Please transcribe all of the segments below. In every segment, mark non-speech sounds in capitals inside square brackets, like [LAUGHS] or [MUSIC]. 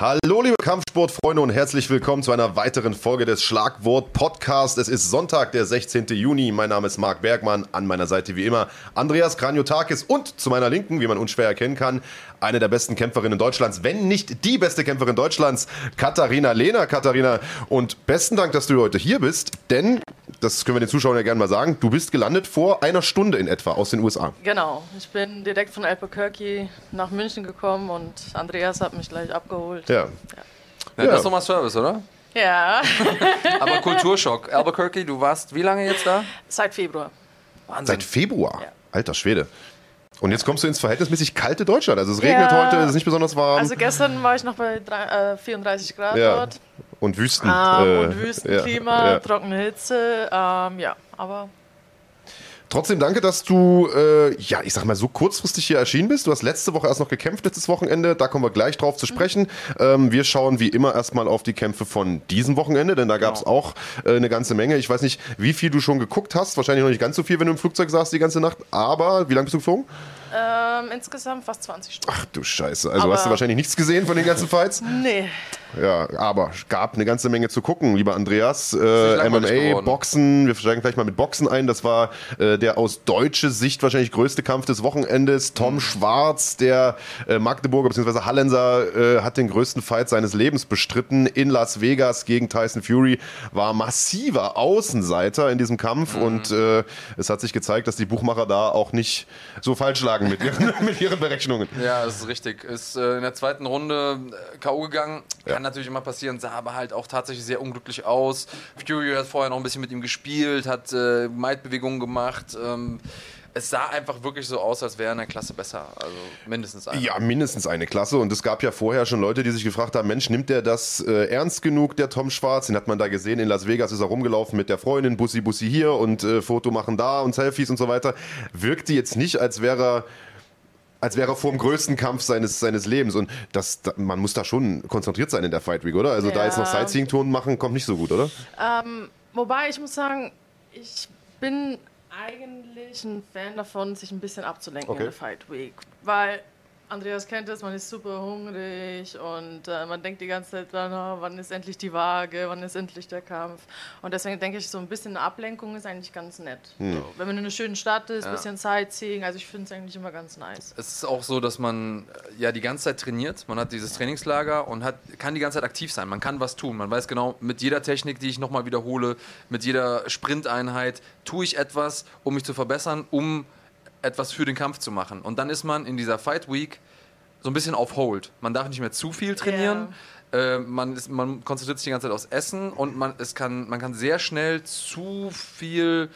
Hallo liebe Kampfsportfreunde und herzlich willkommen zu einer weiteren Folge des Schlagwort Podcast. Es ist Sonntag, der 16. Juni. Mein Name ist Marc Bergmann, an meiner Seite wie immer Andreas Kranjotakis und zu meiner Linken, wie man unschwer erkennen kann, eine der besten Kämpferinnen Deutschlands, wenn nicht die beste Kämpferin Deutschlands, Katharina Lehner. Katharina, und besten Dank, dass du heute hier bist, denn das können wir den Zuschauern ja gerne mal sagen, du bist gelandet vor einer Stunde in etwa aus den USA. Genau, ich bin direkt von Albuquerque nach München gekommen und Andreas hat mich gleich abgeholt. Ja. Ja, Ja. Das ist doch mal Service, oder? Ja, [LAUGHS] Aber Kulturschock. Albuquerque, du warst wie lange jetzt da? seit Februar. Wahnsinn. Seit Februar. Ja. Alter Schwede. Und jetzt kommst du ins verhältnismäßig kalte Deutschland. Also es regnet Ja. heute, es ist nicht besonders warm. Also gestern war ich noch bei drei, äh, 34 Grad ja. dort. Und Wüsten. Ähm, äh, und Wüstenklima, ja. trockene Hitze. Ähm, ja, aber Trotzdem danke, dass du, äh, ja, ich sag mal, so kurzfristig hier erschienen bist. Du hast letzte Woche erst noch gekämpft, letztes Wochenende. Da kommen wir gleich drauf zu sprechen. Ähm, wir schauen wie immer erstmal auf die Kämpfe von diesem Wochenende, denn da gab es auch äh, eine ganze Menge. Ich weiß nicht, wie viel du schon geguckt hast. Wahrscheinlich noch nicht ganz so viel, wenn du im Flugzeug saßt die ganze Nacht. Aber wie lange bist du geflogen? ähm, insgesamt fast 20 Stunden. Ach du Scheiße. Also Aber- hast du wahrscheinlich nichts gesehen von den ganzen Fights? Nee, Ja, aber es gab eine ganze Menge zu gucken, lieber Andreas. Äh, MMA. Boxen, wir steigen gleich mal mit Boxen ein. Das war äh, der aus deutscher Sicht wahrscheinlich größte Kampf des Wochenendes. Tom Mhm. Schwarz, der äh, Magdeburger bzw. Hallenser, äh, hat den größten Fight seines Lebens bestritten in Las Vegas gegen Tyson Fury. War massiver Außenseiter in diesem Kampf Mhm. und äh, es hat sich gezeigt, dass die Buchmacher da auch nicht so falsch lagen mit ihren, [LAUGHS] mit ihren Berechnungen. Ja, das ist richtig. Ist äh, in der zweiten Runde K.O. gegangen. Kann natürlich immer passieren, sah aber halt auch tatsächlich sehr unglücklich aus. Fury hat vorher noch ein bisschen mit ihm gespielt, hat äh, Maidbewegungen gemacht. Ähm, es sah einfach wirklich so aus, als wäre in der Klasse besser. Also mindestens einer. Ja, mindestens eine Klasse. Und es gab ja vorher schon Leute, die sich gefragt haben, Mensch, nimmt der das äh, ernst genug, der Tom Schwarz? Den hat man da gesehen, in Las Vegas ist er rumgelaufen mit der Freundin, Bussi Bussi hier und äh, Foto machen da und Selfies und so weiter. Wirkte jetzt nicht, als wäre er als wäre er vor dem größten Kampf seines, seines Lebens. Und das, da, man muss da schon konzentriert sein in der Fight Week, oder? Also da Ja. jetzt noch Sightseeing-Ton machen, kommt nicht so gut, oder? Ähm, wobei ich muss sagen, ich bin eigentlich ein Fan davon, sich ein bisschen abzulenken Okay. in der Fight Week. Weil Andreas kennt es, man ist super hungrig und äh, man denkt die ganze Zeit dran, oh, wann ist endlich die Waage, wann ist endlich der Kampf. Und deswegen denke ich, so ein bisschen eine Ablenkung ist eigentlich ganz nett. Hm. So, wenn man in einer schönen Stadt ist, ein Ja. bisschen Sightseeing, also ich finde es eigentlich immer ganz nice. Es ist auch so, dass man äh, ja die ganze Zeit trainiert. Man hat dieses Trainingslager und hat, kann die ganze Zeit aktiv sein. Man kann was tun. Man weiß genau, mit jeder Technik, die ich nochmal wiederhole, mit jeder Sprinteinheit, tue ich etwas, um mich zu verbessern, um etwas für den Kampf zu machen. Und dann ist man in dieser Fight Week so ein bisschen auf Hold. Man darf nicht mehr zu viel trainieren. Äh, man, ist, man konzentriert sich die ganze Zeit aufs Essen und man, es kann, man kann sehr schnell zu viel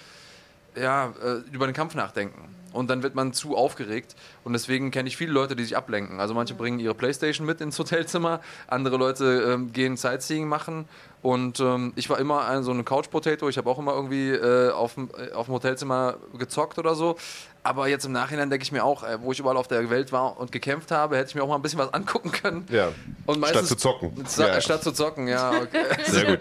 ja, äh, über den Kampf nachdenken. Und dann wird man zu aufgeregt. Und deswegen kenne ich viele Leute, die sich ablenken. Also manche bringen ihre Playstation mit ins Hotelzimmer, andere Leute ähm, gehen Sightseeing machen. Und ähm, ich war immer ein, so ein Couch-Potato. Ich habe auch immer irgendwie äh, auf dem äh, auf dem Hotelzimmer gezockt oder so. Aber jetzt im Nachhinein denke ich mir auch, äh, wo ich überall auf der Welt war und gekämpft habe, hätte ich mir auch mal ein bisschen was angucken können. Ja. Und Statt zu zocken. Za- Ja. Statt zu zocken, ja. Okay. [LAUGHS] Sehr gut.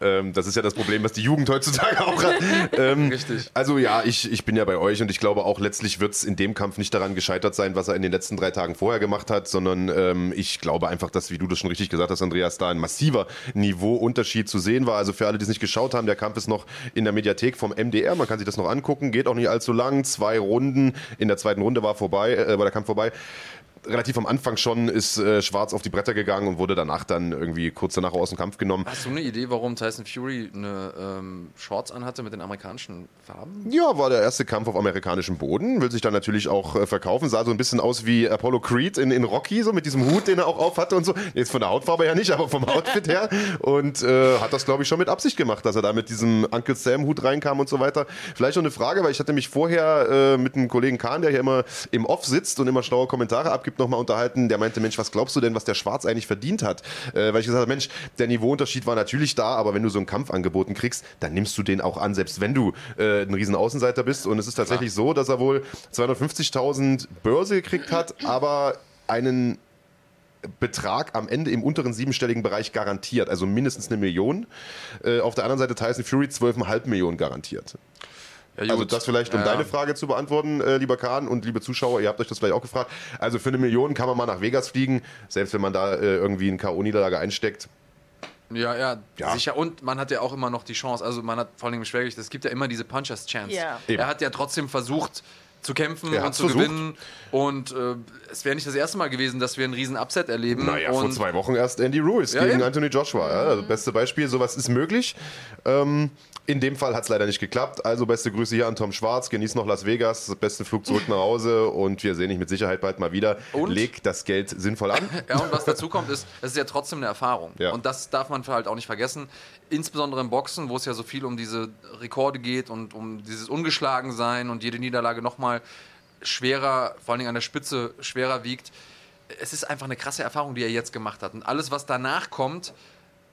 ähm, das ist ja das Problem, was die Jugend heutzutage auch hat. [LAUGHS] Ähm, Richtig. Also ja, ich, ich bin ja bei euch und ich glaube auch letztlich wird es in dem Kampf nicht daran gescheitert sein, was er in den letzten drei Tagen vorher gemacht hat, sondern ähm, ich glaube einfach, dass, wie du das schon richtig gesagt hast, Andreas, da ein massiver Niveauunterschied zu sehen war. Also für alle, die es nicht geschaut haben, der Kampf ist noch in der Mediathek vom MDR. Man kann sich das noch angucken, geht auch nicht allzu lang. Zwei Runden. In der zweiten Runde war vorbei, äh, war der Kampf vorbei relativ am Anfang schon ist äh, Schwarz auf die Bretter gegangen und wurde danach dann irgendwie kurz danach aus dem Kampf genommen. Hast du eine Idee, warum Tyson Fury eine ähm, Shorts anhatte mit den amerikanischen Farben? Ja, war der erste Kampf auf amerikanischem Boden, will sich dann natürlich auch äh, verkaufen, sah so ein bisschen aus wie Apollo Creed in, in Rocky, so mit diesem Hut, den er auch auf hatte und so. Jetzt von der Hautfarbe her nicht, aber vom Outfit her. Und äh, hat das, glaube ich, schon mit Absicht gemacht, dass er da mit diesem Uncle Sam-Hut reinkam und so weiter. Vielleicht noch eine Frage, weil ich hatte mich vorher äh, mit einem Kollegen Kahn, der hier immer im Off sitzt und immer schlaue Kommentare abgibt, nochmal unterhalten. Der meinte, Mensch, was glaubst du denn, was der Schwarz eigentlich verdient hat? Äh, weil ich gesagt habe, Mensch, der Niveauunterschied war natürlich da, aber wenn du so einen Kampf angeboten kriegst, dann nimmst du den auch an, selbst wenn du äh, ein riesen Außenseiter bist. Und es ist tatsächlich so, dass er wohl 250.000 Börse gekriegt hat, aber einen Betrag am Ende im unteren siebenstelligen Bereich garantiert, also mindestens eine Million. Äh, auf der anderen Seite Tyson Fury 12,5 Millionen garantiert. Ja, also das vielleicht, um Ja, deine Frage zu beantworten, äh, lieber Kahn und liebe Zuschauer, ihr habt euch das vielleicht auch gefragt. Also für eine Million kann man mal nach Vegas fliegen, selbst wenn man da äh, irgendwie eine K.O.-Niederlage einsteckt. Ja, ja, Ja. sicher. Und man hat ja auch immer noch die Chance, also man hat vor allem im Schwergewicht, es gibt ja immer diese Punchers Chance. Ja. Eben. Er hat ja trotzdem versucht zu kämpfen Er und zu versucht. gewinnen. Und äh, es wäre nicht das erste Mal gewesen, dass wir einen riesen Upset erleben. Naja, und vor zwei Wochen erst Andy Ruiz Ja, gegen eben. Anthony Joshua. Ja, also beste Beispiel, sowas ist möglich. Ähm, in dem Fall hat es leider nicht geklappt. Also beste Grüße hier an Tom Schwarz. Genieß noch Las Vegas. Besten Flug zurück nach Hause. Und wir sehen dich mit Sicherheit bald mal wieder. Und? Leg das Geld sinnvoll an. [LAUGHS] Ja, und was dazu kommt, ist, es ist ja trotzdem eine Erfahrung. Ja. Und das darf man halt auch nicht vergessen. Insbesondere im Boxen, wo es ja so viel um diese Rekorde geht und um dieses Ungeschlagensein und jede Niederlage nochmal schwerer, vor allen Dingen an der Spitze schwerer wiegt. Es ist einfach eine krasse Erfahrung, die er jetzt gemacht hat. Und alles, was danach kommt,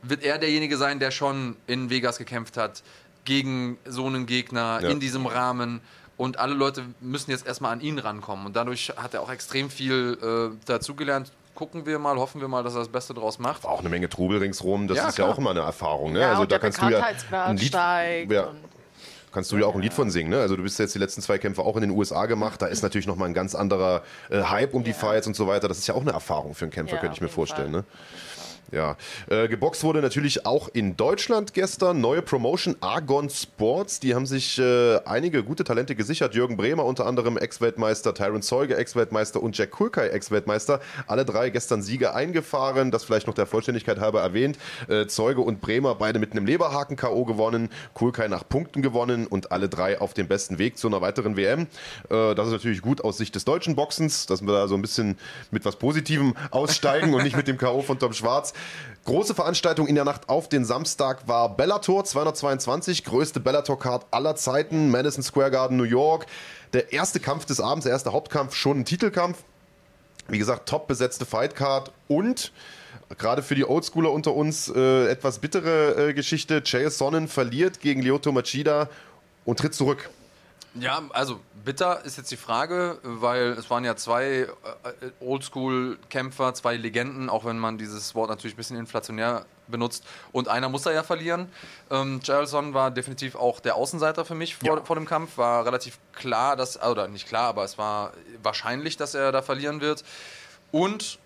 wird er derjenige sein, der schon in Vegas gekämpft hat, gegen so einen Gegner, Ja. in diesem Rahmen. Und alle Leute müssen jetzt erstmal an ihn rankommen. Und dadurch hat er auch extrem viel äh, dazugelernt. Gucken wir mal, hoffen wir mal, dass er das Beste draus macht. Auch eine Menge Trubel ringsrum. Das Ja, ist ja klar. auch immer eine Erfahrung. Ne? Ja, also und da der kannst du ja ein Lied, steigt. ja, kannst du ja auch ein Lied von singen. Ne? Also du bist jetzt die letzten zwei Kämpfe auch in den USA gemacht. Da ist natürlich noch mal ein ganz anderer äh, Hype um die Ja. Fights und so weiter. Das ist ja auch eine Erfahrung für einen Kämpfer, Ja, könnte ich mir vorstellen. Ne? Ja, äh, geboxt wurde natürlich auch in Deutschland gestern. Neue Promotion Argon Sports. Die haben sich äh, einige gute Talente gesichert. Jürgen Bremer unter anderem Ex-Weltmeister, Tyron Zeuge Ex-Weltmeister und Jack Kulkai Ex-Weltmeister. Alle drei gestern Siege eingefahren. Das vielleicht noch der Vollständigkeit halber erwähnt. Äh, Zeuge und Bremer beide mit einem Leberhaken K.O. gewonnen. Kulkai nach Punkten gewonnen und alle drei auf dem besten Weg zu einer weiteren WM. Äh, das ist natürlich gut aus Sicht des deutschen Boxens, dass wir da so ein bisschen mit was Positivem aussteigen und nicht mit dem K.O. von Tom Schwarz. Große Veranstaltung in der Nacht auf den Samstag war Bellator 222, größte Bellator-Card aller Zeiten, Madison Square Garden, New York. Der erste Kampf des Abends, der erste Hauptkampf, schon ein Titelkampf. Wie gesagt, top besetzte Fightcard und gerade für die Oldschooler unter uns äh, etwas bittere äh, Geschichte. Jay Sonnen verliert gegen Lyoto Machida und tritt zurück. Ja, also bitter ist jetzt die Frage, weil es waren ja zwei äh, Oldschool-Kämpfer, zwei Legenden, auch wenn man dieses Wort natürlich ein bisschen inflationär benutzt. Und einer muss da ja verlieren. Ähm, Geraldson war definitiv auch der Außenseiter für mich vor, Ja. vor dem Kampf. War relativ klar, dass, oder nicht klar, aber es war wahrscheinlich, dass er da verlieren wird. Und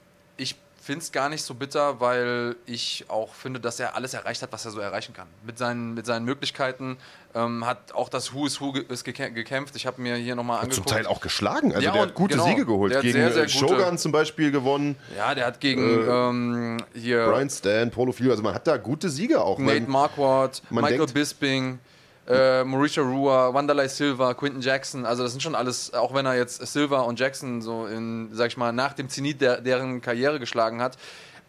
finde es gar nicht so bitter, weil ich auch finde, dass er alles erreicht hat, was er so erreichen kann. Mit seinen, mit seinen Möglichkeiten ähm, hat auch das Who is Who ge ist gekä- gekämpft. Ich habe mir hier nochmal Zum angeguckt. Teil auch geschlagen. Also Ja, der hat gute genau. Siege geholt. Der hat Gegen sehr, sehr äh, gute- Shogun zum Beispiel gewonnen. Ja, der hat gegen ähm, hier Brian Stan, Polo Filho. Also man hat da gute Siege auch. Nate Man- Marquardt, man Michael denkt- Bisping, äh, Mauricio Rua, Wanderlei Silva, Quinton Jackson. Also das sind schon alles, auch wenn er jetzt Silva und Jackson so in, sag ich mal, nach dem Zenit der, deren Karriere geschlagen hat.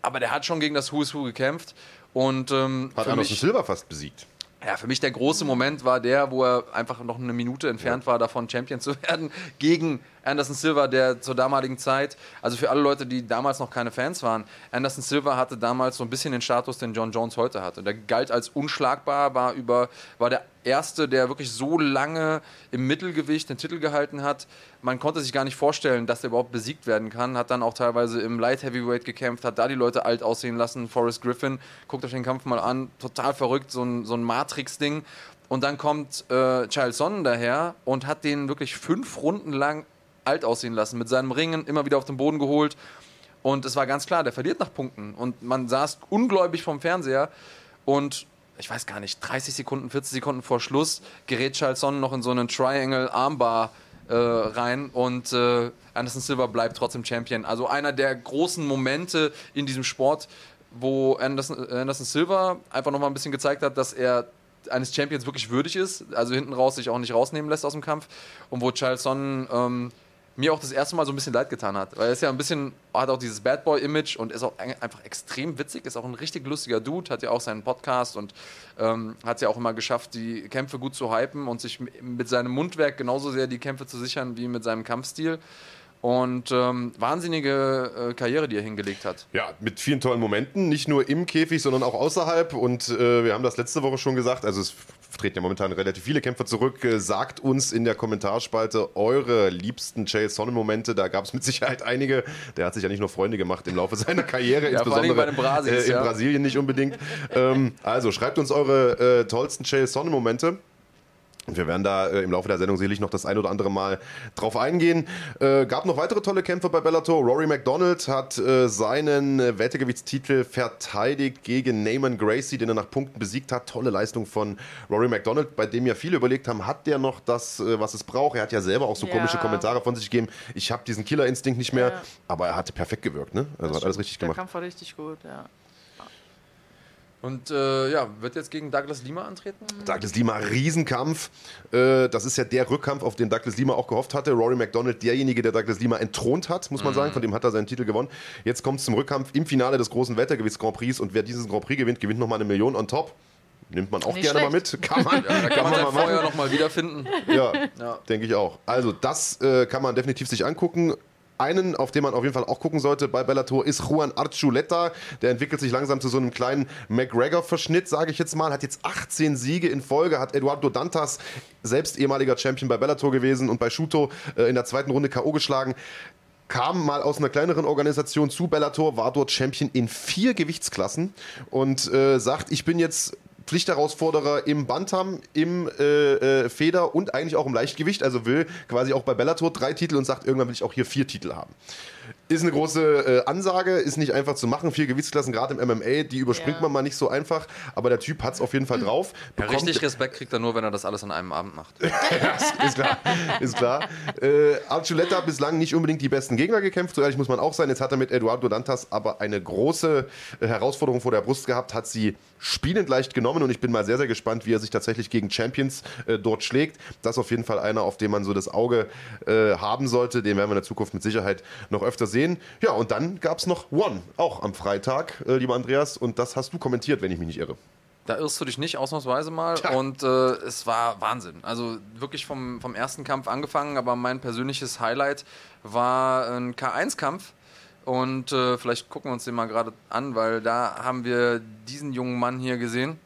Aber der hat schon gegen das Who is Who gekämpft. Und ähm, hat Anderson mich, Silva fast besiegt. ja, für mich der große Moment war der, wo er einfach noch eine Minute entfernt war, davon Champion zu [LAUGHS] werden, gegen Anderson Silva, der zur damaligen Zeit, also für alle Leute, die damals noch keine Fans waren, Anderson Silva hatte damals so ein bisschen den Status, den John Jones heute hatte. Der galt als unschlagbar, war über, war der erste, der wirklich so lange im Mittelgewicht den Titel gehalten hat. Man konnte sich gar nicht vorstellen, dass der überhaupt besiegt werden kann. Hat dann auch teilweise im Light Heavyweight gekämpft, hat da die Leute alt aussehen lassen. Forrest Griffin, guckt euch den Kampf mal an, total verrückt, so ein, so ein Matrix-Ding. Und dann kommt äh, Charles Sonnen daher und hat den wirklich fünf Runden lang alt aussehen lassen. Mit seinem Ringen immer wieder auf den Boden geholt. Und es war ganz klar, der verliert nach Punkten. Und man saß ungläubig vom Fernseher. Und ich weiß gar nicht, 30 Sekunden, 40 Sekunden vor Schluss gerät Charles Sonnen noch in so einen Triangle Armbar äh, rein und äh, Anderson Silva bleibt trotzdem Champion. Also einer der großen Momente in diesem Sport, wo Anderson, Anderson Silva einfach nochmal ein bisschen gezeigt hat, dass er eines Champions wirklich würdig ist, also hinten raus sich auch nicht rausnehmen lässt aus dem Kampf und wo Charles Sonnen ähm, mir auch das erste Mal so ein bisschen leid getan hat, weil er ist ja ein bisschen, hat auch dieses Bad Boy Image und ist auch ein- einfach extrem witzig, ist auch ein richtig lustiger Dude, hat ja auch seinen Podcast und ähm, hat ja auch immer geschafft, die Kämpfe gut zu hypen und sich mit seinem Mundwerk genauso sehr die Kämpfe zu sichern wie mit seinem Kampfstil. Und ähm, wahnsinnige äh, Karriere, die er hingelegt hat. Ja, mit vielen tollen Momenten, nicht nur im Käfig, sondern auch außerhalb. Und äh, wir haben das letzte Woche schon gesagt, also es treten ja momentan relativ viele Kämpfer zurück. Äh, sagt uns in der Kommentarspalte eure liebsten Jay Sonnen-Momente. Da gab es mit Sicherheit einige. Der hat sich ja nicht nur Freunde gemacht im Laufe [LAUGHS] seiner Karriere, Ja, insbesondere bei den Brasis, äh, in ja. Brasilien nicht unbedingt. ähm, also schreibt uns eure äh, tollsten Jay Sonnen-Momente. Und wir werden da äh, im Laufe der Sendung sicherlich noch das ein oder andere Mal drauf eingehen. Äh, gab noch weitere tolle Kämpfe bei Bellator. Rory McDonald hat äh, seinen äh, Weltergewichtstitel verteidigt gegen Naaman Gracie, den er nach Punkten besiegt hat. Tolle Leistung von Rory McDonald, bei dem ja viele überlegt haben, hat der noch das, äh, was es braucht? Er hat ja selber auch so Ja. komische Kommentare von sich gegeben. Ich habe diesen Killerinstinkt nicht mehr, Ja. aber er hatte perfekt gewirkt, ne? Also hat alles richtig Der gemacht. Kampf war richtig gut, ja. Und äh, ja, wird jetzt gegen Douglas Lima antreten? Douglas Lima, Riesenkampf. Äh, das ist ja der Rückkampf, auf den Douglas Lima auch gehofft hatte. Rory McDonald, derjenige, der Douglas Lima entthront hat, muss man sagen. Von dem hat er seinen Titel gewonnen. Jetzt kommt es zum Rückkampf im Finale des großen Weltergewichts Grand Prix. Und wer diesen Grand Prix gewinnt, gewinnt nochmal eine Million on top. Nimmt man auch Nicht gerne mal mit. schlecht. Kann man, [LAUGHS] Da kann man sein Feuer nochmal wiederfinden. Ja, Ja. denke ich auch. Also, das äh, kann man definitiv sich angucken. Einen, auf den man auf jeden Fall auch gucken sollte bei Bellator, ist Juan Archuleta. Der entwickelt sich langsam zu so einem kleinen McGregor-Verschnitt, sage ich jetzt mal. Hat jetzt 18 Siege in Folge, hat Eduardo Dantas, selbst ehemaliger Champion bei Bellator gewesen und bei Shuto äh, in der zweiten Runde K.O. geschlagen. Kam mal aus einer kleineren Organisation zu Bellator, war dort Champion in vier Gewichtsklassen und äh, sagt, ich bin jetzt Pflichtherausforderer im Bantam, im äh, äh, Feder und eigentlich auch im Leichtgewicht. Also will quasi auch bei Bellator drei Titel und sagt, irgendwann will ich auch hier vier Titel haben. Ist eine große äh, Ansage, ist nicht einfach zu machen. Vier Gewichtsklassen, gerade im MMA, die überspringt Ja. man mal nicht so einfach. Aber der Typ hat es auf jeden Fall drauf. Ja, richtig Respekt kriegt er nur, wenn er das alles an einem Abend macht. [LAUGHS] ist klar, ist klar. Äh, Archuleta hat bislang nicht unbedingt die besten Gegner gekämpft, so ehrlich muss man auch sein. Jetzt hat er mit Eduardo Dantas aber eine große äh, Herausforderung vor der Brust gehabt, hat sie spielend leicht genommen und ich bin mal sehr, sehr gespannt, wie er sich tatsächlich gegen Champions äh, dort schlägt. Das ist auf jeden Fall einer, auf den man so das Auge äh, haben sollte. Den werden wir in der Zukunft mit Sicherheit noch öfter sehen. Ja, und dann gab es noch One, auch am Freitag, äh, lieber Andreas, und das hast du kommentiert, wenn ich mich nicht irre. Da irrst du dich nicht ausnahmsweise mal. Tja. Und äh, es war Wahnsinn. Also wirklich vom, vom ersten Kampf angefangen, aber mein persönliches Highlight war ein K1-Kampf. Und äh, vielleicht gucken wir uns den mal gerade an, weil da haben wir diesen jungen Mann hier gesehen,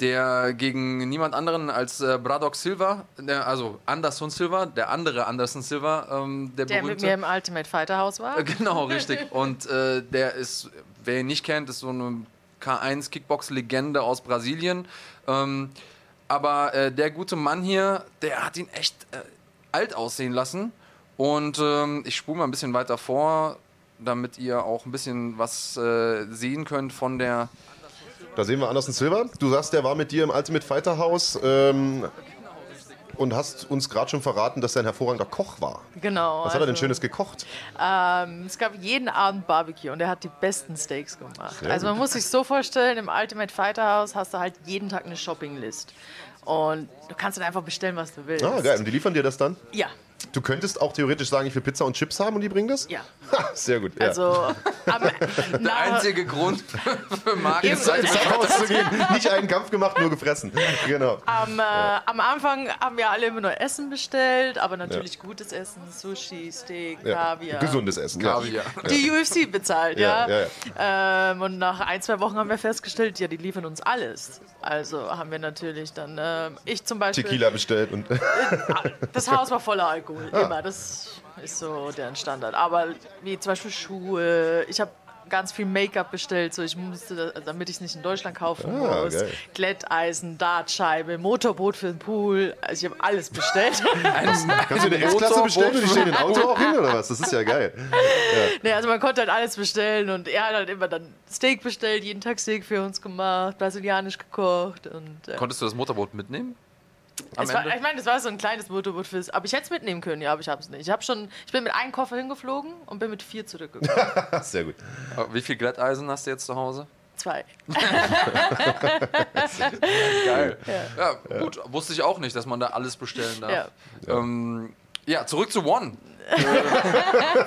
der gegen niemand anderen als äh, Braddock Silva, der, also Anderson Silva, der andere Anderson Silva, ähm, der, Der mit berühmte. mir im Ultimate Fighter Haus war. Äh, [LAUGHS] Genau, richtig. [LAUGHS] Und äh, der ist, wer ihn nicht kennt, ist so eine K1 Kickbox-Legende aus Brasilien. Ähm, aber äh, der gute Mann hier, der hat ihn echt äh, alt aussehen lassen. Und ähm, ich spule mal ein bisschen weiter vor, damit ihr auch ein bisschen was äh, sehen könnt von der. Da sehen wir Anderson Silva. Du sagst, der war mit dir im Ultimate Fighter Haus ähm, und hast uns gerade schon verraten, dass er ein hervorragender Koch war. Genau. Was hat er denn also, Schönes gekocht? Ähm, es gab jeden Abend Barbecue und er hat die besten Steaks gemacht. Sehr also man gut. muss sich so vorstellen, im Ultimate Fighter House hast du halt jeden Tag eine Shoppinglist. Und du kannst dann einfach bestellen, was du willst. Ah, geil. Und die liefern dir das dann? Ja, Du könntest auch theoretisch sagen, ich will Pizza und Chips haben und die bringen das? ja. Sehr gut. Ja. Also am, [LAUGHS] Der einzige Grund für Eben. ist ins Haus zu gehen. Nicht einen Kampf gemacht, nur gefressen. Genau. am, äh, am Anfang haben wir alle immer nur Essen bestellt, aber natürlich gutes Essen, Sushi, Steak, Ja. Kaviar. Gesundes Essen. ja. Kaviar. Die UFC bezahlt, Ja, ja. ja, Ähm, und nach ein, zwei Wochen haben wir festgestellt, ja, die liefern uns alles. Also haben wir natürlich dann, ähm, ich zum Beispiel, Tequila bestellt und das Haus war voller Alkohol, Ah. immer. Das ist so deren Standard. Aber wie zum Beispiel Schuhe, ich habe ganz viel Make-up bestellt, so ich musste, damit ich es nicht in Deutschland kaufen Ah, muss. geil. Glätteisen, Dartscheibe, Motorboot für den Pool. Also ich habe alles bestellt. [LAUGHS] Kannst du eine [LAUGHS] S-Klasse bestellen und die stehen im Auto auch hin oder was? Das ist ja geil. nee, also man konnte halt alles bestellen und er hat halt immer dann Steak bestellt, jeden Tag Steak für uns gemacht, brasilianisch gekocht und äh, Konntest du das Motorboot mitnehmen? Am Es war, ich meine, das war so ein kleines Motorboot fürs. Aber ich hätte es mitnehmen können, ja, aber ich habe es nicht. Ich habe schon, ich bin mit einem Koffer hingeflogen und bin mit vier zurückgekommen. [LAUGHS] Sehr gut. Wie viel Glätteisen hast du jetzt zu Hause? Zwei. [LAUGHS] Geil. Ja, gut, wusste ich auch nicht, dass man da alles bestellen darf. Ja. Ja, ähm, ja zurück zu One.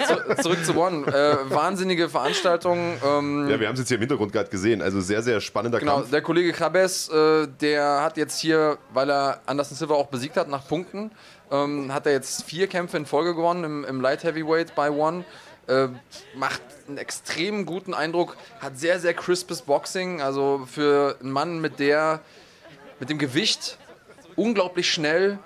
Zu, zurück zu One. Äh, wahnsinnige Veranstaltung. Ähm, Ja, wir haben es jetzt hier im Hintergrund gerade gesehen. Also sehr, sehr spannender Genau, Kampf. der Kollege Krabes, äh, der hat jetzt hier, weil er Anderson Silva auch besiegt hat nach Punkten, ähm, hat er jetzt vier Kämpfe in Folge gewonnen im, im Light Heavyweight bei One. Äh, macht einen extrem guten Eindruck, hat sehr, sehr crispes Boxing. Also für einen Mann mit der, mit dem Gewicht, unglaublich schnell,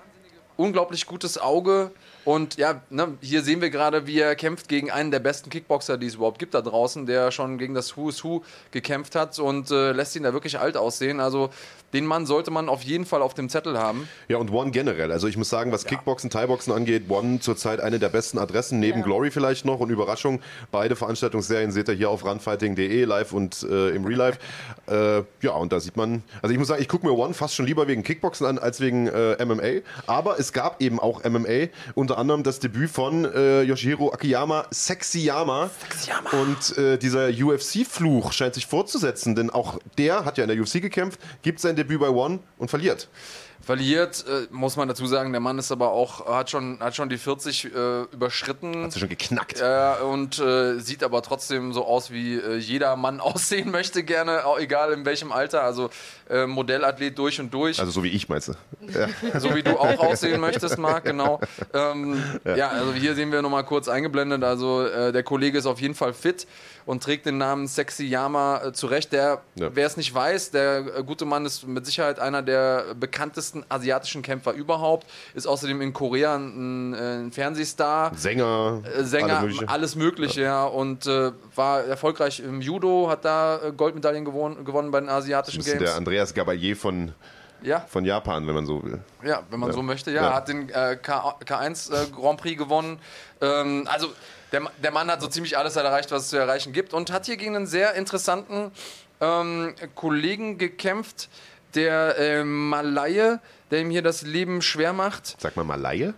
unglaublich gutes Auge. Und ja, ne, hier sehen wir gerade, wie er kämpft gegen einen der besten Kickboxer, die es überhaupt gibt da draußen, der schon gegen das Who is Who gekämpft hat und äh, lässt ihn da wirklich alt aussehen. Also den Mann sollte man auf jeden Fall auf dem Zettel haben. Ja, und One generell. Also ich muss sagen, was Kickboxen, Thai-Boxen angeht, One zurzeit eine der besten Adressen, neben Ja. Glory vielleicht noch. Und Überraschung, beide Veranstaltungsserien seht ihr hier auf runfighting.de, live und äh, im Real Life. Äh, ja, und da sieht man, also ich muss sagen, ich gucke mir One fast schon lieber wegen Kickboxen an, als wegen äh, MMA. Aber es gab eben auch MMA, unter anderem das Debüt von äh, Yoshihiro Akiyama, Sexyama. Sexyama. Und äh, dieser UFC-Fluch scheint sich fortzusetzen, denn auch der hat ja in der UFC gekämpft, gibt sein Debüt bei One und verliert. Verliert, äh, muss man dazu sagen, der Mann ist aber auch, hat schon, hat schon die 40 äh, überschritten. Hat sie schon geknackt. Äh, und sieht aber trotzdem so aus, wie äh, jeder Mann [LAUGHS] aussehen möchte, gerne, auch egal in welchem Alter. Also äh, Modellathlet durch und durch. Also so wie ich meinst du. Ja. [LAUGHS] so wie du auch aussehen möchtest, Marc, genau. Ähm, ja. also hier sehen wir nochmal kurz eingeblendet. Also äh, der Kollege ist auf jeden Fall fit und trägt den Namen Sexy Yama äh, zurecht. Der, Ja. wer es nicht weiß, der äh, gute Mann ist mit Sicherheit einer der bekanntesten asiatischen Kämpfer überhaupt. Ist außerdem in Korea ein, äh, ein Fernsehstar. Sänger, Äh, Sänger, alles alles Mögliche. Mögliche, ja. Und äh, war erfolgreich im Judo, hat da äh, Goldmedaillen gewonnen, gewonnen bei den asiatischen Games. der Andreas Gabalier von, Ja, von Japan, wenn man so will. ja, wenn man Ja. so möchte. Ja, Ja. hat den äh, K K1 äh, Grand Prix gewonnen. Ähm, also der, der Mann hat so ziemlich alles erreicht, was es zu erreichen gibt und hat hier gegen einen sehr interessanten ähm, Kollegen gekämpft, der äh, Malaye, der ihm hier das Leben schwer macht. Sag mal Malaye?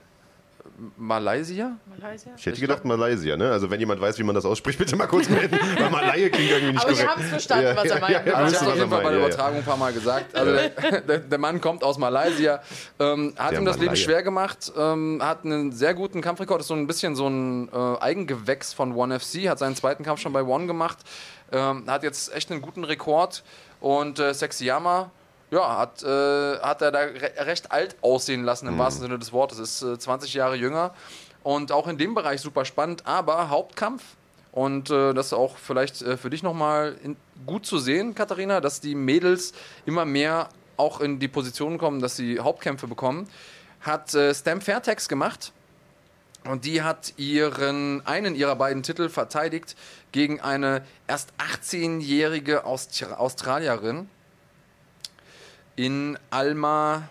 Malaysia? Malaysia? Ich hätte gedacht Malaysia, ne? Also wenn jemand weiß, wie man das ausspricht, bitte mal kurz melden. [LAUGHS] Weil Malaye klingt irgendwie nicht Aber wir korrekt. haben es verstanden, Ja, was er ja, meint. ja, ja, Aber wir ich habe auf was jeden er Fall bei der ja, Übertragung ein paar Mal gesagt. Also [LAUGHS] der, der, Mann kommt aus Malaysia, ähm, hat Der ihm das Leben Malaye. schwer gemacht, ähm, hat einen sehr guten Kampfrekord, ist so ein bisschen so ein äh, Eigengewächs von One FC, hat seinen zweiten Kampf schon bei One gemacht, ähm, hat jetzt echt einen guten Rekord und äh, Sexyama, ja, hat, äh, hat er da re recht alt aussehen lassen, im Mhm. wahrsten Sinne des Wortes, ist äh, 20 Jahre jünger und auch in dem Bereich super spannend, aber Hauptkampf und äh, das ist auch vielleicht äh, für dich nochmal gut zu sehen, Katharina, dass die Mädels immer mehr auch in die Position kommen, dass sie Hauptkämpfe bekommen. Hat äh, Stam Fairtex gemacht. Und die hat ihren, einen ihrer beiden Titel verteidigt gegen eine erst 18-jährige Aust Australierin in Alma.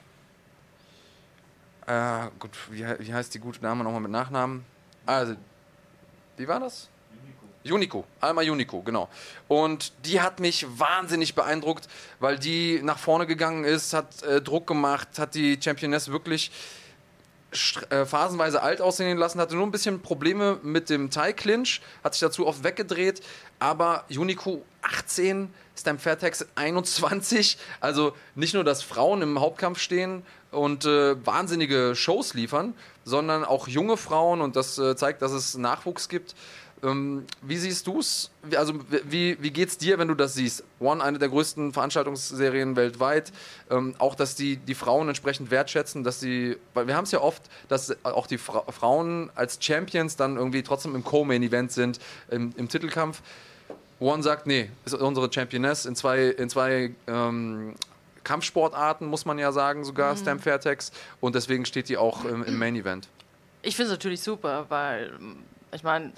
Äh, gut, wie, wie heißt die gute Dame nochmal mit Nachnamen? Also, wie war das? Unico, Alma Unico, genau. Und die hat mich wahnsinnig beeindruckt, weil die nach vorne gegangen ist, hat äh, Druck gemacht, hat die Championess wirklich äh, phasenweise alt aussehen lassen, hatte nur ein bisschen Probleme mit dem Thai-Clinch, hat sich dazu oft weggedreht, aber Unico 18, Stam Fairtex 21, also nicht nur, dass Frauen im Hauptkampf stehen und äh, wahnsinnige Shows liefern, sondern auch junge Frauen und das äh, zeigt, dass es Nachwuchs gibt. Ähm, wie siehst du es? Also, wie, wie geht es dir, wenn du das siehst? One, eine der größten Veranstaltungsserien weltweit. Ähm, auch, dass die, die Frauen entsprechend wertschätzen, dass sie, weil wir haben es ja oft, dass auch die Fra Frauen als Champions dann irgendwie trotzdem im Co-Main-Event sind, im, im Titelkampf. One sagt, nee, ist unsere Championess in zwei, in zwei ähm, Kampfsportarten, muss man ja sagen, sogar, Mhm. Stam Fairtex. Und deswegen steht die auch im, im Main-Event. Ich finde es natürlich super, weil ich meine,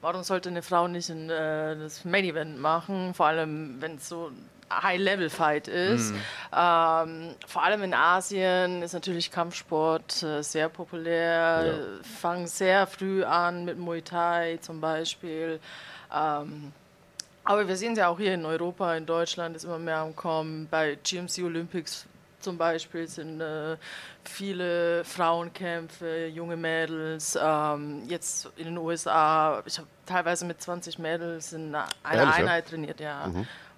warum sollte eine Frau nicht ein, äh, das Main Event machen, vor allem wenn es so ein High-Level-Fight ist. Ähm, vor allem in Asien ist natürlich Kampfsport äh, sehr populär, Ja. fangen sehr früh an mit Muay Thai zum Beispiel. Ähm, aber wir sehen es ja auch hier in Europa, in Deutschland ist immer mehr am Kommen. Bei GMC Olympics zum Beispiel sind äh, viele Frauenkämpfe, junge Mädels. Ähm, jetzt in den USA, ich habe teilweise mit 20 Mädels in einer Ehrlich, ja? Einheit trainiert, ja.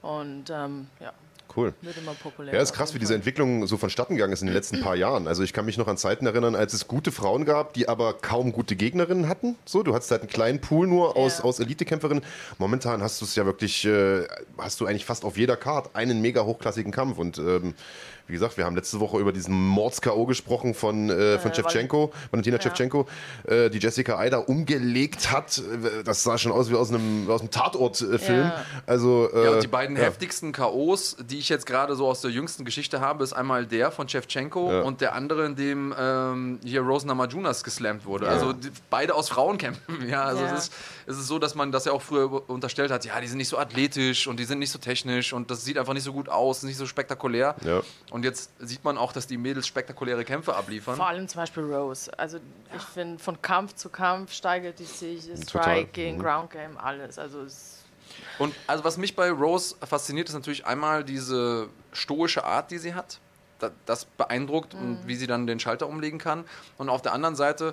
Und ähm, ja, Cool. wird immer populärer. Ja, ist krass, wie diese Entwicklung so vonstatten gegangen ist in den letzten paar Jahren. Also ich kann mich noch an Zeiten erinnern, als es gute Frauen gab, die aber kaum gute Gegnerinnen hatten. So, du hattest halt einen kleinen Pool nur aus, Ja. aus Elitekämpferinnen. Momentan hast du es ja wirklich, äh, hast du eigentlich fast auf jeder Karte einen mega hochklassigen Kampf. Und ähm, wie gesagt, wir haben letzte Woche über diesen Mords-K.O. gesprochen von, äh, von Äh, Shevchenko, Valentina Ja. Äh, die Jessica Eider umgelegt hat. Äh, Das sah schon aus wie aus einem, aus einem Tatort-Film. Ja. Also, äh, Ja, und die beiden ja. heftigsten K.O.s, die ich jetzt gerade so aus der jüngsten Geschichte habe, ist einmal der von Shevchenko Ja. und der andere, in dem ähm, hier Rose Namajunas geslammt wurde. Also die, beide aus Frauenkämpfen. [LAUGHS] Ja, also Ja. Es, ist, es ist so, dass man das ja auch früher unterstellt hat, ja, die sind nicht so athletisch und die sind nicht so technisch und das sieht einfach nicht so gut aus, nicht so spektakulär. Ja. Und jetzt sieht man auch, dass die Mädels spektakuläre Kämpfe abliefern. Vor allem zum Beispiel Rose. Also ich finde, von Kampf zu Kampf steigert die sich. Striking, Ground Game, alles. Also es Und also was mich bei Rose fasziniert, ist natürlich einmal diese stoische Art, die sie hat. Da- Das beeindruckt und wie sie dann den Schalter umlegen kann. Und auf der anderen Seite,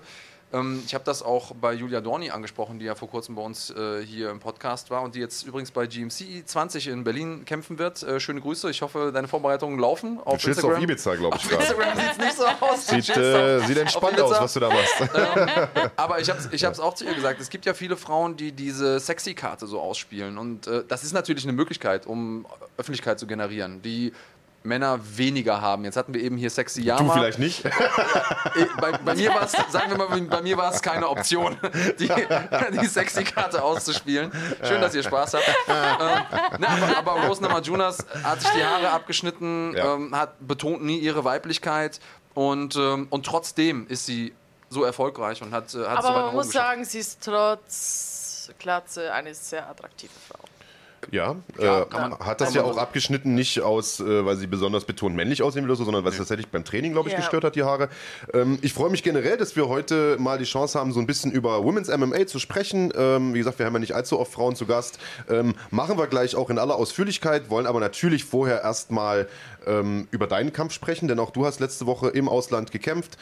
ich habe das auch bei Julia Dorni angesprochen, die ja vor kurzem bei uns äh, hier im Podcast war und die jetzt übrigens bei GMC 20 in Berlin kämpfen wird. Äh, schöne Grüße. Ich hoffe, deine Vorbereitungen laufen auf Du Instagram. auf Ibiza, glaube ich, gerade. Instagram sieht es nicht so aus. Sieht, äh, auf- sieht auf entspannt aus, was du da machst. [LAUGHS] Aber ich habe es ich hab's auch zu ihr gesagt, es gibt ja viele Frauen, die diese Sexy-Karte so ausspielen. Und äh, das ist natürlich eine Möglichkeit, um Öffentlichkeit zu generieren, die Männer weniger haben. Jetzt hatten wir eben hier Sexy Du Yama. vielleicht nicht. Äh, Bei, bei mir war es, sagen wir mal, bei mir war es keine Option, die, die Sexy-Karte auszuspielen. Schön, dass ihr Spaß habt. Ähm, ne, aber, aber Rose Namajunas hat sich die Haare abgeschnitten, Ja. ähm, hat betont nie ihre Weiblichkeit und, ähm, und trotzdem ist sie so erfolgreich und hat, äh, hat so Aber nach man muss geschafft. sagen, sie ist trotz Glatze eine sehr attraktive Frau. Ja, Ja, äh, man- hat das ja auch abgeschnitten, nicht aus, äh, weil sie besonders betont männlich aussehen will, oder so, sondern weil es tatsächlich beim Training, glaube ich, Ja. gestört hat, die Haare. Ähm, ich freue mich generell, dass wir heute mal die Chance haben, so ein bisschen über Women's MMA zu sprechen. Ähm, wie gesagt, wir haben ja nicht allzu oft Frauen zu Gast. Ähm, machen wir gleich auch in aller Ausführlichkeit, wollen aber natürlich vorher erstmal ähm, über deinen Kampf sprechen, denn auch du hast letzte Woche im Ausland gekämpft.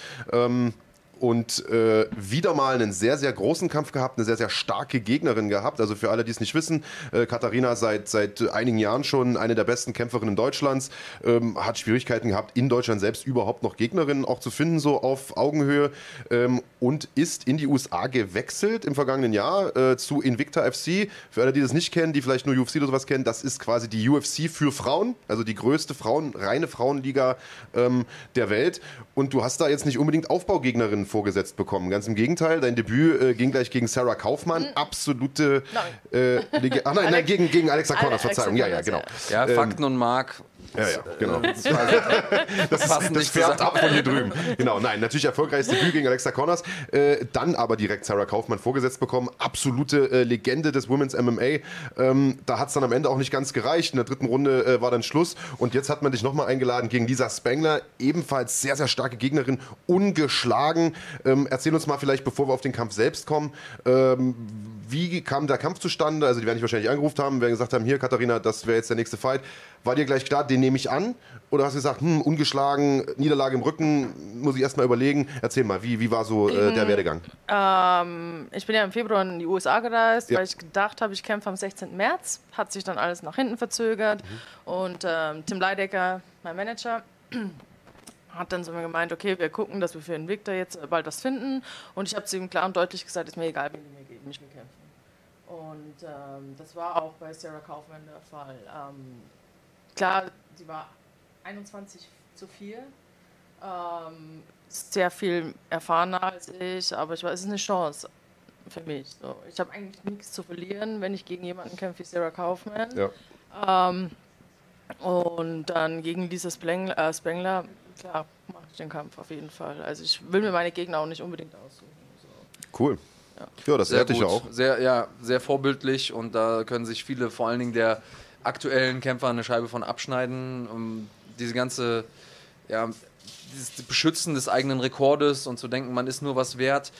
Und äh, wieder mal einen sehr, sehr großen Kampf gehabt, eine sehr, sehr starke Gegnerin gehabt. Also für alle, die es nicht wissen, äh, Katharina seit, seit einigen Jahren schon eine der besten Kämpferinnen Deutschlands, ähm, hat Schwierigkeiten gehabt, in Deutschland selbst überhaupt noch Gegnerinnen auch zu finden, so auf Augenhöhe ähm, und ist in die USA gewechselt im vergangenen Jahr äh, zu Invicta FC. Für alle, die das nicht kennen, die vielleicht nur UFC oder sowas kennen, das ist quasi die UFC für Frauen, also die größte Frauen, reine Frauenliga ähm, der Welt. Und du hast da jetzt nicht unbedingt Aufbaugegnerinnen vorgesetzt bekommen. Ganz im Gegenteil, dein Debüt äh, ging gleich gegen Sarah Kaufmann. Absolute. Äh, Lege- Ach nein, nein, gegen, gegen Alexa Connors, Alexa Verzeihung. Ja, ja, genau. Ja, Fakten und Mark. Ja, ja, genau. Das [LAUGHS] Das, passen das nicht färbt zusammen. ab von hier drüben. Genau, nein, natürlich erfolgreiches Debüt gegen Alexa Connors. Äh, dann aber direkt Sarah Kaufmann vorgesetzt bekommen. Absolute äh, Legende des Women's MMA. Ähm, da hat es dann am Ende auch nicht ganz gereicht. In der dritten Runde äh, war dann Schluss. Und jetzt hat man dich nochmal eingeladen gegen Lisa Spengler. Ebenfalls sehr, sehr starke Gegnerin. Ungeschlagen. Ähm, erzähl uns mal vielleicht, bevor wir auf den Kampf selbst kommen, ähm, wie kam der Kampf zustande? Also die werden dich wahrscheinlich angerufen haben, werden gesagt haben, hier Katharina, das wäre jetzt der nächste Fight. War dir gleich klar, den nehme ich an? Oder hast du gesagt, hm, ungeschlagen, Niederlage im Rücken, muss ich erstmal überlegen. Erzähl mal, wie, wie war so äh, der Werdegang? Ähm, ich bin ja im Februar in die USA gereist, Ja. weil ich gedacht habe, ich kämpfe am 16. März. Hat sich dann alles nach hinten verzögert. Und ähm, Tim Leidecker, mein Manager, [CLEARS THROAT] hat dann so mir gemeint, okay, wir gucken, dass wir für den Victor jetzt bald was finden. Und ich habe zu ihm klar und deutlich gesagt, ist mir egal, wie die mir gegen mich bekämpfen. Und ähm, das war auch bei Sarah Kaufmann der Fall. Ähm, klar, sie war 21 zu 4. Ähm, sehr viel erfahrener als ich, aber ich weiß, es ist eine Chance für mich. So. Ich habe eigentlich nichts zu verlieren, wenn ich gegen jemanden kämpfe wie Sarah Kaufmann. Ja. Ähm, und dann gegen Lisa Spengler, äh, Spengler klar, mache ich den Kampf auf jeden Fall. Also ich will mir meine Gegner auch nicht unbedingt aussuchen. So. Cool. Ja, das Sehr ehrt dich gut, ja auch. Sehr, ja, sehr vorbildlich und da können sich viele, vor allen Dingen der aktuellen Kämpfer, eine Scheibe von abschneiden. Um diese ganze, ja, dieses Beschützen des eigenen Rekordes und zu denken, man ist nur was wert.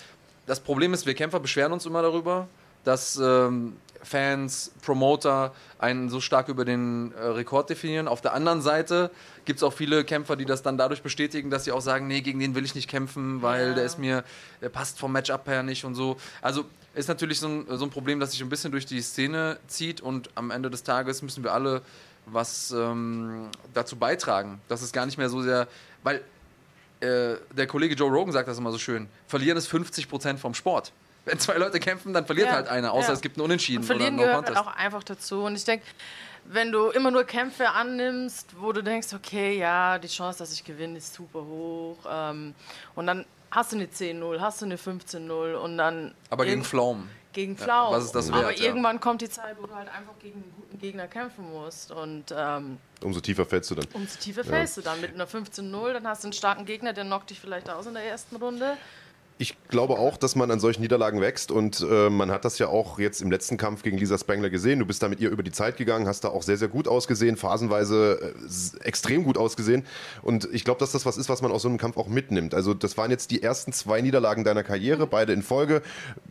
Das Problem ist, wir Kämpfer beschweren uns immer darüber, dass ähm, Fans, Promoter einen so stark über den äh, Rekord definieren. Auf der anderen Seite gibt es auch viele Kämpfer, die das dann dadurch bestätigen, dass sie auch sagen, nee, gegen den will ich nicht kämpfen, weil Ja. der ist mir, der passt vom Matchup her nicht und so. Also ist natürlich so ein, so ein Problem, das sich ein bisschen durch die Szene zieht und am Ende des Tages müssen wir alle was ähm, dazu beitragen, dass es gar nicht mehr so sehr, weil äh, der Kollege Joe Rogan sagt das immer so schön, verlieren ist 50% vom Sport. Wenn zwei Leute kämpfen, dann verliert Ja, halt einer, außer ja. es gibt einen Unentschieden Und verlieren oder No gehört halt auch einfach dazu. Und ich denke, wenn du immer nur Kämpfe annimmst, wo du denkst, okay, ja, die Chance, dass ich gewinne, ist super hoch. Ähm, und dann hast du eine 10-0, hast du eine 15-0 und dann. Aber gegen Pflaumen. gegen Flau. was ist das Aber wert, ja. irgendwann kommt die Zeit, wo du halt einfach gegen einen guten Gegner kämpfen musst. Und ähm, Umso tiefer fällst du dann. umso tiefer fällst du dann. Mit einer 15-0, dann hast du einen starken Gegner, der knockt dich vielleicht aus in der ersten Runde. Ich glaube auch, dass man an solchen Niederlagen wächst und äh, man hat das ja auch jetzt im letzten Kampf gegen Lisa Spengler gesehen. Du bist da mit ihr über die Zeit gegangen, hast da auch sehr, sehr gut ausgesehen, phasenweise äh, extrem gut ausgesehen. Und ich glaube, dass das was ist, was man aus so einem Kampf auch mitnimmt. Also das waren jetzt die ersten zwei Niederlagen deiner Karriere, beide in Folge.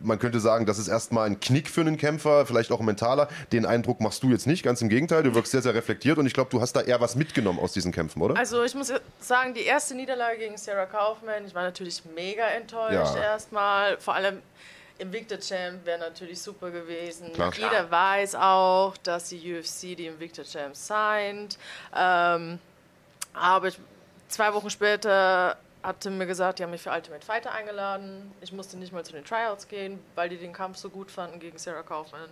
Man könnte sagen, das ist erstmal ein Knick für einen Kämpfer, vielleicht auch ein mentaler. Den Eindruck machst du jetzt nicht, ganz im Gegenteil. Du wirkst sehr, sehr reflektiert und ich glaube, du hast da eher was mitgenommen aus diesen Kämpfen, oder? Also ich muss sagen, die erste Niederlage gegen Sarah Kaufman, ich war natürlich mega enttäuscht Ja. Erstmal. Vor allem im Victor Champ wäre natürlich super gewesen. Klar. Jeder weiß auch, dass die UFC die im Victor Champ signed. Ähm, aber ich, zwei Wochen später hat Tim mir gesagt, die haben mich für Ultimate Fighter eingeladen. Ich musste nicht mal zu den Tryouts gehen, weil die den Kampf so gut fanden gegen Sarah Kaufman.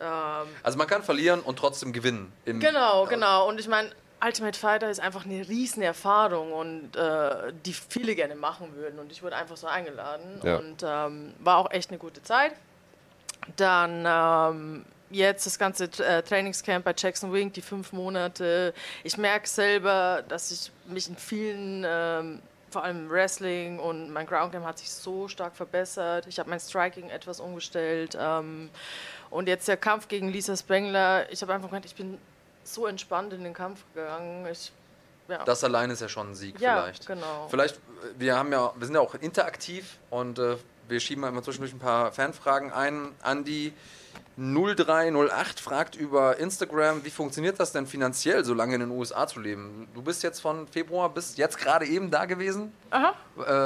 Ähm, Also man kann verlieren und trotzdem gewinnen. Im, Genau, genau. Und ich meine, Ultimate Fighter ist einfach eine riesen Erfahrung und äh, die viele gerne machen würden. Und ich wurde einfach so eingeladen Ja. und ähm, war auch echt eine gute Zeit. Dann ähm, jetzt das ganze äh, Trainingscamp bei Jackson Wink, die fünf Monate. Ich merke selber, dass ich mich in vielen, ähm, vor allem Wrestling und mein Ground Game hat sich so stark verbessert. Ich habe mein Striking etwas umgestellt. Ähm, und jetzt der Kampf gegen Lisa Spengler. Ich habe einfach gemeint, ich bin so entspannt in den Kampf gegangen. Ich, ja. Das allein ist ja schon ein Sieg Ja, vielleicht. genau. Vielleicht, äh, wir haben ja, wir sind ja auch interaktiv und äh, wir schieben mal immer zwischendurch ein paar Fanfragen ein. Andi 0308 fragt über Instagram, wie funktioniert das denn finanziell, so lange in den USA zu leben? Du bist jetzt von Februar bis jetzt gerade eben da gewesen. Aha.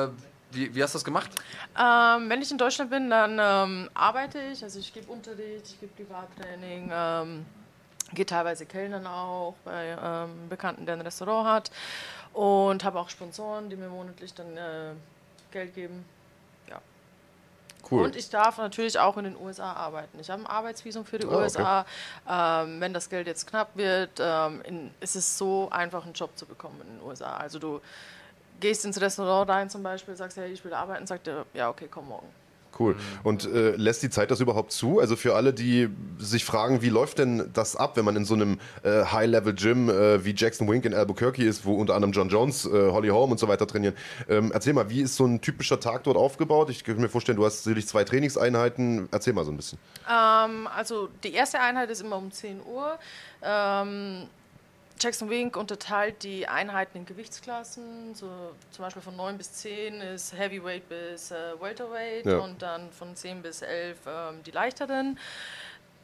Äh, wie, wie hast du das gemacht? Ähm, wenn ich in Deutschland bin, dann ähm, arbeite ich. Also ich gebe Unterricht, ich gebe Privattraining, ähm, gehe teilweise Kellnern auch bei ähm, Bekannten, der ein Restaurant hat. Und habe auch Sponsoren, die mir monatlich dann äh, Geld geben. Ja. Cool. Und ich darf natürlich auch in den USA arbeiten. Ich habe ein Arbeitsvisum für die Ah, okay. USA. Ähm, wenn das Geld jetzt knapp wird, ähm, in, ist es so einfach, einen Job zu bekommen in den USA. Also du gehst ins Restaurant rein zum Beispiel, sagst, hey, ich will arbeiten, sagt er, ja, okay, komm morgen. Cool. Und äh, lässt die Zeit das überhaupt zu? Also für alle, die sich fragen, wie läuft denn das ab, wenn man in so einem äh, High-Level-Gym äh, wie Jackson Wink in Albuquerque ist, wo unter anderem John Jones, äh, Holly Holm und so weiter trainieren. Ähm, erzähl mal, wie ist so ein typischer Tag dort aufgebaut? Ich kann mir vorstellen, du hast sicherlich zwei Trainingseinheiten. Erzähl mal so ein bisschen. Ähm, also die erste Einheit ist immer um 10 Uhr. Ähm, Jackson Wink unterteilt die Einheiten in Gewichtsklassen. So zum Beispiel von 9 bis 10 ist Heavyweight bis äh, Welterweight Ja. und dann von 10 bis 11 ähm, die leichteren.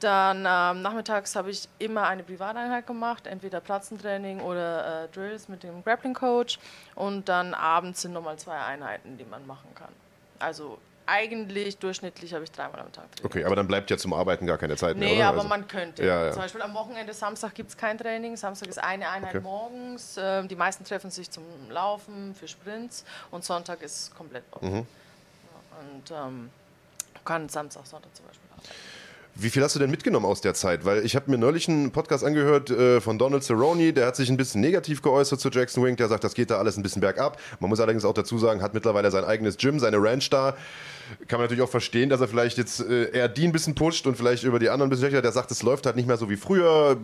Dann ähm, nachmittags habe ich immer eine Privateinheit gemacht, entweder Platzentraining oder äh, Drills mit dem Grappling Coach. Und dann abends sind nochmal zwei Einheiten, die man machen kann. Also eigentlich durchschnittlich habe ich dreimal am Tag trainiert. Okay, aber dann bleibt ja zum Arbeiten gar keine Zeit mehr, Nee, oder? aber Also- man könnte. Ja, ja. Zum Beispiel am Wochenende, Samstag gibt es kein Training. Samstag ist eine Einheit Okay. morgens. Ähm, die meisten treffen sich zum Laufen für Sprints und Sonntag ist komplett off. Mhm. Ja, und ähm, kann Samstag, Sonntag zum Beispiel arbeiten. Wie viel hast du denn mitgenommen aus der Zeit? Weil ich habe mir neulich einen Podcast angehört äh, von Donald Cerrone, der hat sich ein bisschen negativ geäußert zu Jackson Wink. Der sagt, das geht da alles ein bisschen bergab. Man muss allerdings auch dazu sagen, hat mittlerweile sein eigenes Gym, seine Ranch da. Kann man natürlich auch verstehen, dass er vielleicht jetzt äh, eher die ein bisschen pusht und vielleicht über die anderen ein bisschen schlechter. Der sagt, es läuft halt nicht mehr so wie früher.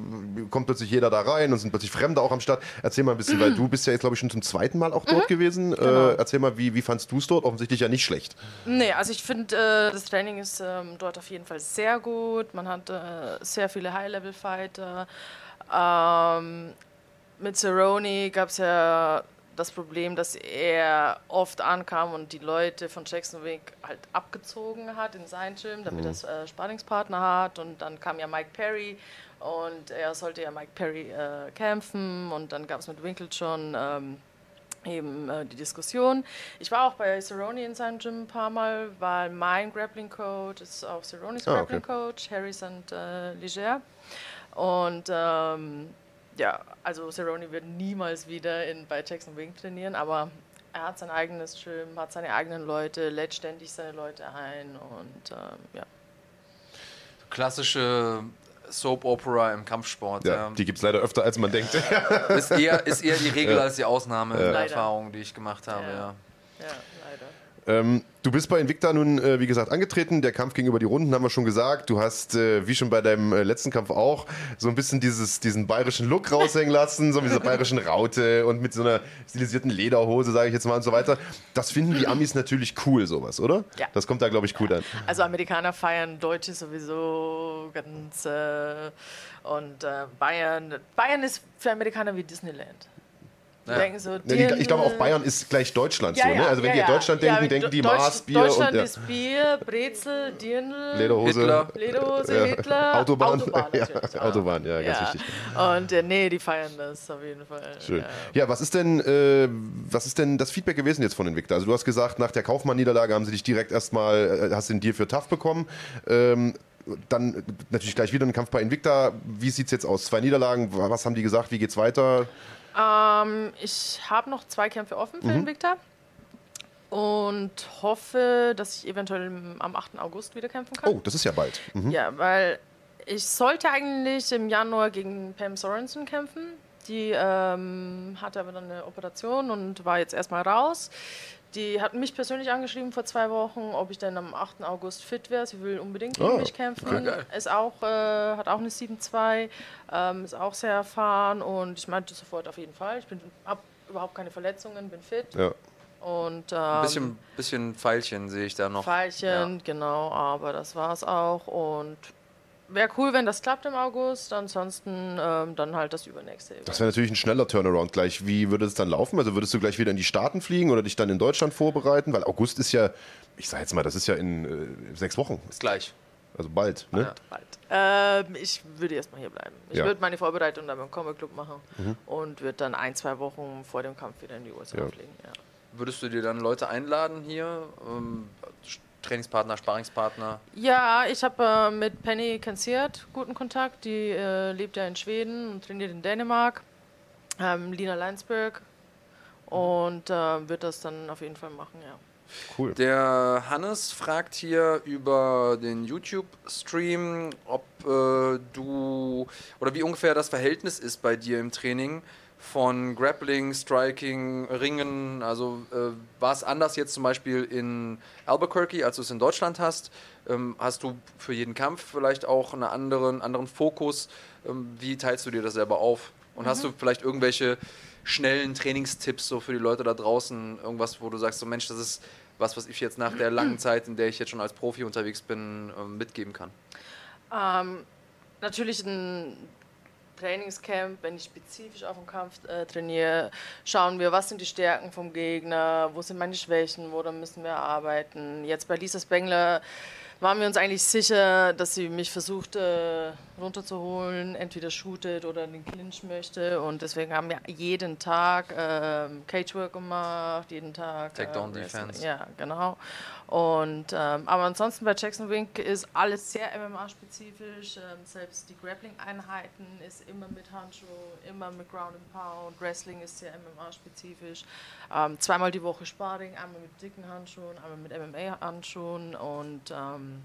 Kommt plötzlich jeder da rein und sind plötzlich Fremde auch am Start. Erzähl mal ein bisschen, weil du bist ja jetzt, glaube ich, schon zum zweiten Mal auch dort gewesen. Äh, erzähl mal, wie, wie fandst du es dort? Offensichtlich ja nicht schlecht. Nee, also ich finde, äh, das Training ist ähm, dort auf jeden Fall sehr gut. Man hat äh, sehr viele High-Level-Fighter. Ähm, mit Cerrone gab es ja das Problem, dass er oft ankam und die Leute von Jackson Wink halt abgezogen hat in sein Gym, damit er äh, Sparringspartner hat. Und dann kam ja Mike Perry und er sollte ja Mike Perry äh, kämpfen. Und dann gab es mit Winkle schon ähm, eben äh, die Diskussion. Ich war auch bei Cerrone in seinem Gym ein paar Mal, weil mein Grappling Coach ist auch Cerrones Ah, okay. Grappling Coach, Harry St. Äh, Leger. Und ähm, ja, also Cerrone wird niemals wieder in, bei Jackson Wing trainieren, aber er hat sein eigenes Gym, hat seine eigenen Leute, lädt ständig seine Leute ein und ähm, ja. Klassische Soap Opera im Kampfsport. Ja, ja. die gibt es leider öfter, als man denkt. Ist, eher, ist eher die Regel als die Ausnahme in der Leider. Erfahrung, die ich gemacht habe. Ja. Ja. Ja. Ähm, du bist bei Invicta nun, äh, wie gesagt, angetreten. Der Kampf ging über die Runden, haben wir schon gesagt. Du hast, äh, wie schon bei deinem äh, letzten Kampf auch, so ein bisschen dieses, diesen bayerischen Look raushängen lassen, so mit dieser bayerischen Raute und mit so einer stilisierten Lederhose, sage ich jetzt mal und so weiter. Das finden die Amis natürlich cool, sowas, oder? Ja. Das kommt da, glaube ich, cool an. Also Amerikaner feiern Deutsche sowieso ganz äh, und äh, Bayern. Bayern ist für Amerikaner wie Disneyland. Ja. denken so, Ja, die, ich glaube, auch. Bayern ist gleich Deutschland Ja, so, ne? ja, Also wenn die an ja. Deutschland denken, denken die Deutsch- Maß, Bier Deutschland und ja. ist Bier, Brezel, Dirndl, Lederhose. Hitler. Lederhose, Ja. Hitler, Autobahn. Autobahn [LAUGHS] Ja, natürlich. Autobahn, ja, ganz wichtig. Und äh, nee, die feiern das auf jeden Fall. Schön. Ja. Ja, was ist denn, äh, was ist denn das Feedback gewesen jetzt von Invicta? Also du hast gesagt, nach der Kaufmann-Niederlage haben sie dich direkt erstmal, äh, hast den Deal für TAF bekommen. Ähm, dann natürlich gleich wieder ein Kampf bei Invicta. Wie sieht's jetzt aus? Zwei Niederlagen, was haben die gesagt? Wie geht's weiter? Ähm, ich habe noch zwei Kämpfe offen für Mhm. den Victor und hoffe, dass ich eventuell am 8. August wieder kämpfen kann. Oh, das ist ja bald. Mhm. Ja, weil ich sollte eigentlich im Januar gegen Pam Sorensen kämpfen. Die ähm, hatte aber dann eine Operation und war jetzt erstmal raus. Die hat mich persönlich angeschrieben vor zwei Wochen, ob ich denn am 8. August fit wäre. Sie will unbedingt gegen Ah, mich kämpfen. okay. Ist auch, äh, hat auch eine 7-2, ähm, ist auch sehr erfahren und ich meinte sofort auf jeden Fall. Ich habe überhaupt keine Verletzungen, bin fit Ja. und ähm, Ein bisschen, bisschen Pfeilchen sehe ich da noch. Pfeilchen, genau, aber das war's auch. Und wäre cool, wenn das klappt im August. Ansonsten ähm, dann halt das übernächste. Das wäre natürlich ein schneller Turnaround gleich. Wie würde es dann laufen? Also würdest du gleich wieder in die Staaten fliegen oder dich dann in Deutschland vorbereiten? Weil August ist ja, ich sag jetzt mal, das ist ja in äh, sechs Wochen. Ist gleich. Also bald, ne? Ja. bald. Ähm, ich würde erstmal hier bleiben. Ich Ja. Mhm. würde meine Vorbereitung dann beim Comic Club machen und würde dann ein, zwei Wochen vor dem Kampf wieder in die USA Ja. fliegen. Ja. Würdest du dir dann Leute einladen hier? Ähm, Trainingspartner, Sparingspartner? Ja, ich habe äh, mit Penny Kansiert guten Kontakt. Die äh, lebt ja in Schweden und trainiert in Dänemark. Ähm, Lina Leinsberg. Und äh, wird das dann auf jeden Fall machen, ja. Cool. Der Hannes fragt hier über den YouTube-Stream, ob äh, du oder wie ungefähr das Verhältnis ist bei dir im Training von Grappling, Striking, Ringen. Also äh, war es anders jetzt zum Beispiel in Albuquerque, als du es in Deutschland hast? Ähm, hast du für jeden Kampf vielleicht auch einen anderen, anderen Fokus? Ähm, wie teilst du dir das selber auf? Und hast du vielleicht irgendwelche schnellen Trainingstipps so für die Leute da draußen? Irgendwas, wo du sagst, so Mensch, das ist was, was ich jetzt nach der langen [CLEARS THROAT] Zeit, in der ich jetzt schon als Profi unterwegs bin, ähm, mitgeben kann? Ähm, natürlich ein Trainingscamp, wenn ich spezifisch auf den Kampf äh, trainiere, schauen wir, was sind die Stärken vom Gegner, wo sind meine Schwächen, woran müssen wir arbeiten. Jetzt bei Lisa Spengler waren wir uns eigentlich sicher, dass sie mich versucht äh, runterzuholen, entweder shootet oder den Clinch möchte. Und deswegen haben wir jeden Tag ähm, Cagework gemacht, jeden Tag. Takedown ähm, Defense. Wrestling. Ja, genau. Und ähm, aber ansonsten bei Jackson Wink ist alles sehr MMA-spezifisch. Ähm, selbst die Grappling-Einheiten ist immer mit Handschuh, immer mit Ground and Pound. Wrestling ist sehr MMA-spezifisch. Ähm, zweimal die Woche Sparring, einmal mit dicken Handschuhen, einmal mit MMA-Handschuhen und ähm,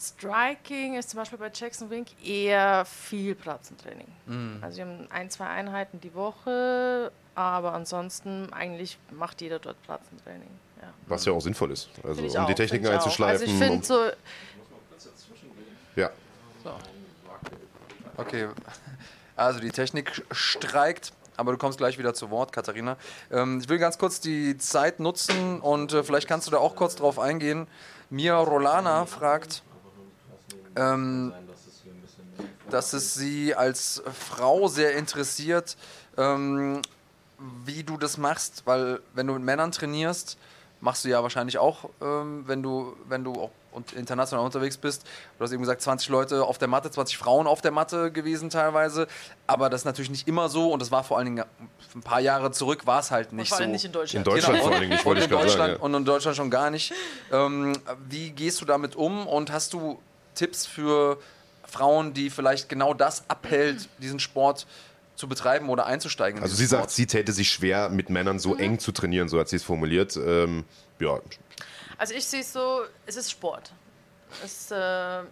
Striking ist zum Beispiel bei Jackson Wink eher viel Platzentraining. Also wir haben ein, zwei Einheiten die Woche, aber ansonsten eigentlich macht jeder dort Platzentraining. Ja. Was ja auch sinnvoll ist. Also um auch, die Techniken einzuschleifen. Also ich finde so, ja. Okay. Also die Technik streikt, aber du kommst gleich wieder zu Wort, Katharina. Ähm, ich will ganz kurz die Zeit nutzen und äh, vielleicht kannst du da auch kurz drauf eingehen. Mia Rolana fragt, ähm, dass es sie als Frau sehr interessiert, ähm, wie du das machst, weil wenn du mit Männern trainierst, machst du ja wahrscheinlich auch, ähm, wenn du, wenn du auch und international unterwegs bist. Du hast eben gesagt, 20 Leute auf der Matte, 20 Frauen auf der Matte gewesen teilweise. Aber das ist natürlich nicht immer so und das war vor allen Dingen ein paar Jahre zurück, war es halt nicht vor so. allem nicht in Deutschland. In Deutschland Genau. vor allen Dingen, und, wollte in ich gerade Deutschland, sagen. Ja. und in Deutschland schon gar nicht. Ähm, wie gehst du damit um und hast du Tipps für Frauen, die vielleicht genau das abhält, diesen Sport zu betreiben oder einzusteigen? in Also sie sagt, Sport? sie täte sich schwer, mit Männern so eng zu trainieren, so hat sie es formuliert. Ähm, ja, Also ich sehe es so, es ist Sport. Es, äh,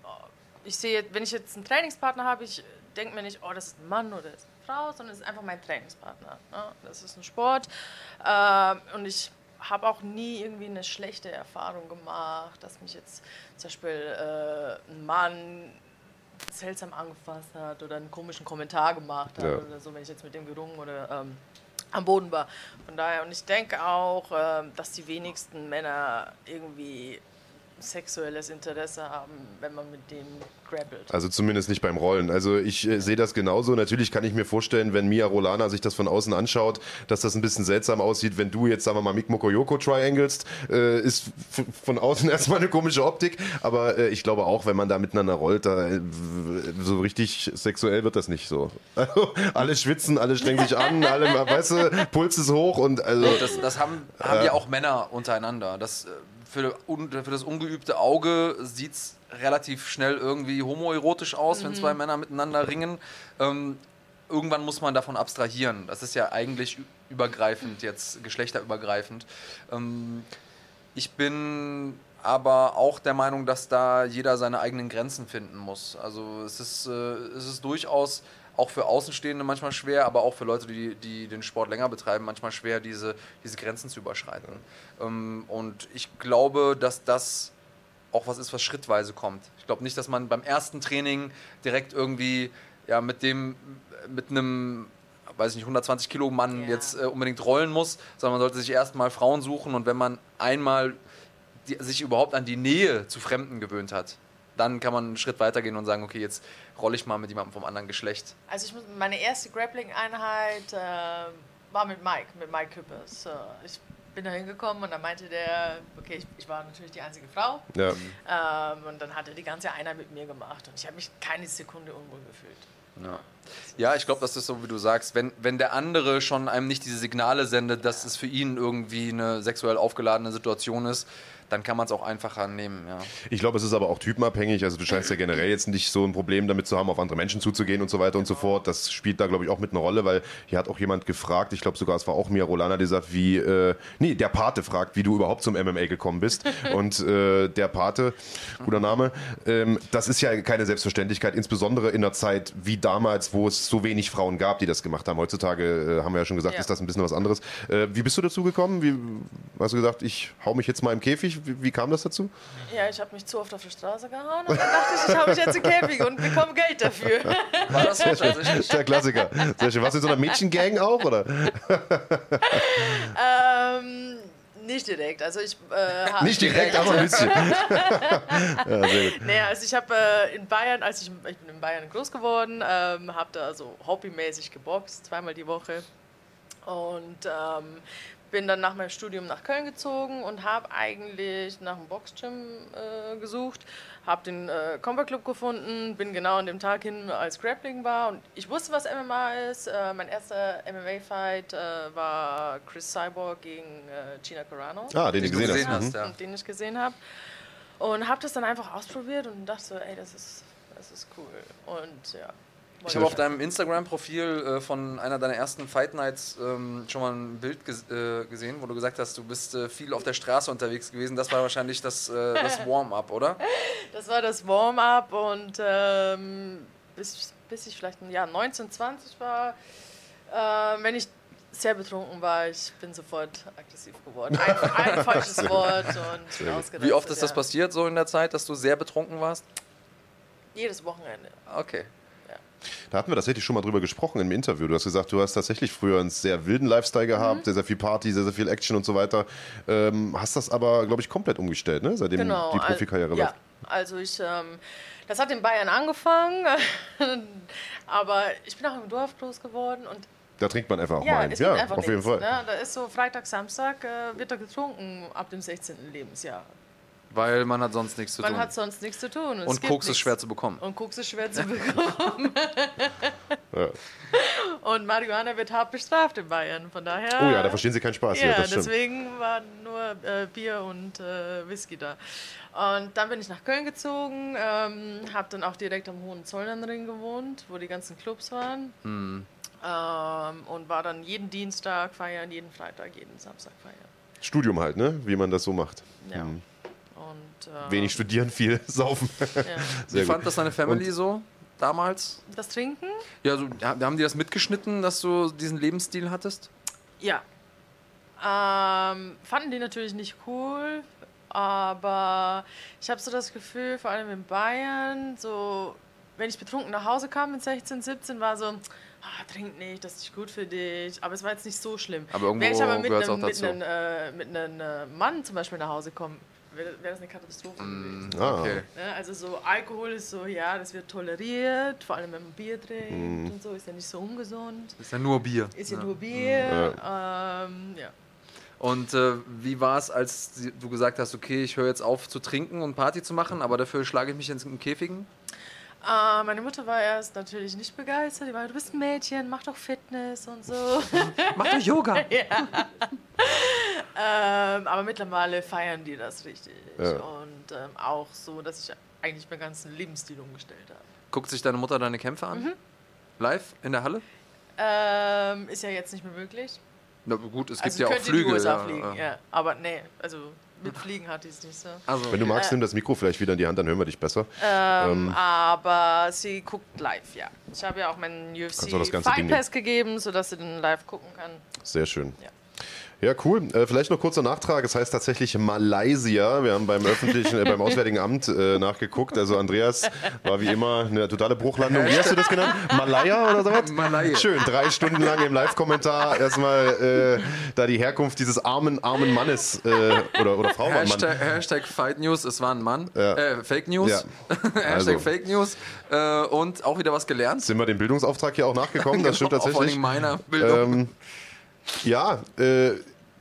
ich sehe, wenn ich jetzt einen Trainingspartner habe, ich denke mir nicht, oh, das ist ein Mann oder das ist eine Frau, sondern es ist einfach mein Trainingspartner. Ne? Das ist ein Sport. Äh, und ich habe auch nie irgendwie eine schlechte Erfahrung gemacht, dass mich jetzt zum Beispiel äh, ein Mann seltsam angefasst hat oder einen komischen Kommentar gemacht hat Ja. oder so, wenn ich jetzt mit dem gerungen oder ähm, am Boden war. Von daher, und ich denke auch, ähm, dass die wenigsten Männer irgendwie sexuelles Interesse haben, wenn man mit denen grappelt. Also zumindest nicht beim Rollen. Also ich äh, sehe das genauso. Natürlich kann ich mir vorstellen, wenn Mia Rolana sich das von außen anschaut, dass das ein bisschen seltsam aussieht, wenn du jetzt, sagen wir mal, Mick Mokoyoko triangelst, äh, ist von außen [LAUGHS] erstmal eine komische Optik. Aber äh, ich glaube auch, wenn man da miteinander rollt, da, äh, so richtig sexuell wird das nicht so. [LAUGHS] Also, alle schwitzen, alle strengen sich an, alle, weißt du, Puls ist hoch und also... Das, das haben, haben ja auch Männer untereinander. Das, äh, für, für das ungeübte Auge sieht es relativ schnell irgendwie homoerotisch aus, wenn zwei Männer miteinander ringen. Ähm, irgendwann muss man davon abstrahieren. Das ist ja eigentlich übergreifend, jetzt geschlechterübergreifend. Ähm, ich bin aber auch der Meinung, dass da jeder seine eigenen Grenzen finden muss. Also es ist, äh, es ist durchaus auch für Außenstehende manchmal schwer, aber auch für Leute, die, die den Sport länger betreiben, manchmal schwer, diese, diese Grenzen zu überschreiten. Ähm, und ich glaube, dass das auch was ist, was schrittweise kommt. Ich glaube nicht, dass man beim ersten Training direkt irgendwie ja, mit dem, mit einem, weiß ich nicht, 120 Kilo Mann Ja. jetzt äh, unbedingt rollen muss, sondern man sollte sich erstmal Frauen suchen und wenn man einmal die, sich überhaupt an die Nähe zu Fremden gewöhnt hat, dann kann man einen Schritt weitergehen und sagen, okay, jetzt rolle ich mal mit jemandem vom anderen Geschlecht. Also ich muss, meine erste Grappling-Einheit äh, war mit Mike, mit Mike Küppers. So, ich bin da hingekommen und dann meinte der, okay, ich, ich war natürlich die einzige Frau. Ja. Ähm, und dann hat er die ganze Einheit mit mir gemacht und ich habe mich keine Sekunde unwohl gefühlt. Ja, ja ich glaube, das ist so, wie du sagst. Wenn, wenn der andere schon einem nicht diese Signale sendet, dass es für ihn irgendwie eine sexuell aufgeladene Situation ist, dann kann man es auch einfacher nehmen. Ja. Ich glaube, es ist aber auch typenabhängig. Also du scheinst ja generell jetzt nicht so ein Problem damit zu haben, auf andere Menschen zuzugehen und so weiter und so fort. Das spielt da, glaube ich, auch mit einer Rolle, weil hier hat auch jemand gefragt, ich glaube sogar, es war auch Mia Rolana, die sagt, wie, äh, nee, der Pate fragt, wie du überhaupt zum MMA gekommen bist. [LAUGHS] und äh, der Pate, guter Name, ähm, das ist ja keine Selbstverständlichkeit, insbesondere in einer Zeit wie damals, wo es so wenig Frauen gab, die das gemacht haben. Heutzutage, äh, haben wir ja schon gesagt, Ja. ist das ein bisschen was anderes. Äh, wie bist du dazu gekommen? Wie, hast du gesagt, ich hau mich jetzt mal im Käfig? Wie, wie kam das dazu? Ja, ich habe mich zu oft auf der Straße gehauen und dann dachte ich, ich habe mich jetzt im Käfig und bekomme Geld dafür. War das so? Der Klassiker. Sehr schön. Warst du in so einer Mädchengang auch, oder? ähm, nicht direkt. Also ich äh, Nicht direkt, aber ein bisschen. [LAUGHS] ja, sehr gut. Naja, also ich habe äh, in Bayern, als ich, ich bin in Bayern groß geworden, ähm, habe da so hobbymäßig geboxt, zweimal die Woche. Und ähm, bin dann nach meinem Studium nach Köln gezogen und habe eigentlich nach einem Boxgym äh, gesucht, habe den äh, Combat Club gefunden, bin genau an dem Tag hin, als Grappling war und ich wusste, was MMA ist. Äh, mein erster MMA-Fight äh, war Chris Cyborg gegen äh, Gina Carano Ah, den du Den du gesehen, gesehen hast. hast. Mhm. Ja. und den ich gesehen habe. Und habe das dann einfach ausprobiert und dachte so, ey, das ist, das ist cool. Und ja. Ich habe auf deinem Instagram-Profil äh, von einer deiner ersten Fight Nights ähm, schon mal ein Bild ges äh, gesehen, wo du gesagt hast, du bist äh, viel auf der Straße unterwegs gewesen. Das war wahrscheinlich das, äh, das [LAUGHS] Warm-up, oder? Das war das Warm-up und ähm, bis, bis ich vielleicht ein Jahr 19, 20 war, äh, wenn ich sehr betrunken war, ich bin sofort aggressiv geworden. Ein, ein [LAUGHS] falsches Wort und bin ausgerastet, Wie oft ist das ja. passiert so in der Zeit, dass du sehr betrunken warst? Jedes Wochenende. Okay. Da hatten wir tatsächlich schon mal drüber gesprochen im Interview. Du hast gesagt, du hast tatsächlich früher einen sehr wilden Lifestyle gehabt, Mhm. sehr, sehr viel Party, sehr, sehr viel Action und so weiter. Ähm, hast das aber, glaube ich, komplett umgestellt, ne? seitdem Genau. die Profikarriere ja, läuft. also ich, ähm, das hat in Bayern angefangen, [LAUGHS] aber ich bin auch im Dorf groß geworden und Da trinkt man einfach auch ja, mal ein. es gibt Ja, auf jeden nichts, Fall. Ne? Da ist so Freitag, Samstag äh, wird da getrunken ab dem 16. Lebensjahr. Weil man hat sonst nichts zu Man tun. hat sonst nichts zu tun. es Und gibt Koks ist nichts. schwer zu bekommen. Und Koks ist schwer zu [LAUGHS] bekommen. Ja. Und Marihuana wird hart bestraft in Bayern. Von daher. Oh ja, da verstehen sie keinen Spaß hier, Ja, das stimmt. deswegen war nur äh, Bier und äh, Whisky da. Und dann bin ich nach Köln gezogen, ähm, habe dann auch direkt am Hohenzollernring gewohnt, wo die ganzen Clubs waren. Hm. Ähm, und war dann jeden Dienstag feiern, jeden Freitag, jeden Samstag feiern. Studium halt, ne? wie man das so macht. Ja. Mhm. Und, äh, Wenig studieren, viel [LAUGHS] saufen. Ja. Sehr Wie gut. fand das deine Family so damals? Das Trinken? Ja, so, ja, haben die das mitgeschnitten, dass du diesen Lebensstil hattest? Ja. Ähm, fanden die natürlich nicht cool, aber ich habe so das Gefühl, vor allem in Bayern, so wenn ich betrunken nach Hause kam mit 16, 17, war so, ah, trink nicht, das ist nicht gut für dich. Aber es war jetzt nicht so schlimm. Aber irgendwo wenn ich aber mit einem, auch mit einem, äh, mit einem äh, Mann zum Beispiel nach Hause komme, wäre wär das eine Katastrophe Mm. gewesen. Ah. Okay. Ne? Also so Alkohol ist so, ja, das wird toleriert, vor allem wenn man Bier trinkt Mhm. und so, ist ja nicht so ungesund. Ist ja nur Bier. Ist ja, Ja. nur Bier. Ähm, ja. Und äh, wie war es, als du gesagt hast, okay, ich höre jetzt auf zu trinken und Party zu machen, aber dafür schlage ich mich ins in Käfigen? Äh, meine Mutter war erst natürlich nicht begeistert. Die war, du bist ein Mädchen, mach doch Fitness und so. [LAUGHS] Mach doch Yoga. [LAUGHS] ähm, aber mittlerweile feiern die das richtig. Ja. Und ähm, auch so, dass ich eigentlich meinen ganzen Lebensstil umgestellt habe. Guckt sich deine Mutter deine Kämpfe an? Live in der Halle? Ähm, ist ja jetzt nicht mehr möglich. Na gut, es gibt Also ja auch in die Flüge. USA ja, fliegen, ja. ja. Aber nee, also mit Fliegen hat die es nicht so. Also, Wenn du magst, Äh, nimm das Mikro vielleicht wieder in die Hand, dann hören wir dich besser. Ähm, Ähm. aber sie guckt live, ja. Ich habe ja auch meinen UFC ganze Fight Pass gegeben, sodass sie den live gucken kann. Sehr schön. Ja. Ja, cool. Äh, vielleicht noch kurzer Nachtrag. Es heißt tatsächlich Malaysia. Wir haben beim öffentlichen, äh, beim [LAUGHS] Auswärtigen Amt äh, nachgeguckt. Also Andreas war wie immer eine totale Bruchlandung. Wie hast du das genannt? [LAUGHS] Malaya oder sowas? Malaya. Schön. Drei Stunden lang im Live-Kommentar erstmal äh, da die Herkunft dieses armen, armen Mannes äh, oder, oder Frau war ein Mann. Hashtag, Hashtag Fight News, es war ein Mann. Ja. Äh, Fake News. Ja. [LAUGHS] Hashtag Also. Fake News. Und auch wieder was gelernt. Sind wir dem Bildungsauftrag hier auch nachgekommen? Das stimmt Vor tatsächlich. allem meiner Bildung. Ähm, ja, äh,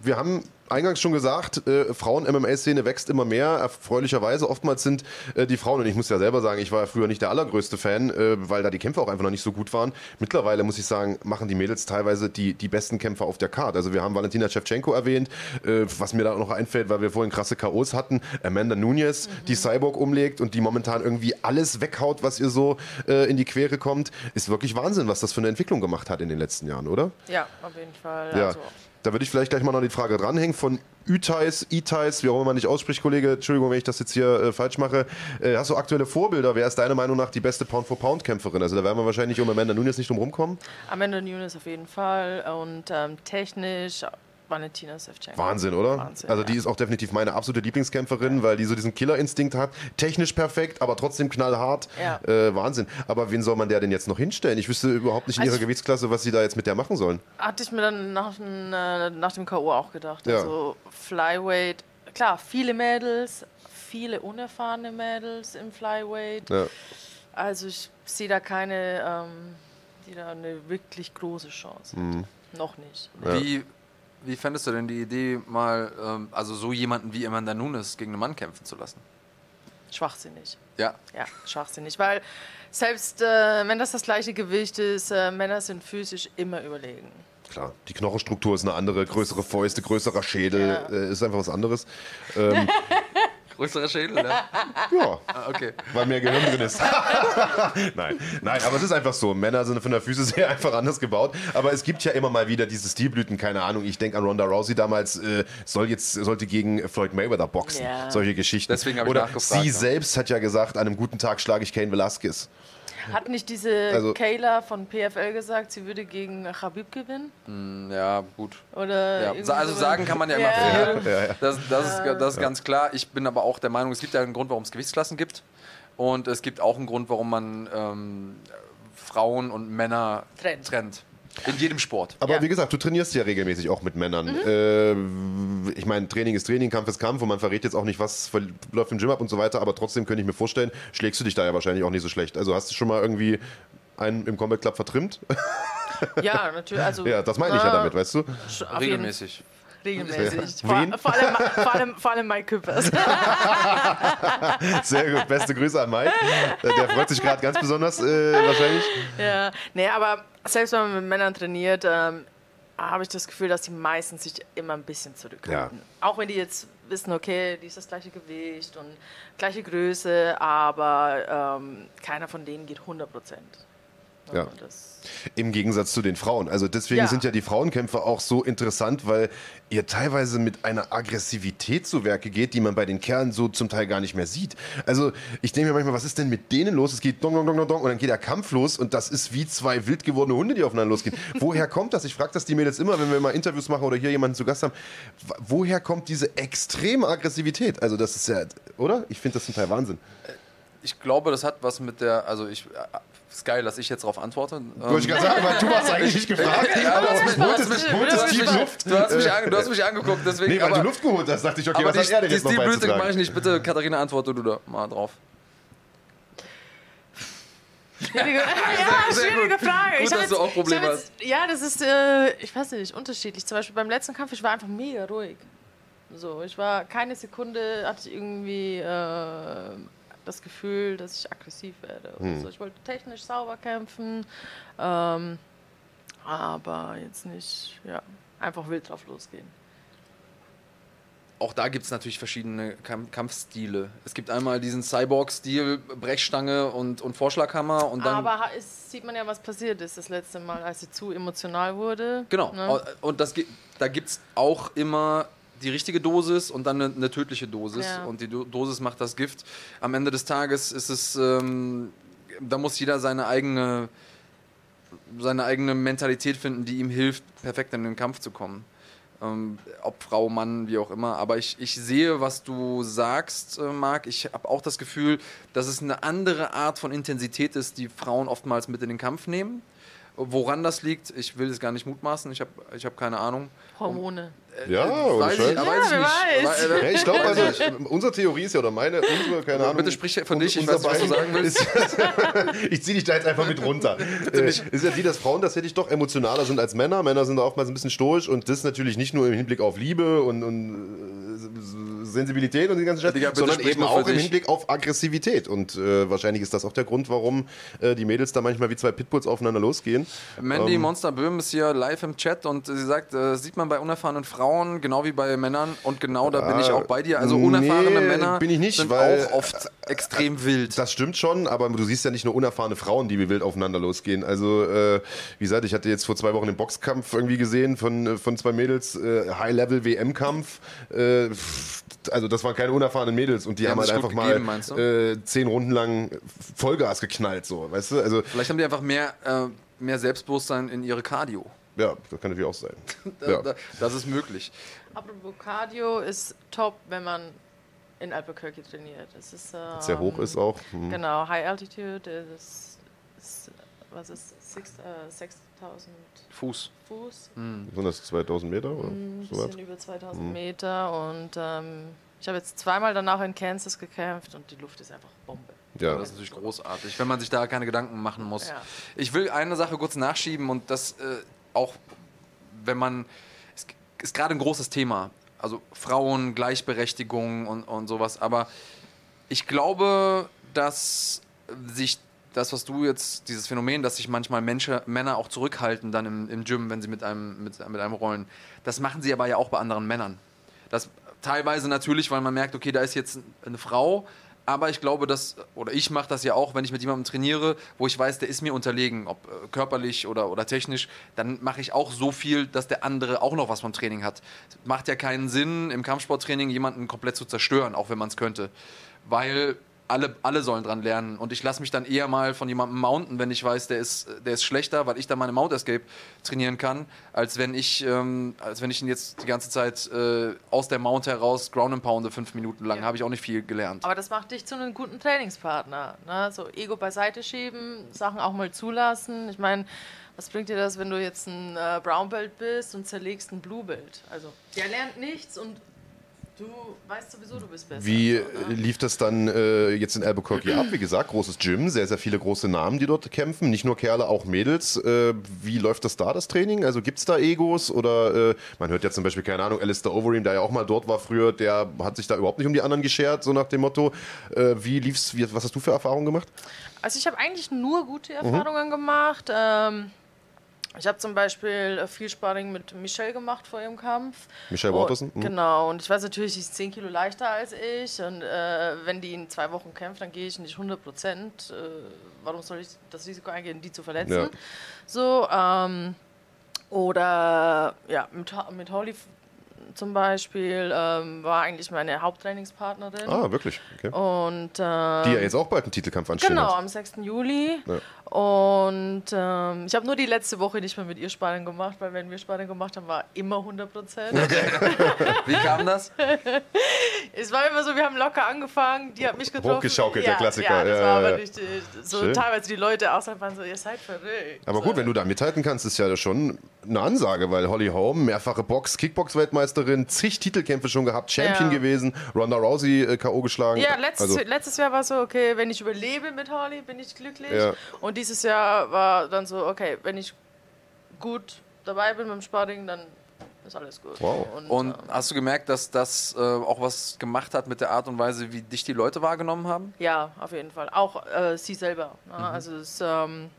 wir haben eingangs schon gesagt, äh, Frauen-MMA-Szene wächst immer mehr, erfreulicherweise. Oftmals sind äh, die Frauen, und ich muss ja selber sagen, ich war früher nicht der allergrößte Fan, äh, weil da die Kämpfe auch einfach noch nicht so gut waren. Mittlerweile, muss ich sagen, machen die Mädels teilweise die, die besten Kämpfer auf der Card. Also wir haben Valentina Shevchenko erwähnt, äh, was mir da auch noch einfällt, weil wir vorhin krasse K.O.s hatten. Amanda Nunez, die Cyborg umlegt und die momentan irgendwie alles weghaut, was ihr so äh, in die Quere kommt. Ist wirklich Wahnsinn, was das für eine Entwicklung gemacht hat in den letzten Jahren, oder? Ja, auf jeden Fall. Ja, Also, da würde ich vielleicht gleich mal noch die Frage dranhängen von Üteis, Itais, wie auch immer man dich ausspricht, Kollege. Entschuldigung, wenn ich das jetzt hier äh, falsch mache. Äh, hast du aktuelle Vorbilder? Wer ist deiner Meinung nach die beste Pound-for-Pound-Kämpferin? Also da werden wir wahrscheinlich um Amanda Nunes nicht drum rumkommen. Amanda Nunes auf jeden Fall und ähm, technisch Valentina Shevchenko. Wahnsinn, oder? Wahnsinn, also ja. die ist auch definitiv meine absolute Lieblingskämpferin, weil die so diesen Killerinstinkt hat. Technisch perfekt, aber trotzdem knallhart. Ja. Äh, Wahnsinn. Aber wen soll man der denn jetzt noch hinstellen? Ich wüsste überhaupt nicht in Also ihrer ich- Gewichtsklasse, was sie da jetzt mit der machen sollen. Hatte ich mir dann nach, dem, äh, nach dem K.O. auch gedacht. Ja. Also Flyweight, klar, viele Mädels, viele unerfahrene Mädels im Flyweight. Ja. Also ich sehe da keine, ähm, die da eine wirklich große Chance hat. Mhm. Noch nicht. Wie, wie fändest du denn die Idee, mal ähm, also so jemanden wie Amanda Nunes gegen einen Mann kämpfen zu lassen? Schwachsinnig. Ja. Ja, schwachsinnig. Weil selbst äh, wenn das das gleiche Gewicht ist, äh, Männer sind physisch immer überlegen. Klar, die Knochenstruktur ist eine andere, größere Fäuste, größerer Schädel, Ja. äh, ist einfach was anderes. Ähm, [LAUGHS] Größerer Schädel, ne? ja, Ah, okay. weil mehr Gehirn drin ist. [LAUGHS] nein, nein, aber es ist einfach so. Männer sind von der Füße sehr einfach anders gebaut. Aber es gibt ja immer mal wieder diese Stilblüten, keine Ahnung. Ich denke an Ronda Rousey damals, äh, soll jetzt, sollte gegen Floyd Mayweather boxen. Ja. Solche Geschichten. Deswegen hab ich Oder nachgefragt, sie ja. selbst hat ja gesagt, an einem guten Tag schlage ich Kane Velasquez. Hat nicht diese Also- Kayla von PFL gesagt, sie würde gegen Khabib gewinnen? Ja, gut. Oder Ja. Also sagen kann man ja immer Ja. viel. Ja, ja. Das, das, ist, das ist ganz klar. Ich bin aber auch der Meinung, es gibt ja einen Grund, warum es Gewichtsklassen gibt. Und es gibt auch einen Grund, warum man ähm, Frauen und Männer Trennt. trennt. In jedem Sport. Aber Ja. wie gesagt, du trainierst ja regelmäßig auch mit Männern. Äh, ich meine, Training ist Training, Kampf ist Kampf und man verrät jetzt auch nicht, was läuft im Gym ab und so weiter, aber trotzdem könnte ich mir vorstellen, schlägst du dich da ja wahrscheinlich auch nicht so schlecht. Also hast du schon mal irgendwie einen im Combat Club vertrimmt? Ja, natürlich. Also, [LAUGHS] ja, das meine ich ja äh, damit, weißt du? Regelmäßig. Regelmäßig. Ja. Vor, vor, allem, vor, allem, vor allem Mike Küppers. Sehr gut, beste Grüße an Mike. Der freut sich gerade ganz besonders äh, wahrscheinlich. ja. Nee, aber selbst wenn man mit Männern trainiert, ähm, habe ich das Gefühl, dass die meisten sich immer ein bisschen zurückhalten. Auch wenn die jetzt wissen, okay, die ist das gleiche Gewicht und gleiche Größe, aber ähm, keiner von denen geht 100 Prozent. Ja. Das, Im Gegensatz zu den Frauen. Also deswegen Ja. sind ja die Frauenkämpfe auch so interessant, weil ihr teilweise mit einer Aggressivität zu Werke geht, die man bei den Kerlen so zum Teil gar nicht mehr sieht. Also ich denke mir manchmal, was ist denn mit denen los? Es geht dong, dong, dong, dong, dong und dann geht der Kampf los und das ist wie zwei wild gewordene Hunde, die aufeinander losgehen. [LAUGHS] Woher kommt das? Ich frage das die Mädels immer, wenn wir mal Interviews machen oder hier jemanden zu Gast haben. Woher kommt diese extreme Aggressivität? Also das ist ja, oder? Ich finde das zum Teil Wahnsinn. Ich glaube, das hat was mit der, also ich, äh, ist geil, dass ich jetzt darauf antworte. Ähm, Wollte ich gerade sagen, weil du warst eigentlich nicht gefragt. Ja, aber du hast mich- du holt hast es- mich- holt du es hast tief mich- Luft. Du hast mich, ange, du hast mich angeguckt, deswegen. Nee, weil aber, du Luft geholt hast, dachte ich, okay, aber was die, hat er denn die jetzt noch Stilblüte mache ich nicht. Bitte, Katharina, antworte du da mal drauf. schwierige, [LAUGHS] ja, [LAUGHS] sehr schwierige gut. Frage. Gut, ich dass du auch Probleme ich hab jetzt, Ja, das ist, äh, ich weiß nicht, unterschiedlich. Zum Beispiel beim letzten Kampf, ich war einfach mega ruhig. So, ich war keine Sekunde, hatte ich irgendwie äh, das Gefühl, dass ich aggressiv werde. Hm. so. Ich wollte technisch sauber kämpfen, ähm, aber jetzt nicht, ja, einfach wild drauf losgehen. Auch da gibt es natürlich verschiedene Kamp Kampfstile. Es gibt einmal diesen Cyborg-Stil, Brechstange und, und Vorschlaghammer und dann. aber es sieht man ja, was passiert ist das letzte Mal, als sie zu emotional wurde. Genau. Ne? Und das, da gibt es auch immer die richtige Dosis und dann eine, eine tödliche Dosis. Ja. Und die Do Dosis macht das Gift. Am Ende des Tages ist es, ähm, da muss jeder seine eigene, seine eigene Mentalität finden, die ihm hilft, perfekt in den Kampf zu kommen. Ähm, ob Frau, Mann, wie auch immer. Aber ich, ich sehe, was du sagst, äh, Marc. Ich habe auch das Gefühl, dass es eine andere Art von Intensität ist, die Frauen oftmals mit in den Kampf nehmen. Woran das liegt, ich will es gar nicht mutmaßen. Ich habe ich hab keine Ahnung. Hormone. Ja, ohne weiß ich, Scheiß. weiß Ja, ich nicht. weiß. Weil, äh, Ja, ich glaube, also, [LAUGHS] unsere Theorie ist ja, oder meine, unsere, keine Ahnung. Bitte sprich von dich, ich weiß nicht, was du sagen willst. [LAUGHS] Ich ziehe dich da jetzt einfach mit runter. Äh, ist ja die, dass Frauen tatsächlich doch emotionaler sind als Männer. Männer sind da oftmals ein bisschen stoisch und das natürlich nicht nur im Hinblick auf Liebe und, und äh, Sensibilität und die ganze Scheiße, bitte sondern eben auch im. Hinblick auf Aggressivität. Und äh, wahrscheinlich ist das auch der Grund, warum äh, die Mädels da manchmal wie zwei Pitbulls aufeinander losgehen. Mandy Ähm. Monster Böhm ist hier live im Chat und sie sagt, äh, sieht man bei unerfahrenen Frauen genau wie bei Männern und genau da bin ich auch bei dir. Also nee, unerfahrene Männer bin ich nicht, sind weil, auch oft extrem wild. Das stimmt schon, aber du siehst ja nicht nur unerfahrene Frauen, die wie wild aufeinander losgehen. Also, äh, wie gesagt, ich hatte jetzt vor zwei Wochen den Boxkampf irgendwie gesehen von, äh, von zwei Mädels, äh, High-Level-WM-Kampf. Also, das waren keine unerfahrenen Mädels und die, Die haben haben halt einfach mal gegeben, du? äh, zehn Runden lang Vollgas geknallt, so, weißt du? Also, Vielleicht haben die einfach mehr, äh, mehr Selbstbewusstsein in ihre Cardio. ja, das kann natürlich auch sein. [LAUGHS] Da, Ja. da, das ist möglich. Apropos Cardio ist top, wenn man in Albuquerque trainiert. Das ist ähm, Sehr hoch ist auch. Hm. Genau, High Altitude ist, ist was ist six- äh, 6000 Fuß. Fuß, Sind das 2000 Meter oder ein so was? bisschen über 2000 Meter und ähm, ich habe jetzt zweimal danach in Kansas gekämpft und die Luft ist einfach Bombe. Ja. Das ist natürlich großartig, wenn man sich da keine Gedanken machen muss. Ja. Ich will eine Sache kurz nachschieben und das äh, auch, wenn man, es ist gerade ein großes Thema, also Frauen, Gleichberechtigung und, und sowas, aber ich glaube, dass sich das, was du jetzt, dieses Phänomen, dass sich manchmal Menschen, Männer auch zurückhalten dann im, im Gym, wenn sie mit einem, mit, mit einem rollen, das machen sie aber ja auch bei anderen Männern. Das teilweise natürlich, weil man merkt, okay, da ist jetzt eine Frau, aber ich glaube, dass, oder ich mache das ja auch, wenn ich mit jemandem trainiere, wo ich weiß, der ist mir unterlegen, ob äh, körperlich oder, oder technisch, dann mache ich auch so viel, dass der andere auch noch was vom Training hat. Macht ja keinen Sinn, im Kampfsporttraining jemanden komplett zu zerstören, auch wenn man es könnte. Weil alle, alle sollen dran lernen. Und ich lasse mich dann eher mal von jemandem mounten, wenn ich weiß, der ist, der ist schlechter, weil ich dann meine Mount Escape trainieren kann, als wenn ich, ähm, als wenn ich ihn jetzt die ganze Zeit äh, aus der Mount heraus Ground and Pounde fünf Minuten lang. Ja. Habe ich auch nicht viel gelernt. Aber das macht dich zu einem guten Trainingspartner. Ne? So Ego beiseite schieben, Sachen auch mal zulassen. Ich meine, was bringt dir das, wenn du jetzt ein äh, Brown Belt bist und zerlegst ein Blue Belt? Also, der lernt nichts und du weißt sowieso, du bist besser. Wie So, äh, lief das dann äh, jetzt in Albuquerque ab? Wie gesagt, großes Gym, sehr, sehr viele große Namen, die dort kämpfen. Nicht nur Kerle, auch Mädels. Äh, wie läuft das da, das Training? Also gibt es da Egos? Oder äh, man hört ja zum Beispiel, keine Ahnung, Alistair Overeem, der ja auch mal dort war früher, der hat sich da überhaupt nicht um die anderen geschert, so nach dem Motto. Äh, wie lief's? Wie, was hast du für Erfahrungen gemacht? Also ich habe eigentlich nur gute Erfahrungen gemacht. Ähm, Ich habe zum Beispiel äh, viel Sparring mit Michelle gemacht vor ihrem Kampf. Michelle Waterson? Mhm. Genau, und ich weiß natürlich, sie ist 10 Kilo leichter als ich. Und äh, wenn die in zwei Wochen kämpft, dann gehe ich nicht 100 Prozent. Äh, warum soll ich das Risiko eingehen, die zu verletzen? Ja. So, ähm, oder ja, mit, mit Holly zum Beispiel ähm, war eigentlich meine Haupttrainingspartnerin. Ah, wirklich? Okay. Und ähm, Die ja jetzt auch bald einen Titelkampf anstehen Genau, hat. am 6. Juli. Ja. Und ähm, ich habe nur die letzte Woche nicht mehr mit ihr Sparring gemacht, weil wenn wir Sparring gemacht haben, war immer 100 Prozent. [LAUGHS] Wie kam das? es war immer so, wir haben locker angefangen, die hat mich getroffen. Hochgeschaukelt, der ja, Klassiker. Ja, das Ja, war ja, aber richtig. So Schön. teilweise die Leute außerhalb waren so, ihr seid verrückt. Aber gut, wenn du da mithalten kannst, ist ja schon eine Ansage, weil Holly Holm, mehrfache Box, Kickbox-Weltmeisterin, zig Titelkämpfe schon gehabt, Champion gewesen, Ronda Rousey äh, K.O. geschlagen. Ja, letztes, also, letztes Jahr war so, okay, wenn ich überlebe mit Holly, bin ich glücklich. Und dieses Jahr war dann so, okay, wenn ich gut dabei bin beim Sparring, dann ist alles gut. Wow. Und ähm, hast du gemerkt, dass das äh, auch was gemacht hat mit der Art und Weise, wie dich die Leute wahrgenommen haben? Ja, auf jeden Fall. Auch äh, sie selber. Ne? Mhm. Also es, ähm,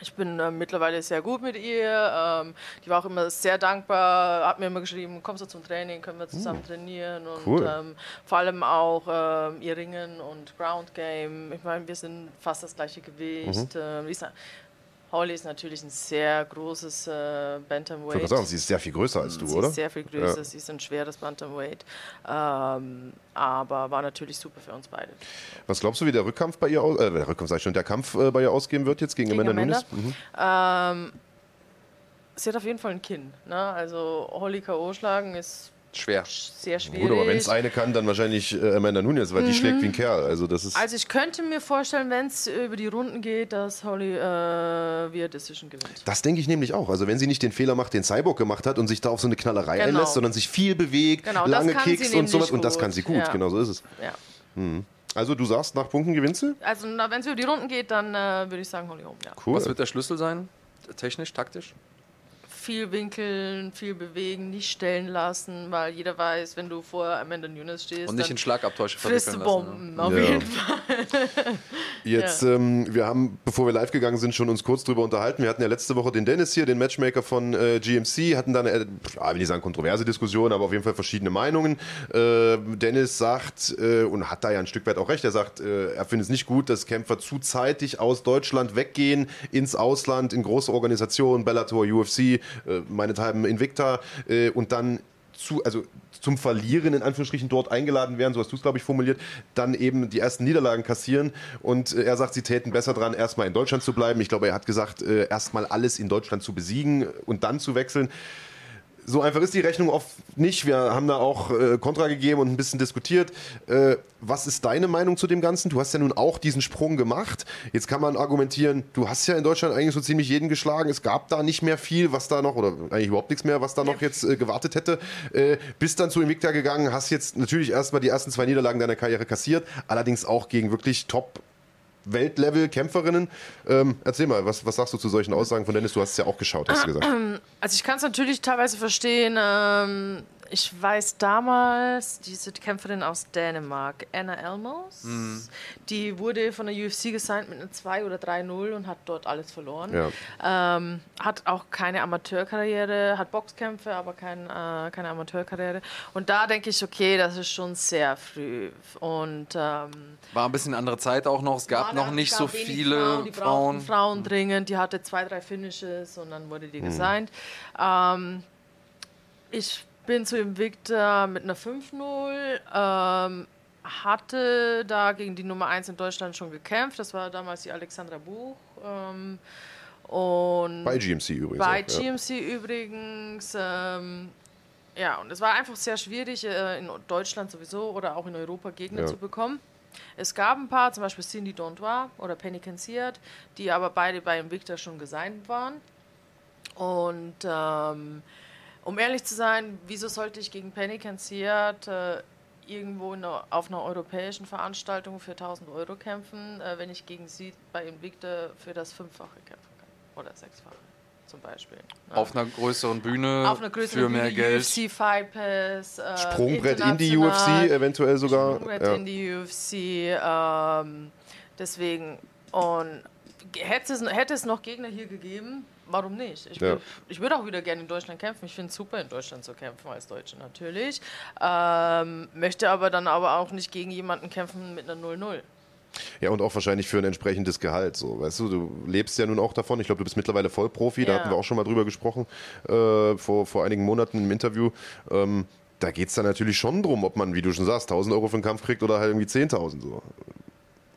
ich bin äh, mittlerweile sehr gut mit ihr. Ähm, die war auch immer sehr dankbar, hat mir immer geschrieben, kommst du zum Training, können wir zusammen trainieren. Und. Cool. ähm, vor allem auch ähm, ihr Ringen und Ground Game. Ich meine, wir sind fast das gleiche Gewicht. Mhm. Ähm, ich Holly ist natürlich ein sehr großes äh, ich Bantamweight. gerade sagen, sie ist sehr viel größer als du, sie oder? ist sehr viel größer, Ja. sie ist ein schweres Bantamweight. Ähm, aber war natürlich super für uns beide. Was glaubst du, wie der Rückkampf bei ihr aus, äh, der Rückkampf ich schon, der Kampf äh, bei ihr ausgehen wird jetzt gegen, Gegen Amanda Amanda? Nunes? Mhm. Ähm, sie hat auf jeden Fall ein Kinn. Ne? Also Holly K.O. schlagen ist Schwer. sehr schwierig. Gut, aber wenn es eine kann, dann wahrscheinlich äh, Amanda Nunes, weil die schlägt wie ein Kerl. Also das ist. also ich könnte mir vorstellen, wenn es über die Runden geht, dass Holly äh, via Decision gewinnt. Das denke ich nämlich auch. Also wenn sie nicht den Fehler macht, den Cyborg gemacht hat und sich da auf so eine Knallerei Genau. einlässt, sondern sich viel bewegt, Genau, lange Kicks und sowas. Und das kann sie gut, Ja. genau so ist es. Ja. Also du sagst, nach Punkten gewinnst du? Also wenn es über die Runden geht, dann äh, würde ich sagen Holly Holm. Ja. Cool. Was wird der Schlüssel sein? Technisch, taktisch? Viel winkeln, viel bewegen, nicht stellen lassen, weil jeder weiß, wenn du vor Amanda Nunes stehst, Und nicht dann in Schlagabtäusche verwickeln du lassen. ne? Bomben, auf Ja. jeden Fall. [LAUGHS] Jetzt, ähm, wir haben, bevor wir live gegangen sind, schon uns kurz drüber unterhalten. Wir hatten ja letzte Woche den Dennis hier, den Matchmaker von äh, GMC, hatten da eine, äh, ja, will nicht sagen kontroverse Diskussion, aber auf jeden Fall verschiedene Meinungen. Äh, Dennis sagt, äh, und hat da ja ein Stück weit auch recht, er sagt, äh, er findet es nicht gut, dass Kämpfer zu zeitig aus Deutschland weggehen ins Ausland, in große Organisationen, Bellator, UFC, äh, meinethalben Invicta, äh, und dann zu, also zum Verlieren in Anführungsstrichen dort eingeladen werden, so hast du es, glaube ich, formuliert, dann eben die ersten Niederlagen kassieren. Und äh, er sagt, sie täten besser dran, erstmal in Deutschland zu bleiben. Ich glaube, er hat gesagt, äh, erstmal alles in Deutschland zu besiegen und dann zu wechseln. So einfach ist die Rechnung oft nicht. Wir haben da auch äh, Kontra gegeben und ein bisschen diskutiert. Äh, was ist deine Meinung zu dem Ganzen? Du hast ja nun auch diesen Sprung gemacht. Jetzt kann man argumentieren, du hast ja in Deutschland eigentlich so ziemlich jeden geschlagen. Es gab da nicht mehr viel, was da noch, oder eigentlich überhaupt nichts mehr, was da noch jetzt äh, gewartet hätte. Äh, bist dann zu Invicta gegangen, hast jetzt natürlich erstmal die ersten zwei Niederlagen deiner Karriere kassiert, allerdings auch gegen wirklich top Weltlevel-Kämpferinnen. Ähm, erzähl mal, was, was sagst du zu solchen Aussagen von Dennis? Du hast es ja auch geschaut, hast du gesagt. Also ich kann es natürlich teilweise verstehen. Ähm, ich weiß damals, diese Kämpferin aus Dänemark, Anna Elmos, Mhm. die wurde von der UFC gesigned mit einer 2 oder 3-0 und hat dort alles verloren. Ja. Ähm, hat auch keine Amateurkarriere, hat Boxkämpfe, aber kein, äh, keine Amateurkarriere. Und da denke ich, okay, das ist schon sehr früh. Und ähm, War ein bisschen andere Zeit auch noch. Es gab noch nicht gab so viele Frauen, die Frauen. Frauen dringend. Die hatte zwei, drei Finishes und dann wurde Mhm. die gesigned. Ähm, ich bin zu Invicta mit einer 5-0. Ähm, hatte da gegen die Nummer 1 in Deutschland schon gekämpft. Das war damals die Alexandra Buch. Ähm, und Bei GMC übrigens. bei auch, ja. GMC übrigens. Ähm, ja, und es war einfach sehr schwierig, äh, in Deutschland sowieso oder auch in Europa Gegner Ja. zu bekommen. Es gab ein paar, zum Beispiel Cindy Dondois oder Penny Kensiert, die aber beide bei Invicta schon gesigned waren. Und ähm, um ehrlich zu sein, wieso sollte ich gegen Penny Kensiert äh, irgendwo einer, auf einer europäischen Veranstaltung für 1000 Euro kämpfen, äh, wenn ich gegen sie bei Invicta für das Fünffache kämpfen kann? Oder Sechsfache zum Beispiel. ne? Auf einer größeren Bühne auf einer größeren für mehr Bühne, Geld. UFC Fight Pass, äh, Sprungbrett in die UFC, eventuell sogar. Sprungbrett Ja. in die UFC. Ähm, deswegen. Und hätte es, hätte es noch Gegner hier gegeben, warum nicht? Ich, Ja. würde auch wieder gerne in Deutschland kämpfen. Ich finde es super, in Deutschland zu kämpfen als Deutsche natürlich. Ähm, möchte aber dann aber auch nicht gegen jemanden kämpfen mit einer 0-0. Ja, und auch wahrscheinlich für ein entsprechendes Gehalt. So, weißt du, du lebst ja nun auch davon. Ich glaube, du bist mittlerweile Vollprofi. Da Ja. hatten wir auch schon mal drüber gesprochen äh, vor, vor einigen Monaten im Interview. Ähm, da geht es dann natürlich schon drum, ob man, wie du schon sagst, 1000 Euro für einen Kampf kriegt oder halt irgendwie 10.000. So.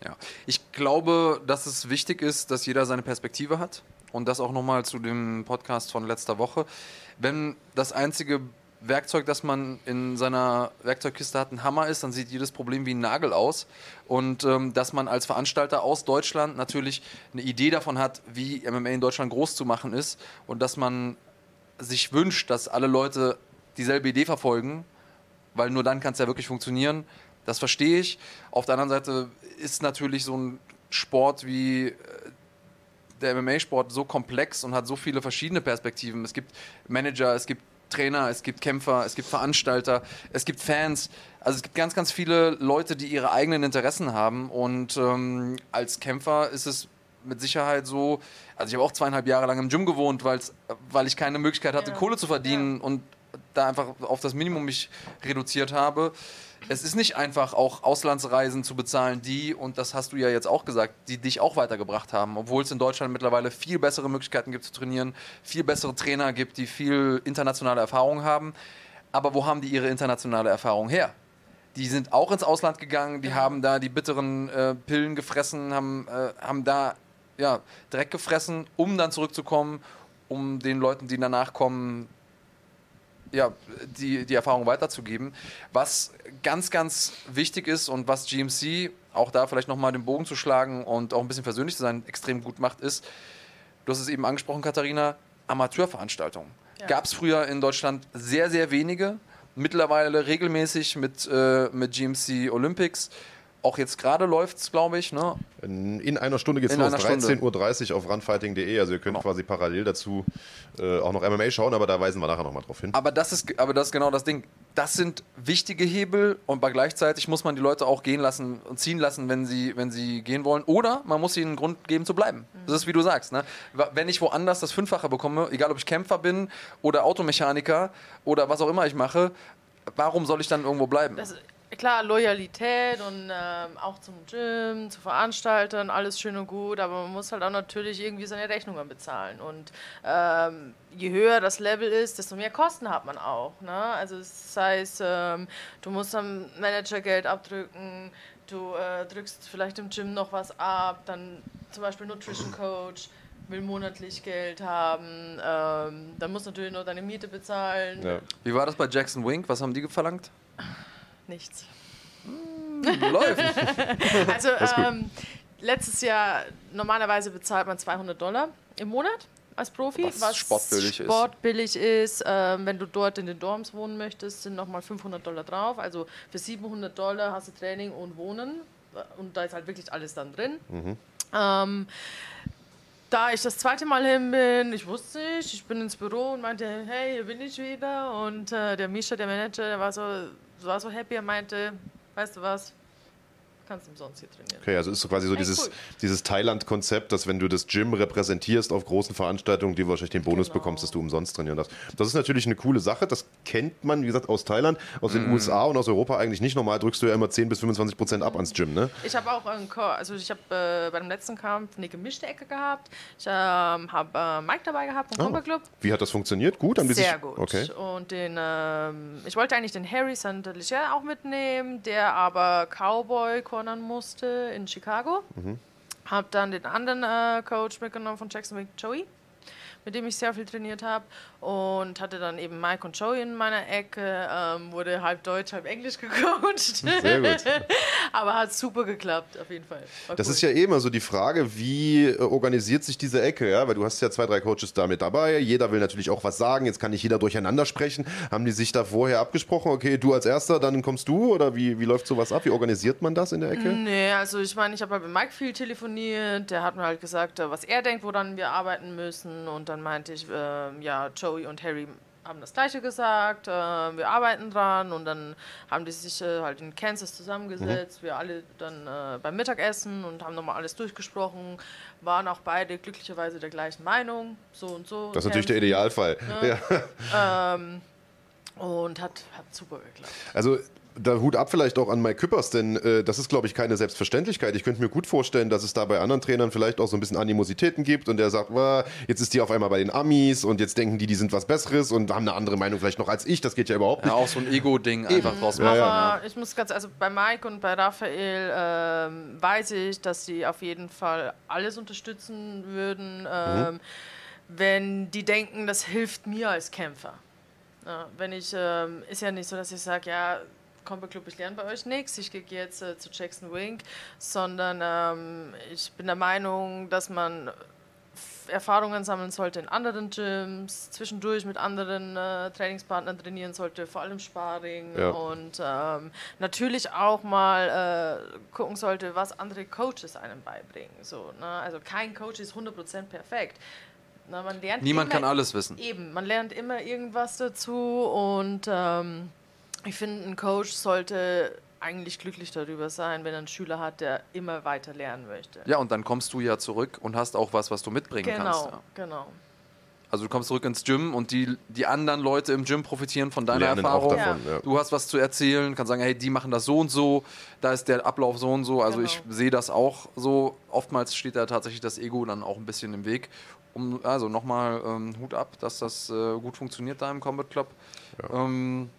Ja. Ich glaube, dass es wichtig ist, dass jeder seine Perspektive hat. Und das auch nochmal zu dem Podcast von letzter Woche. Wenn das einzige Werkzeug, das man in seiner Werkzeugkiste hat, ein Hammer ist, dann sieht jedes Problem wie ein Nagel aus. Und ähm, dass man als Veranstalter aus Deutschland natürlich eine Idee davon hat, wie MMA in Deutschland groß zu machen ist. Und dass man sich wünscht, dass alle Leute dieselbe Idee verfolgen, weil nur dann kann es ja wirklich funktionieren. Das verstehe ich. Auf der anderen Seite ist natürlich so ein Sport wie äh, der MMA-Sport so komplex und hat so viele verschiedene Perspektiven. Es gibt Manager, es gibt Trainer, es gibt Kämpfer, es gibt Veranstalter, es gibt Fans. Also es gibt ganz, ganz viele Leute, die ihre eigenen Interessen haben. Und ähm, als Kämpfer ist es mit Sicherheit so, also ich habe auch zweieinhalb Jahre lang im Gym gewohnt, weil ich keine Möglichkeit hatte, Ja. Kohle zu verdienen und da einfach auf das Minimum mich reduziert habe. Es ist nicht einfach, auch Auslandsreisen zu bezahlen, die, und das hast du ja jetzt auch gesagt, die dich auch weitergebracht haben. Obwohl es in Deutschland mittlerweile viel bessere Möglichkeiten gibt zu trainieren, viel bessere Trainer gibt, die viel internationale Erfahrung haben. Aber wo haben die ihre internationale Erfahrung her? Die sind auch ins Ausland gegangen, die haben da die bitteren äh, Pillen gefressen, haben, äh, haben da ja, Dreck gefressen, um dann zurückzukommen, um den Leuten, die danach kommen, ja, die, die Erfahrung weiterzugeben. Was ganz, ganz wichtig ist und was GMC, auch da vielleicht nochmal den Bogen zu schlagen und auch ein bisschen persönlich zu sein, extrem gut macht, ist, du hast es eben angesprochen, Katharina, Amateurveranstaltungen. Ja. Gab es früher in Deutschland sehr, sehr wenige. Mittlerweile regelmäßig mit, äh, mit GMC Olympics. Auch jetzt gerade läuft es, glaube ich. Ne? In, in einer Stunde geht es los, einer Stunde. 13.30 Uhr auf runfighting.de. Also ihr könnt Genau. quasi parallel dazu äh, auch noch MMA schauen, aber da weisen wir nachher nochmal drauf hin. Aber das, ist, aber das ist genau das Ding. Das sind wichtige Hebel und bei gleichzeitig muss man die Leute auch gehen lassen und ziehen lassen, wenn sie, wenn sie gehen wollen. Oder man muss ihnen einen Grund geben zu bleiben. Das ist wie du sagst. Ne? Wenn ich woanders das Fünffache bekomme, egal ob ich Kämpfer bin oder Automechaniker oder was auch immer ich mache, warum soll ich dann irgendwo bleiben? Das, klar, Loyalität und ähm, auch zum Gym, zu Veranstaltern, alles schön und gut, aber man muss halt auch natürlich irgendwie seine Rechnungen bezahlen. Und ähm, je höher das Level ist, desto mehr Kosten hat man auch. Ne? Also das heißt, ähm, du musst am Manager Geld abdrücken, du äh, drückst vielleicht im Gym noch was ab, dann zum Beispiel Nutrition Coach will monatlich Geld haben, ähm, dann musst du natürlich noch deine Miete bezahlen. Ja. Wie war das bei Jackson Wink? Was haben die verlangt? Nichts. Läuft. [LAUGHS] Also ist ähm, letztes Jahr normalerweise bezahlt man 200 Dollar im Monat als Profi, Was sportbillig ist. sportbillig ist. Ähm, wenn du dort in den Dorms wohnen möchtest, sind nochmal 500 Dollar drauf. Also für 700 Dollar hast du Training und Wohnen und da ist halt wirklich alles dann drin. Mhm. Ähm, da ich das zweite Mal hin bin, ich wusste nicht, ich bin ins Büro und meinte, hey, hier bin ich wieder. Und äh, der Misha, der Manager, der war so, war so happy, er meinte, weißt du was, kannst umsonst hier trainieren. Okay, also ist so quasi so Echt dieses, cool. dieses Thailand-Konzept, dass wenn du das Gym repräsentierst auf großen Veranstaltungen, die wahrscheinlich den Bonus Genau. bekommst, dass du umsonst trainieren darfst. Das ist natürlich eine coole Sache. Das kennt man, wie gesagt, aus Thailand, aus den USA und aus Europa eigentlich nicht. Normal drückst du ja immer 10 bis 25 Prozent ab ans Gym, ne? Ich habe auch einen Ko also ich habe äh, beim letzten Kampf eine gemischte Ecke gehabt. Ich ähm, habe äh, Mike dabei gehabt vom Oh. Combat Club. Wie hat das funktioniert? Gut? Haben die Sehr sich, gut. Okay. Und den, ähm, ich wollte eigentlich den Harry Sandelicher auch mitnehmen, der aber Cowboy cornern musste in Chicago. Mhm. Hab dann den anderen äh, Coach mitgenommen von Jacksonville, Joey, mit dem ich sehr viel trainiert habe. Und hatte dann eben Mike und Joey in meiner Ecke. Ähm, wurde halb Deutsch, halb Englisch [LAUGHS] gecoacht. Sehr gut. [LAUGHS] aber hat super geklappt, auf jeden Fall. War Das cool. ist ja eh immer so die Frage, wie äh, organisiert sich diese Ecke, ja? Weil du hast ja zwei, drei Coaches da mit dabei. Jeder will natürlich auch was sagen. Jetzt kann nicht jeder durcheinander sprechen. Haben die sich da vorher abgesprochen? Okay, du als Erster, dann kommst du? Oder wie, wie läuft sowas ab? Wie organisiert man das in der Ecke? Nee, also ich meine, ich habe halt mit Mike viel telefoniert. Der hat mir halt gesagt, äh, was er denkt, woran wir arbeiten müssen. Und dann meinte ich, ähm, ja, Joey und Harry haben das Gleiche gesagt, äh, wir arbeiten dran und dann haben die sich äh, halt in Kansas zusammengesetzt, wir alle dann äh, beim Mittagessen und haben nochmal alles durchgesprochen, waren auch beide glücklicherweise der gleichen Meinung, so und so. Das ist natürlich der. Idealfall. Ja. Und hat, hat super geklappt. Also da Hut ab vielleicht auch an Mike Küppers, denn äh, das ist, glaube ich, keine Selbstverständlichkeit. Ich könnte mir gut vorstellen, dass es da bei anderen Trainern vielleicht auch so ein bisschen Animositäten gibt und der sagt, "Wa, jetzt ist die auf einmal bei den Amis und jetzt denken die, die sind was Besseres und haben eine andere Meinung vielleicht noch als ich. Das geht ja überhaupt Ja, nicht. auch so ein Ego-Ding einfach draus Ja, machen. ja. Aber ich muss ganz, also bei Mike und bei Raphael ähm, weiß ich, dass sie auf jeden Fall alles unterstützen würden, ähm, wenn die denken, das hilft mir als Kämpfer. Ja, wenn ich, ähm, ist ja nicht so, dass ich sage, ja, Combat Club, ich lerne bei euch nichts, ich gehe jetzt äh, zu Jackson Wink, sondern ähm, ich bin der Meinung, dass man Erfahrungen sammeln sollte in anderen Gyms, zwischendurch mit anderen äh, Trainingspartnern trainieren sollte, vor allem Sparring Ja. und ähm, natürlich auch mal äh, gucken sollte, was andere Coaches einem beibringen. So, ne? Also kein Coach ist 100% perfekt. Na, lernt Niemand kann alles wissen. Eben, man lernt immer irgendwas dazu und ähm, ich finde, ein Coach sollte eigentlich glücklich darüber sein, wenn er einen Schüler hat, der immer weiter lernen möchte. Ja, und dann kommst du ja zurück und hast auch was, was du mitbringen genau, kannst. Ja. genau. Also du kommst zurück ins Gym und die, die anderen Leute im Gym profitieren von deiner Lernen auch Erfahrung. davon, ja. Du hast was zu erzählen, kannst sagen, hey, die machen das so und so, da ist der Ablauf so und so. Also Genau. ich sehe das auch so. Oftmals steht da tatsächlich das Ego dann auch ein bisschen im Weg. Um, also nochmal ähm, Hut ab, dass das äh, gut funktioniert da im Combat Club. Ähm,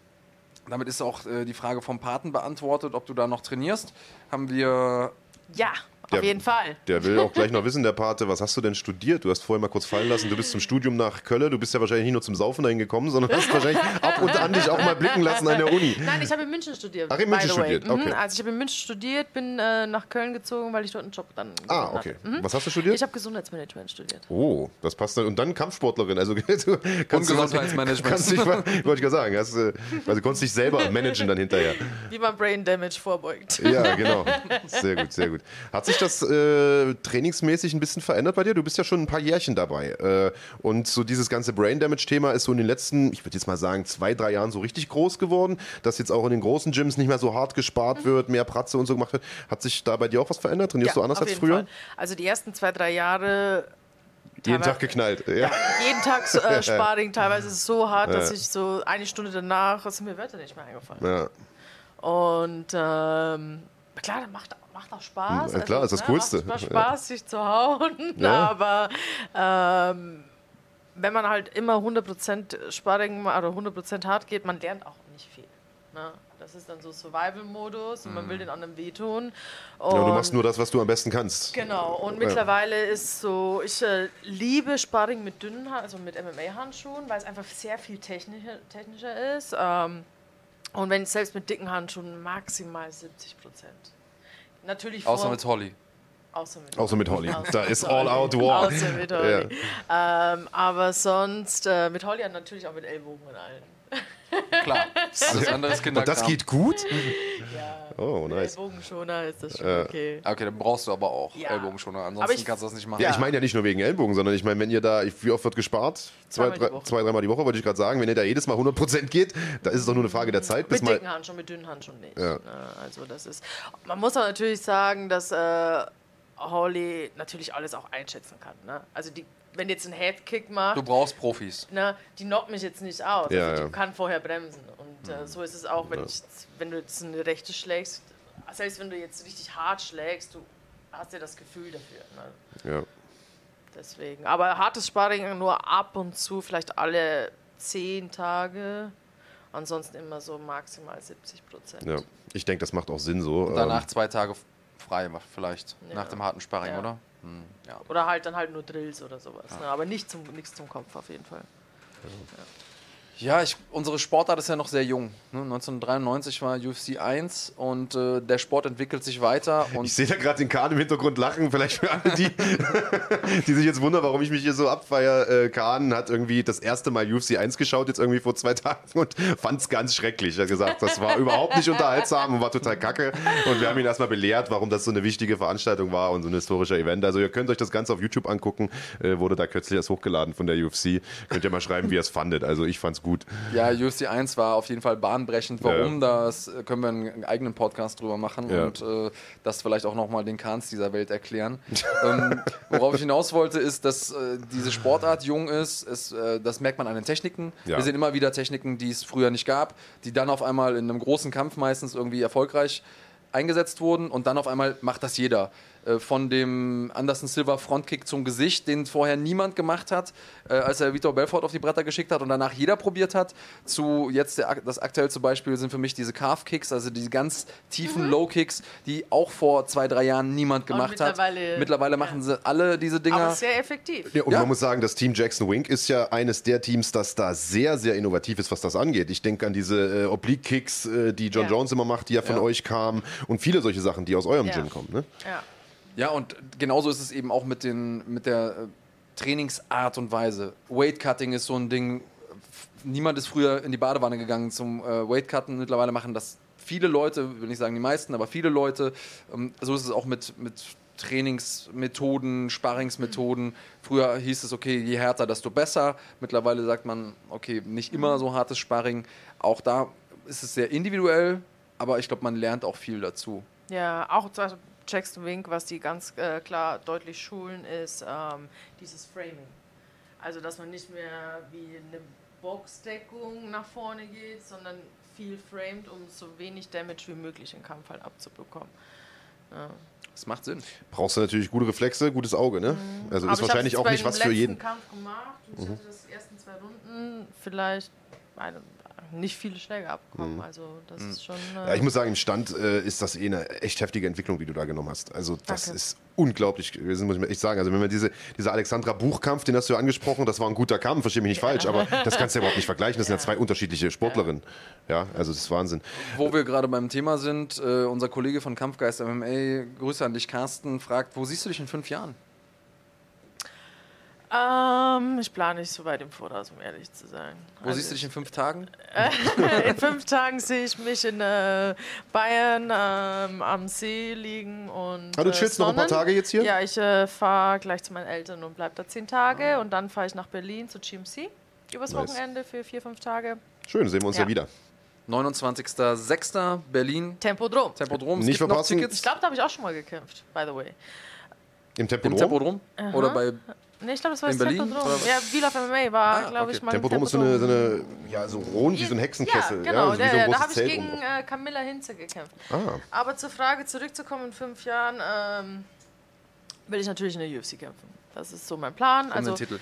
damit ist auch äh, die Frage vom Paten beantwortet, ob du da noch trainierst. Haben wir Ja, Der- auf jeden Fall. Der will auch gleich noch wissen, der Pate, was hast du denn studiert? Du hast vorher mal kurz fallen lassen, du bist zum Studium nach Köln, du bist ja wahrscheinlich nicht nur zum Saufen dahin gekommen, sondern hast wahrscheinlich ab und an dich auch mal blicken lassen an der Uni. Nein, ich habe in München studiert. Ach, in München studiert, okay. Mhm, also ich habe in München studiert, bin äh, nach Köln gezogen, weil ich dort einen Job dann Ah, okay. Mhm. Was hast du studiert? Ich habe Gesundheitsmanagement studiert. Oh, das passt dann. Und dann Kampfsportlerin. Also du [LAUGHS] kannst du- Gesundheitsmanagement. Kannst dich, wollte ich gerade sagen. Hast, äh, also du konntest dich selber managen dann hinterher. Wie man Brain Damage vorbeugt. Ja, genau. Sehr gut, sehr gut. Hat sich das äh, trainingsmäßig ein bisschen verändert bei dir? Du bist ja schon ein paar Jährchen dabei. Äh, und so dieses ganze Brain Damage-Thema ist so in den letzten, ich würde jetzt mal sagen, zwei, drei Jahren so richtig groß geworden, dass jetzt auch in den großen Gyms nicht mehr so hart gespart wird, mehr Pratze und so gemacht wird. Hat sich da bei dir auch was verändert? Trainierst du anders als früher? Fall. Also die ersten zwei, drei Jahre Jeden Tag geknallt. Ja. jeden Tag äh, [LAUGHS] Sparring, teilweise ist es so hart, dass ich so eine Stunde danach, sind mir Wörter nicht mehr eingefallen. Ja. Und ähm, klar, das macht, macht auch Spaß. Ja, klar, ist das ne, Coolste. Macht Spaß, [LAUGHS] sich zu hauen. Ja. Aber ähm, wenn man halt immer 100% Sparring oder 100% hart geht, man lernt auch nicht viel. Ne? Das ist dann so Survival-Modus und man will den anderen wehtun. Mhm. Ja, du Und- machst nur das, was du am besten kannst. Genau, und Ja. mittlerweile ist so, ich äh, liebe Sparring mit dünnen, Han- also mit MMA-Handschuhen, weil es einfach sehr viel technischer, technischer ist. Ähm, und wenn selbst mit dicken Handschuhen maximal 70 Prozent. Natürlich Außer mit Holly. außer mit Außer mit Holly. Außer Da ist all out war. Außer mit Holly. Ähm, aber sonst äh, mit Holly und natürlich auch mit Ellbogen und allen. Klar. [LAUGHS] Alles andere ist Und Kinderkram. das geht gut? Ja, Oh, nice. Ellbogenschoner ist das schon Äh, okay. Okay, dann brauchst du aber auch Ja. Ellbogenschoner. Ansonsten ich- kannst du das nicht machen. Ja, ich meine ja nicht nur wegen Ellbogen, sondern ich meine, wenn ihr da, wie oft wird gespart? Zwei, drei, Woche. zwei dreimal die Woche, wollte ich gerade sagen. Wenn ihr da jedes Mal 100% geht, da ist es doch nur eine Frage der Zeit, bis Mit mal. dicken Handschuhen, mit dünnen Handschuhen nicht. Ja. Ne? Also das ist. Man muss auch natürlich sagen, dass äh, Holly natürlich alles auch einschätzen kann. Ne? Also die, wenn jetzt ein Headkick macht, Du brauchst Profis. ne, die knockt mich jetzt nicht aus. Ja, also die ja. kann vorher bremsen. Und äh, so ist es auch, wenn, ich, wenn du jetzt eine rechte schlägst, selbst wenn du jetzt richtig hart schlägst, du hast ja das Gefühl dafür. Ne? Ja. Deswegen. Aber hartes Sparring nur ab und zu, vielleicht alle zehn Tage. Ansonsten immer so maximal 70 Prozent. ja. Ich denke, das macht auch Sinn so. Und danach Ähm, zwei Tage frei, vielleicht. Ja. Nach dem harten Sparring, Ja. oder? Hm, ja. Oder halt dann halt nur Drills oder sowas. Ne? Aber nicht zum, nichts zum Kopf auf jeden Fall. Ja, ich, unsere Sportart ist ja noch sehr jung. Ne? 1993 war UFC 1 und äh, der Sport entwickelt sich weiter. [LAUGHS] Ich sehe da gerade den Kahn im Hintergrund lachen. Vielleicht für alle, die, [LAUGHS] die sich jetzt wundern, warum ich mich hier so abfeier. Äh, Kahn hat irgendwie das erste Mal UFC 1 geschaut, jetzt irgendwie vor zwei [LAUGHS] Tagen und fand es ganz schrecklich. Er hat gesagt, das war überhaupt nicht unterhaltsam und war total kacke. Und wir haben ihn erstmal belehrt, warum das so eine wichtige Veranstaltung war und so ein historischer Event. Also ihr könnt euch das Ganze auf YouTube angucken. Äh, wurde da kürzlich erst hochgeladen von der UFC. Könnt ihr mal schreiben, wie ihr es fandet. Also ich fand's ganz gut. Ja, UFC 1 war auf jeden Fall bahnbrechend. Warum, ja. das äh, können wir einen eigenen Podcast drüber machen ja. und äh, das vielleicht auch nochmal den Kahns dieser Welt erklären. [LAUGHS] ähm, worauf ich hinaus wollte, ist, dass äh, diese Sportart jung ist. Es, äh, das merkt man an den Techniken. Ja. Wir sehen immer wieder Techniken, die es früher nicht gab, die dann auf einmal in einem großen Kampf meistens irgendwie erfolgreich eingesetzt wurden und dann auf einmal macht das jeder. Äh, von dem Anderson Silver Frontkick zum Gesicht, den vorher niemand gemacht hat, äh, als er Vitor Belfort auf die Bretter geschickt hat und danach jeder probiert hat, zu jetzt der, das aktuellste Beispiel sind für mich diese Calf Kicks, also diese ganz tiefen mhm. Low Kicks, die auch vor zwei, drei Jahren niemand gemacht mittlerweile, hat. Mittlerweile machen ja. sie alle diese Dinger. Aber sehr effektiv. Ja, und ja. man muss sagen, das Team Jackson Wink ist ja eines der Teams, das da sehr, sehr innovativ ist, was das angeht. Ich denke an diese äh, Oblique Kicks, äh, die John ja. Jones immer macht, die ja von euch kamen und viele solche Sachen, die aus eurem Gym kommen. Ne? Ja. Ja, und genauso ist es eben auch mit, den, mit der äh, Trainingsart und Weise. Weight Cutting ist so ein Ding. Niemand ist früher in die Badewanne gegangen zum äh, Weight Cutten. Mittlerweile machen das viele Leute, will nicht sagen die meisten, aber viele Leute. Ähm, so ist es auch mit, mit Trainingsmethoden, Sparringsmethoden. Früher hieß es, okay, je härter, desto besser. Mittlerweile sagt man, okay, nicht immer so hartes Sparring. Auch da ist es sehr individuell, aber ich glaube, man lernt auch viel dazu. Ja, auch Jackson Wink, was die ganz äh, klar deutlich schulen, ist ähm, dieses Framing. Also, dass man nicht mehr wie eine Boxdeckung nach vorne geht, sondern viel framed, um so wenig Damage wie möglich im Kampf halt abzubekommen. Ja. Das macht Sinn. Brauchst du natürlich gute Reflexe, gutes Auge, ne? Mhm. Also Aber ist wahrscheinlich auch nicht was für jeden. Ich habe Kampf gemacht und mhm. ich hatte das ersten zwei Runden vielleicht nicht viele Schläge abbekommen. Mhm. Also das mhm. ist schon. Äh ja, ich muss sagen, im Stand äh, ist das eh eine echt heftige Entwicklung, die du da genommen hast. Also das Danke. ist unglaublich gewesen, muss ich echt sagen. Also wenn man diese, dieser Alexandra Buchkampf, den hast du ja angesprochen, das war ein guter Kampf, verstehe mich nicht ja. falsch, aber [LAUGHS] das kannst du ja überhaupt nicht vergleichen. Das sind ja zwei unterschiedliche Sportlerinnen. Ja, also das ist Wahnsinn. Wo wir gerade beim Thema sind, äh, unser Kollege von Kampfgeist MMA, Grüße an dich, Carsten, fragt, wo siehst du dich in fünf Jahren? Ähm, ich plane nicht so weit im Voraus, um ehrlich zu sein. Wo also siehst du dich in fünf Tagen? [LAUGHS] in fünf Tagen sehe ich mich in äh, Bayern ähm, am See liegen und. Ah, du chillst äh, noch ein paar Tage jetzt hier? Ja, ich äh, fahre gleich zu meinen Eltern und bleibe da zehn Tage ah. und dann fahre ich nach Berlin zu GMC übers nice. Wochenende für vier, fünf Tage. Schön, sehen wir uns ja, ja wieder. 29.06. Berlin. Tempodrom. Tempodrom. Nicht verpassen. Ich glaube, da habe ich auch schon mal gekämpft, by the way. Im Tempodrom? Im Tempodrom? Oder bei Nee, ich glaube, das war in das Berlin? Tempodrom. Ja, Wheel of MMA war, ah, glaube okay. ich, mal Tempodrom ist so eine, so eine, ja, so rund wie so ein Hexenkessel. Ja, genau. Ja, der, so da habe ich gegen äh, Camilla Hinze gekämpft. Ah. Aber zur Frage zurückzukommen, in fünf Jahren ähm, will ich natürlich in der UFC kämpfen. Das ist so mein Plan. Um also, den Titel.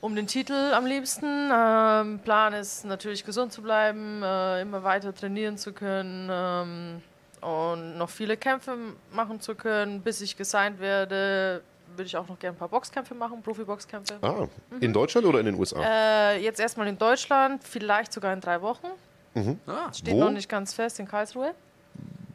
Um den Titel am liebsten. Ähm, Plan ist natürlich gesund zu bleiben, äh, immer weiter trainieren zu können. Ähm, und noch viele Kämpfe machen zu können, bis ich gesigned werde, würde ich auch noch gerne ein paar Boxkämpfe machen, Profi-Boxkämpfe. Ah, mhm. in Deutschland oder in den USA? Äh, jetzt erstmal in Deutschland, vielleicht sogar in drei Wochen. Mhm. Ah, Steht Wo? noch nicht ganz fest, in Karlsruhe.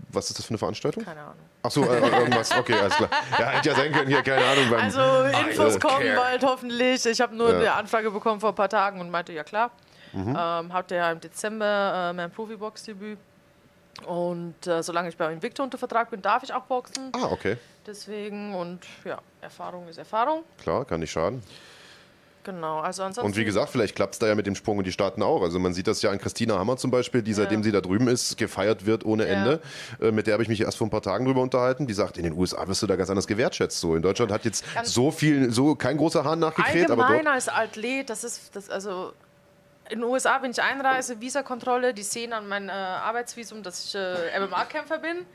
Was ist das für eine Veranstaltung? Keine Ahnung. Ach so, äh, irgendwas. Okay, alles klar. Ja, hätte ja sein können, hier, keine Ahnung. Beim also, Infos I kommen bald hoffentlich. Ich habe nur ja. eine Anfrage bekommen vor ein paar Tagen und meinte, ja klar. Mhm. Ähm, hatte ja im Dezember äh, mein Profi-Box-Debüt. Und äh, solange ich bei Invicto unter Vertrag bin, darf ich auch boxen. Ah, okay. Deswegen und ja, Erfahrung ist Erfahrung. Klar, kann nicht schaden. Genau, also ansonsten. Und wie gesagt, vielleicht klappt es da ja mit dem Sprung in die Staaten auch. Also man sieht das ja an Christina Hammer zum Beispiel, die seitdem ja. sie da drüben ist, gefeiert wird ohne ja. Ende. Äh, mit der habe ich mich erst vor ein paar Tagen drüber unterhalten. Die sagt, in den USA wirst du da ganz anders gewertschätzt. So in Deutschland hat jetzt ganz so viel, so kein großer Hahn nachgekräht. Allgemein aber dort als Athlet, das ist das also in den USA bin ich Einreise, Visakontrolle, die sehen an meinem äh, Arbeitsvisum, dass ich äh, MMA-Kämpfer bin.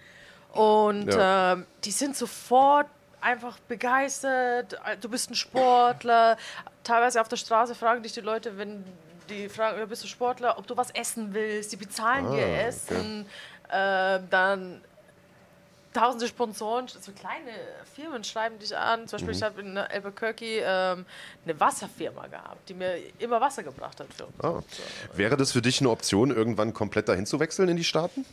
Und ja. äh, die sind sofort einfach begeistert. Du bist ein Sportler. Teilweise auf der Straße fragen dich die Leute, wenn die fragen, bist du Sportler, ob du was essen willst. Die bezahlen ah, dir Essen. Okay. Äh, dann tausende Sponsoren, so kleine Firmen schreiben dich an. Zum Beispiel, mhm. ich habe in Albuquerque ähm, eine Wasserfirma gehabt, die mir immer Wasser gebracht hat. Für uns. Ah. Wäre das für dich eine Option, irgendwann komplett dahin zu wechseln in die Staaten?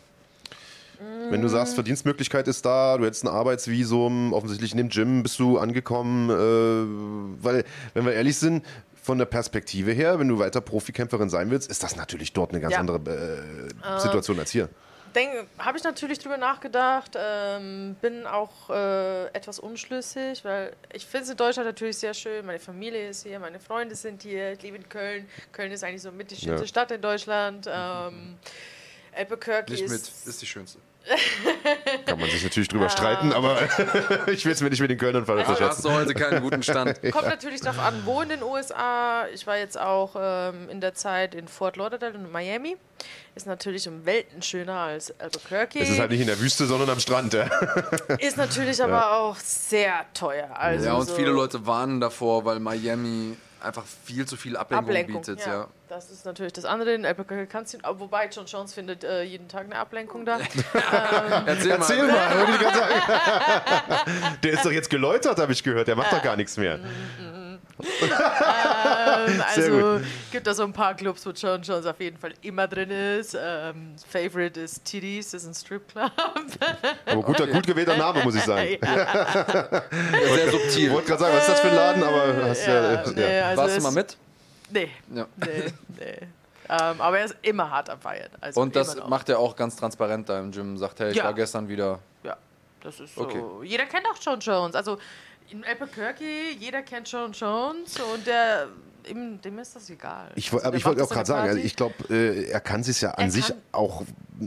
Wenn du sagst, Verdienstmöglichkeit ist da, du hättest ein Arbeitsvisum, offensichtlich in dem Gym bist du angekommen, äh, weil, wenn wir ehrlich sind, von der Perspektive her, wenn du weiter Profikämpferin sein willst, ist das natürlich dort eine ganz ja. andere äh, Situation äh, als hier. habe ich natürlich drüber nachgedacht, ähm, bin auch äh, etwas unschlüssig, weil ich finde es in Deutschland natürlich sehr schön. Meine Familie ist hier, meine Freunde sind hier, ich lebe in Köln. Köln ist eigentlich so mit die schönste Ja. Stadt in Deutschland. Ähm, Albuquerque Nicht ist mit, ist die schönste. [LAUGHS] Kann man sich natürlich drüber streiten, aber [LAUGHS] ich will es mir nicht mit den Kölnern ver- Da hast verschätzen. du heute keinen guten Stand. [LAUGHS] Kommt natürlich darauf an, wo in den USA. Ich war jetzt auch ähm, in der Zeit in Fort Lauderdale und Miami. Ist natürlich um Welten schöner als Albuquerque. Es ist halt nicht in der Wüste, sondern am Strand. Ja. Ist natürlich aber auch sehr teuer. Also Ja, und so viele Leute warnen davor, weil Miami einfach viel zu viel Ablenkung, Ablenkung. bietet. ja. Ja. Das ist natürlich das andere. In Albuquerque kannst du, wobei John Jones findet äh, jeden Tag eine Ablenkung da. Erzähl, [LAUGHS] Erzähl mal. mal. [LAUGHS] Der ist doch jetzt geläutert, habe ich gehört. Der macht doch gar nichts mehr. Ähm, [LAUGHS] also gibt da so ein paar Clubs, wo John Jones auf jeden Fall immer drin ist. Ähm, Favorite ist Titties, das ist ein Stripclub. Aber guter, gut [LAUGHS] gewählter Name, muss ich sagen. Sehr subtil. Ich wollte gerade sagen, was ist das für ein Laden, aber hast ja, Ja, ja, nee, also Warst du mal mit? Nee, Ja. nee, nee. Ähm, aber er ist immer hart am Feiern. Also Und das macht er auch ganz transparent da im Gym. Sagt, hey, ich Ja. war gestern wieder. Ja, das ist so. Okay. Jeder kennt auch John Jones. Also in Albuquerque, jeder kennt John Jones und der, ihm, dem ist das egal. Ich, Also aber ich wollte auch gerade sagen, also ich glaube, äh, er kann sich ja an Er sich auch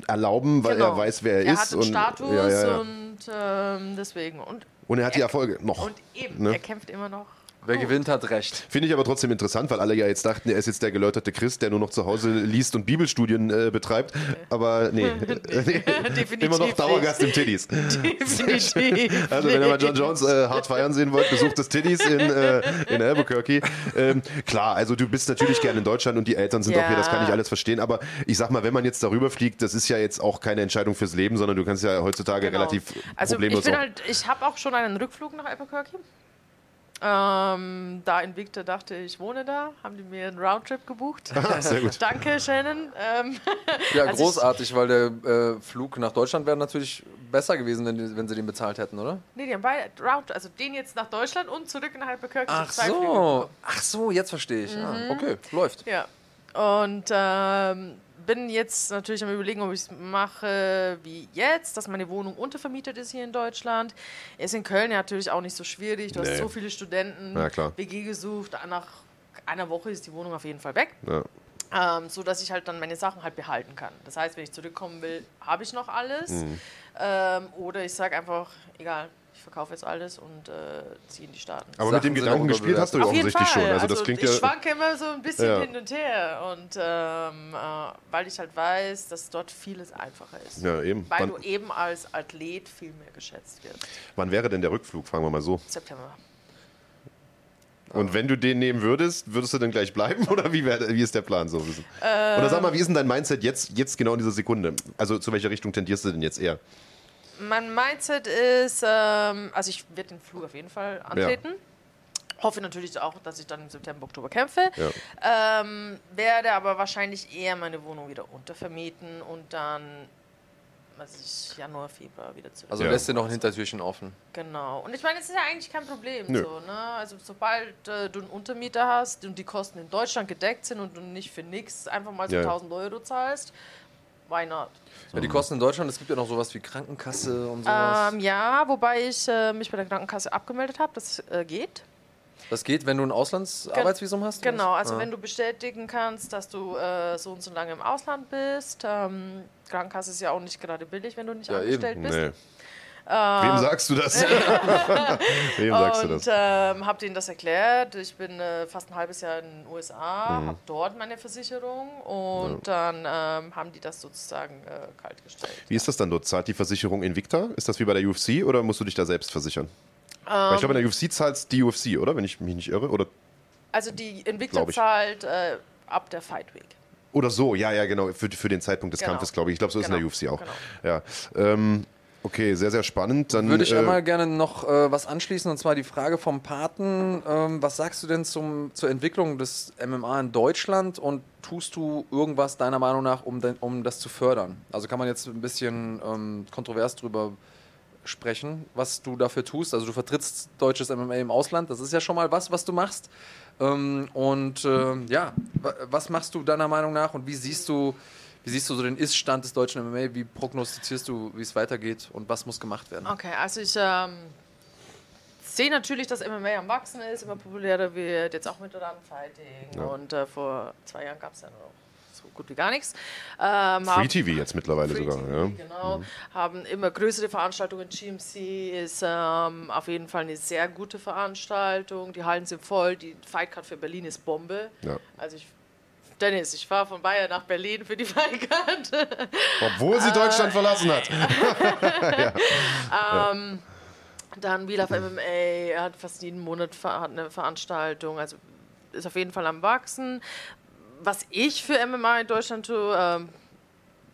erlauben, weil Genau. er weiß, wer er, er ist. hat einen und, Status ja, ja, ja. und ähm, deswegen. Und, und er hat die Erfolge noch. und eben, Ne? er kämpft immer noch. Wer gewinnt, hat recht. Finde ich aber trotzdem interessant, weil alle ja jetzt dachten, er ist jetzt der geläuterte Christ, der nur noch zu Hause liest und Bibelstudien äh, betreibt. Aber [LAUGHS] [LAUGHS] nee, Definitiv immer noch. Dauergast im Tiddies. Definitiv. Also wenn ihr mal John Jones äh, hart feiern sehen wollt, besucht das Tiddies in, äh, in Albuquerque. Ähm, klar, also du bist natürlich gerne in Deutschland und die Eltern sind Ja. auch hier, das kann ich alles verstehen. Aber ich sag mal, wenn man jetzt darüber fliegt, das ist ja jetzt auch keine Entscheidung fürs Leben, sondern du kannst ja heutzutage Genau. relativ Also ich problemlos bin auch- halt, ich habe auch schon einen Rückflug nach Albuquerque. Ähm, da in Victor dachte ich, wohne da, haben die mir einen Roundtrip gebucht. [LAUGHS] Ah, sehr gut. Danke, Shannon. Ähm, Ja, [LAUGHS] Also ich- großartig, weil der äh, Flug nach Deutschland wäre natürlich besser gewesen, wenn, die, wenn sie den bezahlt hätten, oder? nee, die haben beide Round, also den jetzt nach Deutschland und zurück nach Albuquerque. Ach so. Ach so, jetzt verstehe ich. Ah, okay, läuft. Ja. Und ähm, bin jetzt natürlich am überlegen, ob ich es mache wie jetzt, dass meine Wohnung untervermietet ist hier in Deutschland. Ist in Köln ja natürlich auch nicht so schwierig. Du Nee. hast so viele Studenten, Ja. WG gesucht. Nach einer Woche ist die Wohnung auf jeden Fall weg. Ja. Ähm, so dass ich halt dann meine Sachen halt behalten kann. Das heißt, wenn ich zurückkommen will, habe ich noch alles. Mhm. Ähm, oder ich sage einfach, egal, verkaufe jetzt alles und äh, ziehe in die Staaten. Aber Sachen mit dem Gedanken gespielt hast du ja offensichtlich schon. Also das klingt ich ja. schwanke immer so ein bisschen Ja. hin und her. Und ähm, äh, weil ich halt weiß, dass dort vieles einfacher ist. Ja, eben. Weil Wann, du eben als Athlet viel mehr geschätzt wirst. wann wäre denn der Rückflug, fragen wir mal so. September. Und wenn du den nehmen würdest, würdest du dann gleich bleiben [LAUGHS] oder wie, wär, wie ist der Plan so? ein bisschen? Ähm. Oder sag mal, wie ist denn dein Mindset jetzt, jetzt genau in dieser Sekunde? Also zu welcher Richtung tendierst du denn jetzt eher? Mein Mindset ist, ähm, also ich werde den Flug auf jeden Fall antreten. Hoffe natürlich auch, dass ich dann im September, Oktober kämpfe. Ja. Ähm, werde aber wahrscheinlich eher meine Wohnung wieder untervermieten und dann, was ich, Januar, Februar wieder zurück. Also Ja. lässt dir noch ein Hintertürchen offen. Genau. Und ich meine, es ist ja eigentlich kein Problem. Nö. So, ne? Also sobald äh, du einen Untermieter hast und die Kosten in Deutschland gedeckt sind und du nicht für nichts einfach mal so Ja, ja. 1000 Euro zahlst, why not? Ja, die Kosten in Deutschland, es gibt ja noch sowas wie Krankenkasse und sowas. Ähm, ja, wobei ich äh, mich bei der Krankenkasse abgemeldet habe, das äh, geht. das geht, wenn du ein Auslandsarbeitsvisum hast? Genau, also Ah. wenn du bestätigen kannst, dass du äh, so und so lange im Ausland bist. Ähm, Krankenkasse ist ja auch nicht gerade billig, wenn du nicht Ja, angestellt eben. bist. Nee. [LAUGHS] Wem sagst du das? Wem sagst du Und das? ähm, habe denen das erklärt. Ich bin äh, fast ein halbes Jahr in den USA, Mhm. habe dort meine Versicherung und dann ähm, haben die das sozusagen äh, kalt gestellt. Wie ist das dann dort? Zahlt die Versicherung Invicta? Ist das wie bei der UFC oder musst du dich da selbst versichern? Weil ich glaube, in der UFC zahlt die UFC, oder? Wenn ich mich nicht irre. Oder, Also die Invicta zahlt äh, ab der Fight Week. oder so, ja, ja, genau. Für, für den Zeitpunkt des Genau. Kampfes, glaube ich. Ich glaube, so ist es in der Genau, UFC auch. Ja. Ähm, okay, sehr, sehr spannend. Dann, Würde ich äh, einmal gerne noch äh, was anschließen, und zwar die Frage vom Paten. Ähm, was sagst du denn zum, zur Entwicklung des MMA in Deutschland und tust du irgendwas deiner Meinung nach, um, den, um das zu fördern? Also kann man jetzt ein bisschen ähm, kontrovers drüber sprechen, was du dafür tust. Also du vertrittst deutsches MMA im Ausland, das ist ja schon mal was, was du machst. Ähm, und ähm, ja, wa- was machst du deiner Meinung nach und wie siehst du Wie siehst du so den Ist-Stand des deutschen MMA? Wie prognostizierst du, wie es weitergeht und was muss gemacht werden? Okay, also ich ähm, sehe natürlich, dass MMA am Wachsen ist, immer populärer wird, jetzt auch mit Run Fighting. Ja. Und äh, vor zwei Jahren gab es ja noch so gut wie gar nichts. Ähm, Free TV jetzt mittlerweile Free sogar. TV, Ja. Genau, haben immer größere Veranstaltungen. GMC ist ähm, auf jeden Fall eine sehr gute Veranstaltung. Die Hallen sind voll. Die Fightcard für Berlin ist Bombe. Ja. Also ich, Dennis, ich fahre von Bayern nach Berlin für die Fightcard. Obwohl sie Deutschland verlassen hat. [LAUGHS] Dann Wheel of MMA er hat fast jeden Monat ver eine Veranstaltung, also ist auf jeden Fall am Wachsen. Was ich für MMA in Deutschland tue, ähm,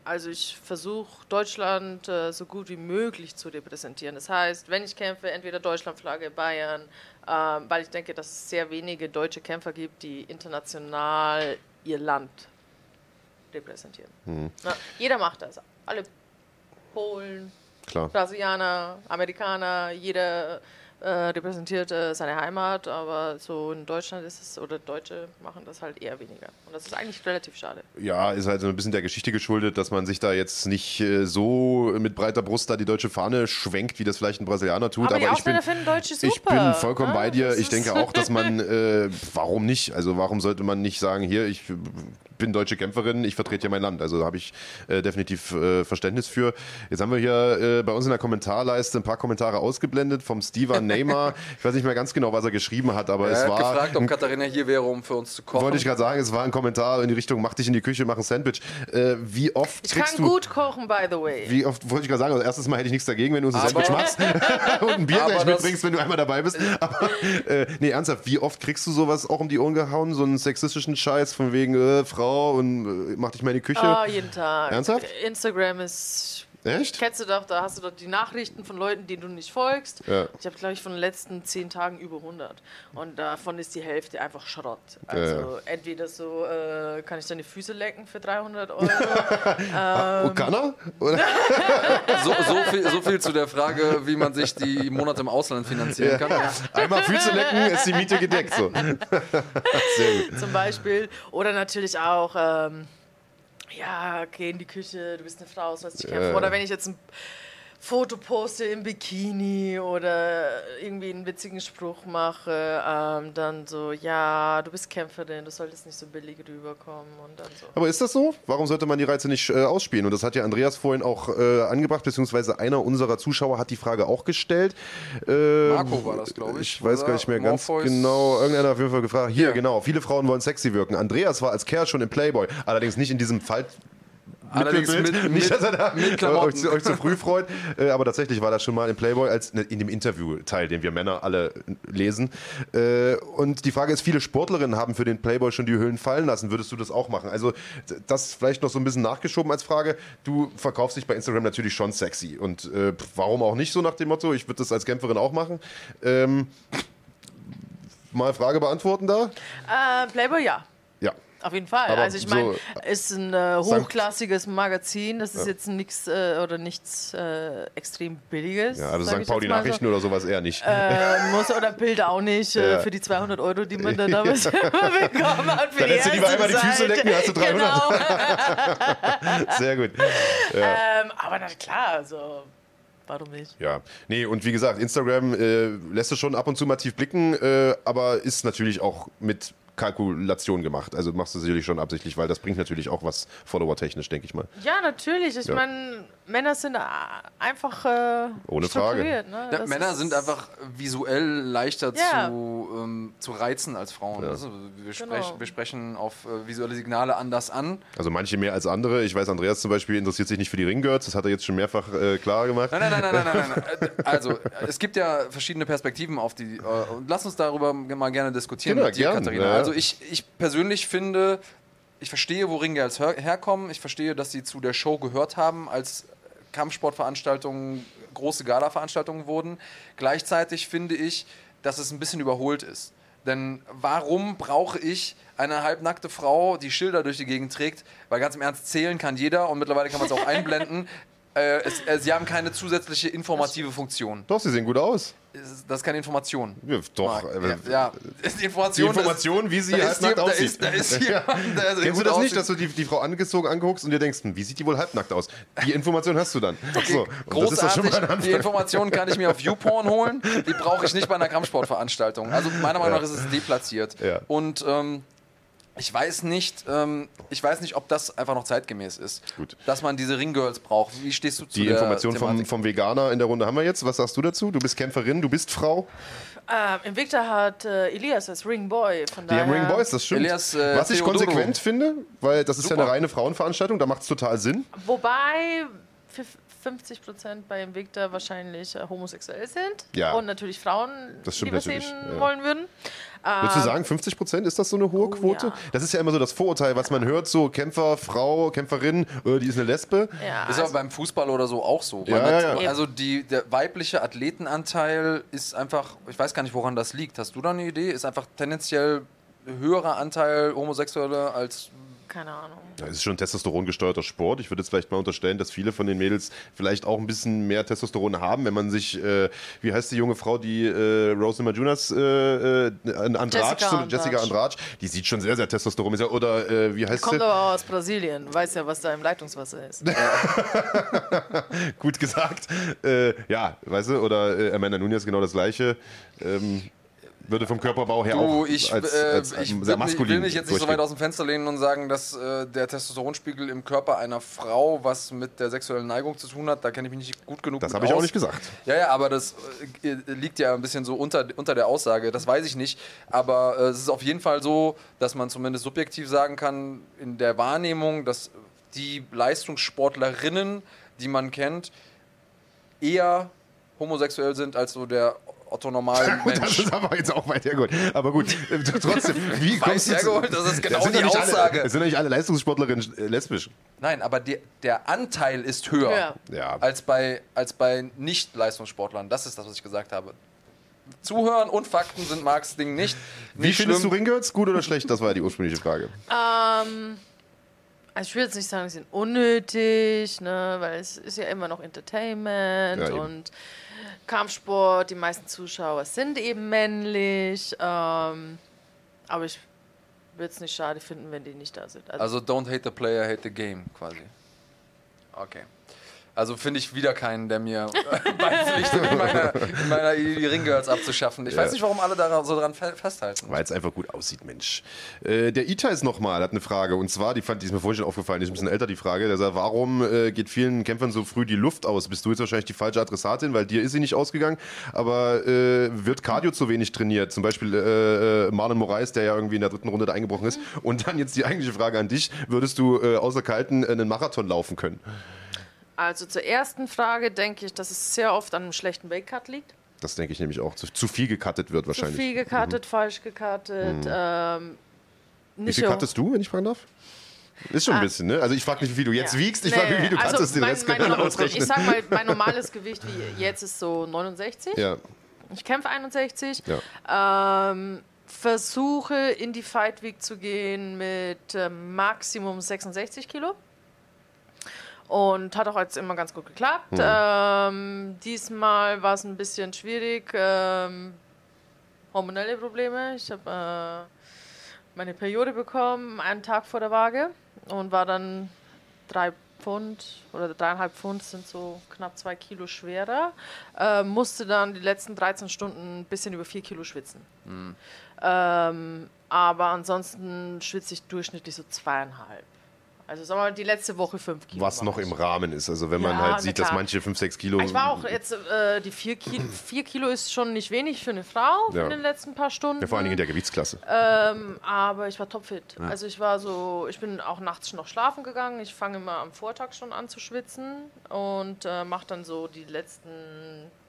also ich versuche Deutschland äh, so gut wie möglich zu repräsentieren. Das heißt, wenn ich kämpfe, entweder Deutschlandflagge, Bayern, ähm, weil ich denke, dass es sehr wenige deutsche Kämpfer gibt, die international ihr Land repräsentieren. Na, jeder macht das. Alle Polen, Klar. Brasilianer, Amerikaner, jeder äh, repräsentiert äh, seine Heimat, aber so in Deutschland ist es, oder Deutsche machen das halt eher weniger. Und das ist eigentlich relativ schade. Ja, ist halt so ein bisschen der Geschichte geschuldet, dass man sich da jetzt nicht äh, so mit breiter Brust da die deutsche Fahne schwenkt, wie das vielleicht ein Brasilianer tut. Aber die ich bin, finden Deutsche ich super, bin vollkommen ne? bei dir. Ich denke auch, dass man, [LAUGHS] äh, warum nicht? Also warum sollte man nicht sagen, hier, ich bin deutsche Kämpferin, ich vertrete hier mein Land. Also da habe ich äh, definitiv Verständnis für. Jetzt haben wir hier bei uns in der Kommentarleiste ein paar Kommentare ausgeblendet vom Steven Neymar. Ich weiß nicht mehr ganz genau, was er geschrieben hat, aber Er es hat war gefragt, ob Katharina hier wäre, um für uns zu kochen. wollte ich gerade sagen, es war ein Kommentar in die Richtung, mach dich in die Küche, mach ein Sandwich. Äh, wie oft Ich kriegst kann du. gut kochen, by the way. Wie oft wollte ich gerade sagen, also erstes Mal hätte ich nichts dagegen, wenn du uns ein Aber- Sandwich machst [LAUGHS] und ein Bier gleich mitbringst, wenn du einmal dabei bist. Aber äh, nee, ernsthaft, wie oft kriegst du sowas auch um die Ohren gehauen? So einen sexistischen Scheiß von wegen äh, Frau und äh, mach dich mal in die Küche. Ah, jeden Tag. Ernsthaft? Instagram ist. Echt? Kennst du doch, da hast du doch die Nachrichten von Leuten, denen du nicht folgst. Ja. Ich habe, glaube ich, von den letzten zehn Tagen über 100. Und davon ist die Hälfte einfach Schrott. Also entweder so, äh, kann ich deine Füße lecken für 300 Euro. Oh, kann er? Oder? [LAUGHS] So, so, viel, so viel zu der Frage, wie man sich die Monate im Ausland finanzieren kann. Einmal Füße lecken, ist die Miete gedeckt. So. [LAUGHS] Zum Beispiel. Oder natürlich auch, ähm, ja, geh in die Küche, du bist eine Frau, was weiß ich kämpfen. Ja. Oder wenn ich jetzt ein Foto poste im Bikini oder irgendwie einen witzigen Spruch mache, ähm, dann so, ja, du bist Kämpferin, du solltest nicht so billig rüberkommen und dann so. Aber ist das so? Warum sollte man die Reize nicht äh, ausspielen? Und das hat ja Andreas vorhin auch äh, angebracht, beziehungsweise einer unserer Zuschauer hat die Frage auch gestellt. Äh, Marco war das, glaube ich. Ich weiß gar nicht mehr ganz Morpheus. genau. Irgendeiner hat auf jeden Fall gefragt. Hier, Ja. genau. Viele Frauen wollen sexy wirken. Andreas war als Kerl schon im Playboy. Allerdings nicht in diesem Fall. Allerdings mit, mit, nicht, dass er da mit euch, zu- euch zu früh [LAUGHS] freut. Äh, aber tatsächlich war das schon mal im Playboy als ne, in dem Interview-Teil, den wir Männer alle lesen. Äh, und die Frage ist, viele Sportlerinnen haben für den Playboy schon die Hüllen fallen lassen. Würdest du das auch machen? Also das vielleicht noch so ein bisschen nachgeschoben als Frage. Du verkaufst dich bei Instagram natürlich schon sexy. Und äh, warum auch nicht so nach dem Motto? Ich würde das als Kämpferin auch machen. Ähm, mal Frage beantworten da? Äh, Playboy, ja. Ja. Auf jeden Fall. Aber also ich meine, so- ist ein äh, hochklassiges Magazin. Das ist jetzt nichts äh, oder nichts äh, extrem billiges. Ja, also St. Pauli Nachrichten So. oder sowas eher nicht. Äh, muss oder Bild auch nicht äh, Ja. für die 200 Euro, die man [LAUGHS] dann damals [LAUGHS] bekommen hat. Für Dann die hättest du lieber einmal die Füße lecken, hast du 300. Genau. [LAUGHS] Sehr gut. ähm, aber na klar, also warum nicht? Ja, nee, und wie gesagt, Instagram äh, lässt es schon ab und zu mal tief blicken, äh, aber ist natürlich auch mit Kalkulation gemacht. Also machst du sicherlich schon absichtlich, weil das bringt natürlich auch was follower-technisch, denke ich mal. Ja, natürlich. Ich Ja. meine, Männer sind äh, einfach äh, Ohne Frage. Ne? Ja, Männer sind einfach visuell leichter Ja. zu, ähm, zu reizen als Frauen. Ja. Also wir, Genau. sprechen, wir sprechen auf äh, visuelle Signale anders an. Also manche mehr als andere. Ich weiß, Andreas zum Beispiel interessiert sich nicht für die Ringgirls, das hat er jetzt schon mehrfach äh, klar gemacht. Nein, nein, nein, nein, nein, [LAUGHS] nein, nein. Äh, Also, es gibt ja verschiedene Perspektiven auf die. Äh, und lass uns darüber mal gerne diskutieren Genau, mit dir, gern, Katharina. ja. Also, ich, ich persönlich finde, ich verstehe, wo Ringgels her herkommen. Ich verstehe, dass sie zu der Show gehört haben, als Kampfsportveranstaltungen große Gala-Veranstaltungen wurden. Gleichzeitig finde ich, dass es ein bisschen überholt ist. Denn warum brauche ich eine halbnackte Frau, die Schilder durch die Gegend trägt? Weil ganz im Ernst, zählen kann jeder und mittlerweile kann man es auch einblenden. [LAUGHS] Äh, es, äh, sie haben keine zusätzliche informative Funktion. Doch, sie sehen gut aus. Ist- das ist keine Information. Ja, doch. Äh, ja, ja. Die Die Information, Information, wie sie da halt ist, nackt da aussieht. ist, da ist jemand, [LAUGHS] der Kennst du das nicht, aussieht. dass du die, die Frau angezogen anguckst und dir denkst, hm, wie sieht die wohl halbnackt aus? Die Information hast du dann. [LAUGHS] So, ist Großartig. Die Anfang. Informationen kann ich mir auf YouPorn holen. Die brauche ich nicht bei einer Kampfsportveranstaltung. Also meiner Meinung nach ist es deplatziert. Ja. Und ähm, ich weiß nicht, ähm, ich weiß nicht, ob das einfach noch zeitgemäß ist. Gut. Dass man diese Ringgirls braucht. Wie stehst du zu Die der Information vom, vom Veganer in der Runde haben wir jetzt. Was sagst du dazu? Du bist Kämpferin, du bist Frau. Äh, Invicta hat äh, Elias als Ringboy. Von Die daher, haben Ring Boys, das stimmt. Elias, äh, Was ich Theodoro. konsequent finde, weil das ist ja Super. eine reine Frauenveranstaltung, da macht es total Sinn. Wobei 50 Prozent bei Invicta wahrscheinlich äh, homosexuell sind Ja. und natürlich Frauen Das stimmt natürlich, sehen ja. wollen würden. Würdest du sagen, 50 Prozent, ist das so eine hohe Quote? Oh, ja. Das ist ja immer so das Vorurteil, was man hört, so Kämpfer, Frau, Kämpferin, äh, die ist eine Lesbe. Ja, Ist aber beim Fußball oder so auch so. Hat- ja, ja. Also die, der weibliche Athletenanteil ist einfach, ich weiß gar nicht, woran das liegt. Hast du da eine Idee? Ist einfach tendenziell höherer Anteil Homosexuelle als keine Ahnung. Es ist schon ein testosterongesteuerter Sport. Ich würde jetzt vielleicht mal unterstellen, dass viele von den Mädels vielleicht auch ein bisschen mehr Testosteron haben, wenn man sich, äh, wie heißt die junge Frau, die äh, Rose Majunas, äh, äh, Andrade, Jessica. Jessica Andrade, die sieht schon sehr, sehr Testosteron. Oder äh, wie heißt Kommt sie? aber aus Brasilien, weiß ja, was da im Leitungswasser ist. [LAUGHS] Gut gesagt. Äh, ja, weißt du, oder äh, Amanda Nunes genau das gleiche. Ähm, würde vom Körperbau her Du, auch ich, als, äh, als, ich sehr maskulin will mich jetzt nicht so weit aus dem Fenster lehnen und sagen, dass äh, der Testosteronspiegel im Körper einer Frau was mit der sexuellen Neigung zu tun hat. Da kenne ich mich nicht gut genug Das habe ich auch aus. nicht gesagt. Ja, ja, aber das äh, liegt ja ein bisschen so unter, unter der Aussage. Das weiß ich nicht. Aber äh, es ist auf jeden Fall so, dass man zumindest subjektiv sagen kann, in der Wahrnehmung, dass die Leistungssportlerinnen, die man kennt, eher homosexuell sind als so der Otto normale Gut, [LAUGHS] das ist aber jetzt auch weit hergeholt. Aber gut, äh, trotzdem, [LAUGHS] wie Weit kommst hergeholt, das ist genau die Aussage. Es sind nicht alle Leistungssportlerinnen äh, lesbisch. Nein, aber der, der Anteil ist höher Ja. Als bei, als bei Nicht-Leistungssportlern. Das ist das, was ich gesagt habe. Zuhören und Fakten sind Marks Ding nicht. Wie nicht findest schlimm. du Ringgirls? Gut oder schlecht? Das war ja die ursprüngliche Frage. Ähm, also ich will jetzt nicht sagen, sie sind unnötig, ne, weil es ist ja immer noch Entertainment Ja, eben. Kampfsport, die meisten Zuschauer sind eben männlich. Ähm, aber ich würde es nicht schade finden, wenn die nicht da sind. Also, Also don't hate the player, hate the game quasi. Okay. Also finde ich wieder keinen, der mir [LAUGHS] beipflichtet, in meiner, in meiner die Ringgirls abzuschaffen. Ich Ja. weiß nicht, warum alle daran so dran fe- festhalten. Weil es einfach gut aussieht, Mensch. Äh, der Ita ist nochmal, hat eine Frage. Und zwar, die, fand, die ist mir vorhin schon aufgefallen, die ist ein bisschen älter, die Frage. Der sagt, warum äh, geht vielen Kämpfern so früh die Luft aus? Bist du jetzt wahrscheinlich die falsche Adressatin, weil dir ist sie nicht ausgegangen. Aber äh, wird Cardio zu wenig trainiert? Zum Beispiel äh, äh, Marlon Moraes, der ja irgendwie in der dritten Runde da eingebrochen ist. Und dann jetzt die eigentliche Frage an dich. Würdest du äh, außer Kalten einen Marathon laufen können? Also zur ersten Frage denke ich, dass es sehr oft an einem schlechten Weightcut liegt. Das denke ich nämlich auch. Zu, zu viel gecuttet wird Zu wahrscheinlich. viel gecuttet, falsch gecuttet. Ähm, Wie viel cuttest du, wenn ich fragen darf? Ist schon ein Ah. bisschen, ne? Also ich frage nicht, wie du jetzt Ja. wiegst, ich Nee, frage, wie du also cuttest, den mein, Rest mein, kann ausrechnen. Ich sag mal, mein [LAUGHS] normales Gewicht wie jetzt ist so 69. ja, Ich kämpfe 61. ja. Ähm, versuche in die Fight Week zu gehen mit ähm, Maximum 66 Kilo. Und hat auch jetzt immer ganz gut geklappt. Hm. Ähm, diesmal war es ein bisschen schwierig. Ähm, hormonelle Probleme. Ich habe äh, meine Periode bekommen, einen Tag vor der Waage. Und war dann drei Pfund oder dreieinhalb Pfund sind so knapp zwei Kilo schwerer. Äh, musste dann die letzten 13 Stunden ein bisschen über vier Kilo schwitzen. Ähm, aber ansonsten schwitze ich durchschnittlich so zweieinhalb. Also sagen wir mal, die letzte Woche fünf Kilo. Was noch im Rahmen ist. Also wenn man Ja, halt sieht, dass manche 5, 6 Kilo. Ich war auch jetzt, äh, die vier Kilo, [CLEARS THROAT] vier Kilo ist schon nicht wenig für eine Frau Ja. in den letzten paar Stunden. Ja, vor allen Dingen in der Gewichtsklasse. Ähm, aber ich war topfit. Also ich war so, ich bin auch nachts schon noch schlafen gegangen. Ich fange immer am Vortag schon an zu schwitzen und äh, mache dann so die letzten,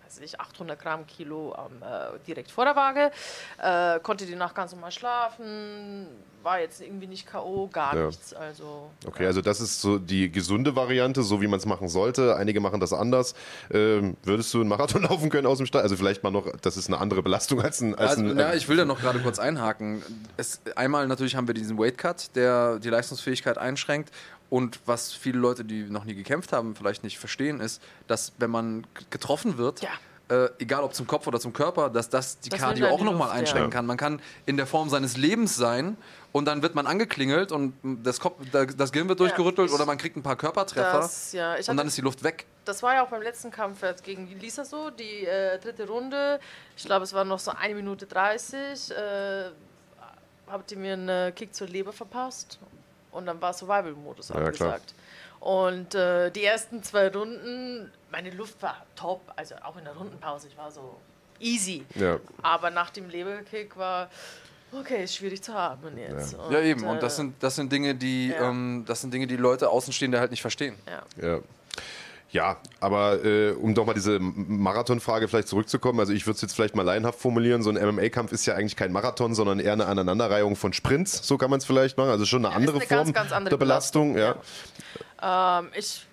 weiß ich, 800 Gramm Kilo am, äh, direkt vor der Waage. Äh, konnte die Nacht ganz normal schlafen, war jetzt irgendwie nicht K.O., gar Ja. nichts. Also Okay, also das ist so die gesunde Variante, so wie man es machen sollte. Einige machen das anders. Ähm, würdest du einen Marathon [LAUGHS] laufen können aus dem Stall? Also vielleicht mal noch, das ist eine andere Belastung als ein. Als Also, ein ja, ich will da noch gerade kurz einhaken. Es, einmal natürlich haben wir diesen Weight Cut, der die Leistungsfähigkeit einschränkt. Und was viele Leute, die noch nie gekämpft haben, vielleicht nicht verstehen, ist, dass wenn man getroffen wird, Ja. Äh, egal ob zum Kopf oder zum Körper, dass das die Das Cardio auch nochmal einschränken ja. kann. Man kann in der Form seines Lebens sein und dann wird man angeklingelt und das, Kopf, das Gehirn wird durchgerüttelt ich- oder man kriegt ein paar Körpertreffer Das, ja, ich und dann hatte- ist die Luft weg. das war ja auch beim letzten Kampf jetzt gegen Lisa so, die äh, dritte Runde. Ich glaube, es war noch so eine Minute 30. Äh, habt ihr mir einen Kick zur Leber verpasst und dann war Survival-Modus angesagt. Und äh, die ersten zwei Runden, meine Luft war top, also auch in der Rundenpause, ich war so easy. Ja. Aber nach dem Leberkick war, okay, ist schwierig zu atmen jetzt. Und, Ja, eben. Und das äh, sind, das sind Dinge, die, ja. ähm, das sind Dinge, die Leute Außenstehende halt nicht verstehen. ja. Ja. Ja, aber äh, um doch mal diese Marathonfrage vielleicht zurückzukommen, also ich würde es jetzt vielleicht mal laienhaft formulieren, so ein MMA-Kampf ist ja eigentlich kein Marathon, sondern eher eine Aneinanderreihung von Sprints, so kann man es vielleicht machen, also schon eine andere eine ganz, Form ganz andere der Belastung. ja. Ähm, ich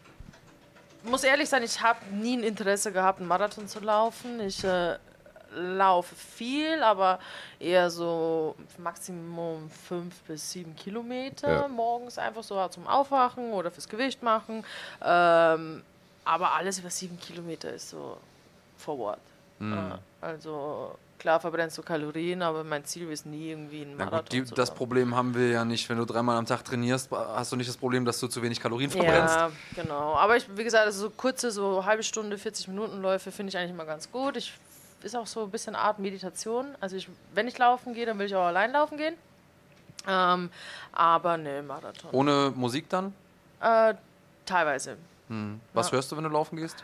muss ehrlich sein, ich habe nie ein Interesse gehabt, einen Marathon zu laufen. Ich äh, laufe viel, aber eher so Maximum fünf bis sieben Kilometer Ja. morgens einfach so zum Aufwachen oder fürs Gewicht machen. Ähm, aber alles über sieben Kilometer ist so forward. Ja, also klar verbrennst du Kalorien, aber mein Ziel ist nie irgendwie Na Marathon gut, die, das. Problem haben wir ja nicht. Wenn du dreimal am Tag trainierst, hast du nicht das Problem, dass du zu wenig Kalorien verbrennst. Ja, genau. Aber ich, wie gesagt, also so kurze, so halbe Stunde, 40 Minuten Läufe finde ich eigentlich immer ganz gut. Ich ist auch so ein bisschen Art Meditation. Also ich, wenn ich laufen gehe, dann will ich auch allein laufen gehen. Ähm, aber ne, Marathon. Ohne Musik dann? Äh, teilweise. Was Ja. hörst du, wenn du laufen gehst?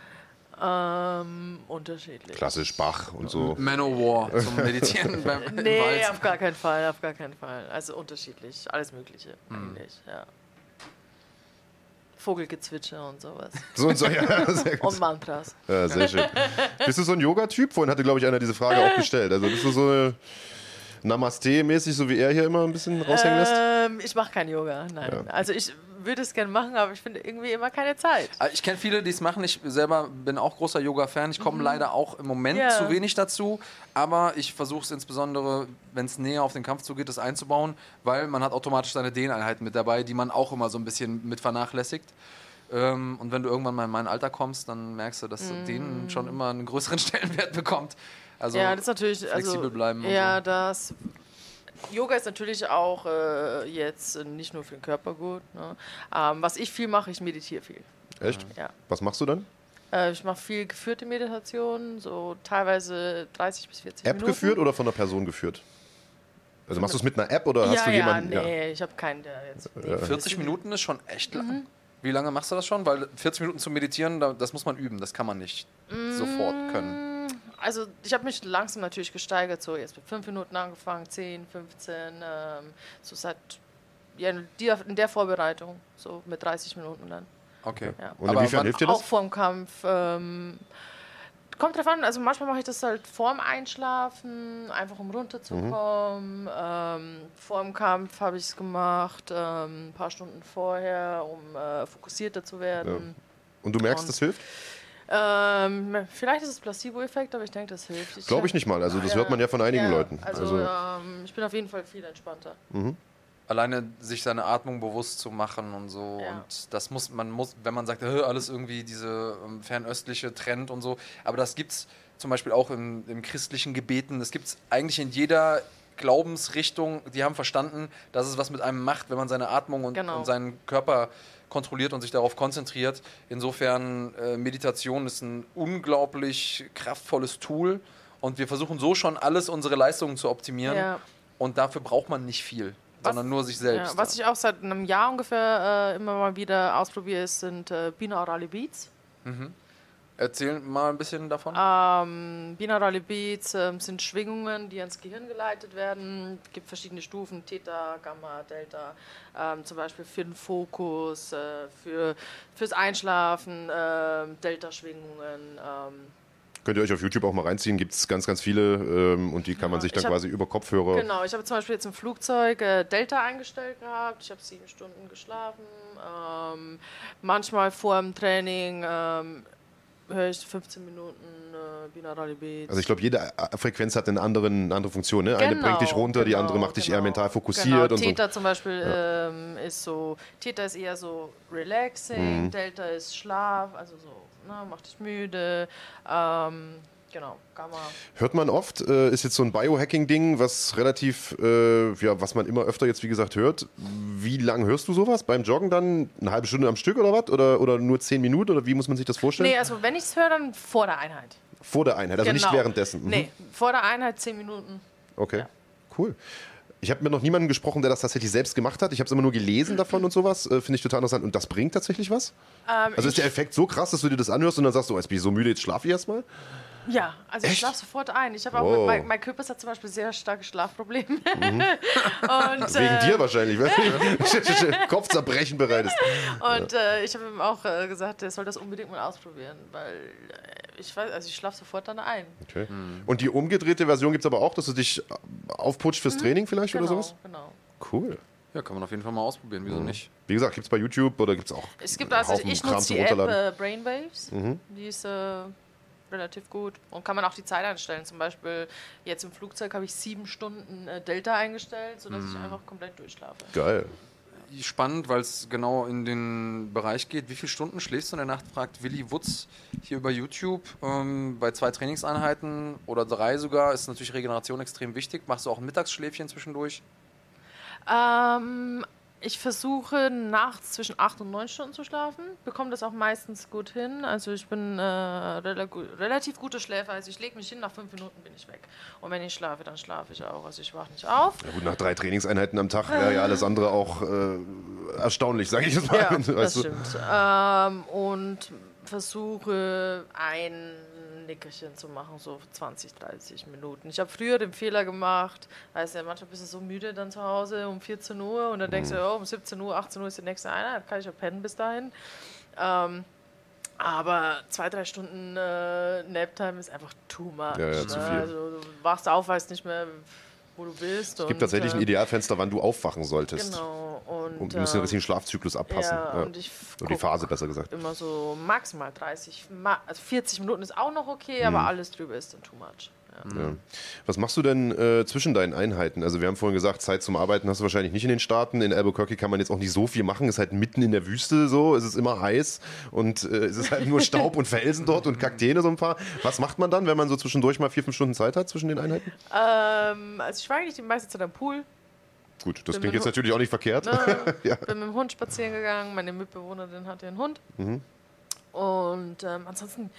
Ähm, unterschiedlich. Klassisch Bach und so. Manowar zum [LAUGHS] Meditieren beim im Nee, Wald. auf gar keinen Fall, auf gar keinen Fall. Also unterschiedlich, alles Mögliche Hm. eigentlich, ja. Vogelgezwitscher und sowas. [LAUGHS] So und so, ja, sehr gut. Und Mantras. Ja, sehr schön. Bist du so ein Yoga-Typ? Vorhin hatte, glaube ich, einer diese Frage [LAUGHS] auch gestellt. Also bist du so eine Namaste-mäßig, so wie er hier immer ein bisschen raushängen lässt? Ähm, ich mache kein Yoga, nein. Also ich würde es gerne machen, aber ich finde irgendwie immer keine Zeit. Ah, Ich kenne viele, die es machen. Ich selber bin auch großer Yoga-Fan. Ich komme leider auch im Moment Mhm. Ja. zu wenig dazu. Aber ich versuche es insbesondere, wenn es näher auf den Kampf zugeht, das einzubauen, weil man hat automatisch seine Dehneinheiten mit dabei, die man auch immer so ein bisschen mit vernachlässigt. Ähm, und wenn du irgendwann mal in mein Alter kommst, dann merkst du, dass Dehnen schon immer einen größeren [LAUGHS] Stellenwert bekommt. Also Mhm. ja, das ist natürlich. flexibel also, bleiben Ja, so. das. Yoga ist natürlich auch äh, jetzt äh, nicht nur für den Körper gut. Ne? Ähm, was ich viel mache, ich meditiere viel. Echt? Ja. Was machst du dann? Äh, ich mache viel geführte Meditationen, so teilweise 30 bis 40 App Minuten. geführt oder von einer Person geführt? Also machst du es mit einer App oder hast ja, du ja, jemanden? nee, ich habe keinen, der jetzt. Nee, 40 Minuten ist schon echt lang. Mhm. Wie lange machst du das schon? Weil 40 Minuten zu meditieren, da- das muss man üben. Das kann man nicht sofort können. Also ich habe mich langsam natürlich gesteigert, so jetzt mit 5 Minuten angefangen, 10, 15, ähm, so seit ja, in der- Vorbereitung, so mit 30 Minuten dann. Okay. Ja. Und inwiefern hilft dir das? Auch vorm Kampf. Ähm, kommt drauf an, also manchmal mache ich das halt vorm Einschlafen, einfach um runterzukommen. Ähm, vorm Kampf habe ich es gemacht, ähm, ein paar Stunden vorher, um äh, fokussierter zu werden. Und du merkst, Und- das hilft? Ähm, vielleicht ist es Placebo-Effekt, aber ich denke, das hilft. Glaube ich nicht mal. Also das hört man ja von einigen Ja, Leuten. Also, Also, ähm, ich bin auf jeden Fall viel entspannter. Alleine sich seine Atmung bewusst zu machen und so. Ja. Und das muss, man muss, wenn man sagt, "Hö, alles irgendwie diese ähm, fernöstliche Trend und so. Aber das gibt's zum Beispiel auch im, im christlichen Gebeten. Das gibt's eigentlich in jeder Glaubensrichtung. Die haben verstanden, dass es was mit einem macht, wenn man seine Atmung und, Genau. und seinen Körper kontrolliert und sich darauf konzentriert. Insofern, äh, Meditation ist ein unglaublich kraftvolles Tool. Und wir versuchen so schon alles unsere Leistungen zu optimieren. Ja. Und dafür braucht man nicht viel, Was- sondern nur sich selbst. Ja, was ich auch seit einem Jahr ungefähr äh, immer mal wieder ausprobiere, sind äh, binaurale Beats. Erzähl mal ein bisschen davon. Ähm, binaurale Beats ähm, sind Schwingungen, die ans Gehirn geleitet werden. Es gibt verschiedene Stufen, Theta, Gamma, Delta. Ähm, zum Beispiel für den Fokus, äh, für, fürs Einschlafen, ähm, Delta-Schwingungen. Ähm, könnt ihr euch auf YouTube auch mal reinziehen. Gibt es ganz, ganz viele ähm, und die kann man sich dann hab- quasi über Kopfhörer. Genau, ich habe zum Beispiel jetzt im Flugzeug äh, Delta eingestellt gehabt. Ich habe sieben Stunden geschlafen. Ähm, manchmal vor dem Training ähm, höre ich 15 Minuten äh, binaurale Beats. Also ich glaube, jede Frequenz hat eine, anderen, eine andere Funktion. Ne? Eine bringt dich runter, die genau, andere macht dich eher genau. mental fokussiert Genau. und so. Theta zum Beispiel ähm, ist so, Theta ist eher so relaxing, Mhm. Delta ist Schlaf, also so, ne, macht dich müde. Ähm, Genau, Gamma. Hört man oft, äh, ist jetzt so ein Biohacking-Ding, was relativ, äh, ja, was man immer öfter jetzt, wie gesagt, hört. Wie lange hörst du sowas? Beim Joggen dann eine halbe Stunde am Stück oder was? Oder, oder nur zehn Minuten? Oder wie muss man sich das vorstellen? Nee, also wenn ich es höre, dann vor der Einheit. Vor der Einheit, also nicht Genau. währenddessen. Mhm. Nee, vor der Einheit zehn Minuten. Okay, Ja. cool. Ich habe mit noch niemanden gesprochen, der das tatsächlich selbst gemacht hat. Ich habe es immer nur gelesen davon und sowas. Äh, Finde ich total interessant. Und das bringt tatsächlich was? Ähm, Also ist der Effekt so krass, dass du dir das anhörst und dann sagst du, oh, jetzt bin ich so müde, jetzt schlafe ich erstmal? Ja, also ich Echt? schlafe sofort ein. Ich habe auch, Wow. Mhm. mein, mein Körper hat zum Beispiel sehr starke Schlafprobleme. [LAUGHS] und, Wegen äh, dir wahrscheinlich, weil du [LAUGHS] Kopfzerbrechen bereit ist. Und äh, ich habe ihm auch äh, gesagt, er soll das unbedingt mal ausprobieren, weil äh, ich weiß, also ich schlafe sofort dann ein. Okay. Und die umgedrehte Version gibt es aber auch, dass du dich aufputscht fürs Training vielleicht Genau, oder sowas? genau. Cool. Ja, kann man auf jeden Fall mal ausprobieren, wieso nicht? Wie gesagt, gibt es bei YouTube oder gibt es auch Es gibt also, ich nutze die App äh, Brainwaves. Die ist äh, relativ gut. Und kann man auch die Zeit einstellen. Zum Beispiel jetzt im Flugzeug habe ich sieben Stunden äh, Delta eingestellt, sodass ich einfach komplett durchschlafe. Geil. Spannend, weil es genau in den Bereich geht. Wie viele Stunden schläfst du in der Nacht? Fragt Willi Wutz hier über YouTube. Ähm, bei zwei Trainingseinheiten oder drei sogar ist natürlich Regeneration extrem wichtig. Machst du auch ein Mittagsschläfchen zwischendurch? Ähm, ich versuche nachts zwischen acht und neun Stunden zu schlafen, bekomme das auch meistens gut hin. Also ich bin äh, rela gu- relativ guter Schläfer. Also ich lege mich hin, nach fünf Minuten bin ich weg. Und wenn ich schlafe, dann schlafe ich auch. Also ich wache nicht auf. Ja, gut, nach drei Trainingseinheiten am Tag wäre ja alles andere auch äh, erstaunlich, sage ich jetzt mal. Ja, [LAUGHS] das stimmt. Ähm, und versuche ein Nickerchen zu machen, so 20, 30 Minuten. Ich habe früher den Fehler gemacht, weißt du, manchmal bist du so müde dann zu Hause um 14 Uhr und dann denkst Mhm. du, oh, um 17 Uhr, 18 Uhr ist die nächste Einheit, kann ich ja pennen bis dahin. Ähm, aber zwei, drei Stunden äh, Naptime ist einfach too much. Ja, ja, zu ne? Also, du wachst auf, weißt nicht mehr, wo du bist. Es gibt tatsächlich ein äh, Idealfenster, wann du aufwachen solltest. Genau. Und, Und du musst den ähm, richtigen Schlafzyklus abpassen. ja, Ja. und ich Oder die Phase, besser gesagt. immer so maximal 30, ma also 40 Minuten ist auch noch okay, Mhm. aber alles drüber ist dann too much. Ja. Ja. Was machst du denn äh, zwischen deinen Einheiten? Also wir haben vorhin gesagt, Zeit zum Arbeiten hast du wahrscheinlich nicht in den Staaten. In Albuquerque kann man jetzt auch nicht so viel machen. Ist halt mitten in der Wüste so. Es ist immer heiß und äh, es ist halt nur [LAUGHS] Staub und Felsen dort und Kakteen so ein paar. Was macht man dann, wenn man so zwischendurch mal vier, fünf Stunden Zeit hat zwischen den Einheiten? Ähm, also ich war eigentlich die meiste Zeit am Pool, Gut, das Bin klingt jetzt natürlich auch nicht verkehrt. ne? [LAUGHS] Ja. bin mit dem Hund spazieren gegangen, meine Mitbewohnerin hatte einen Hund. Mhm. Und ähm, ansonsten,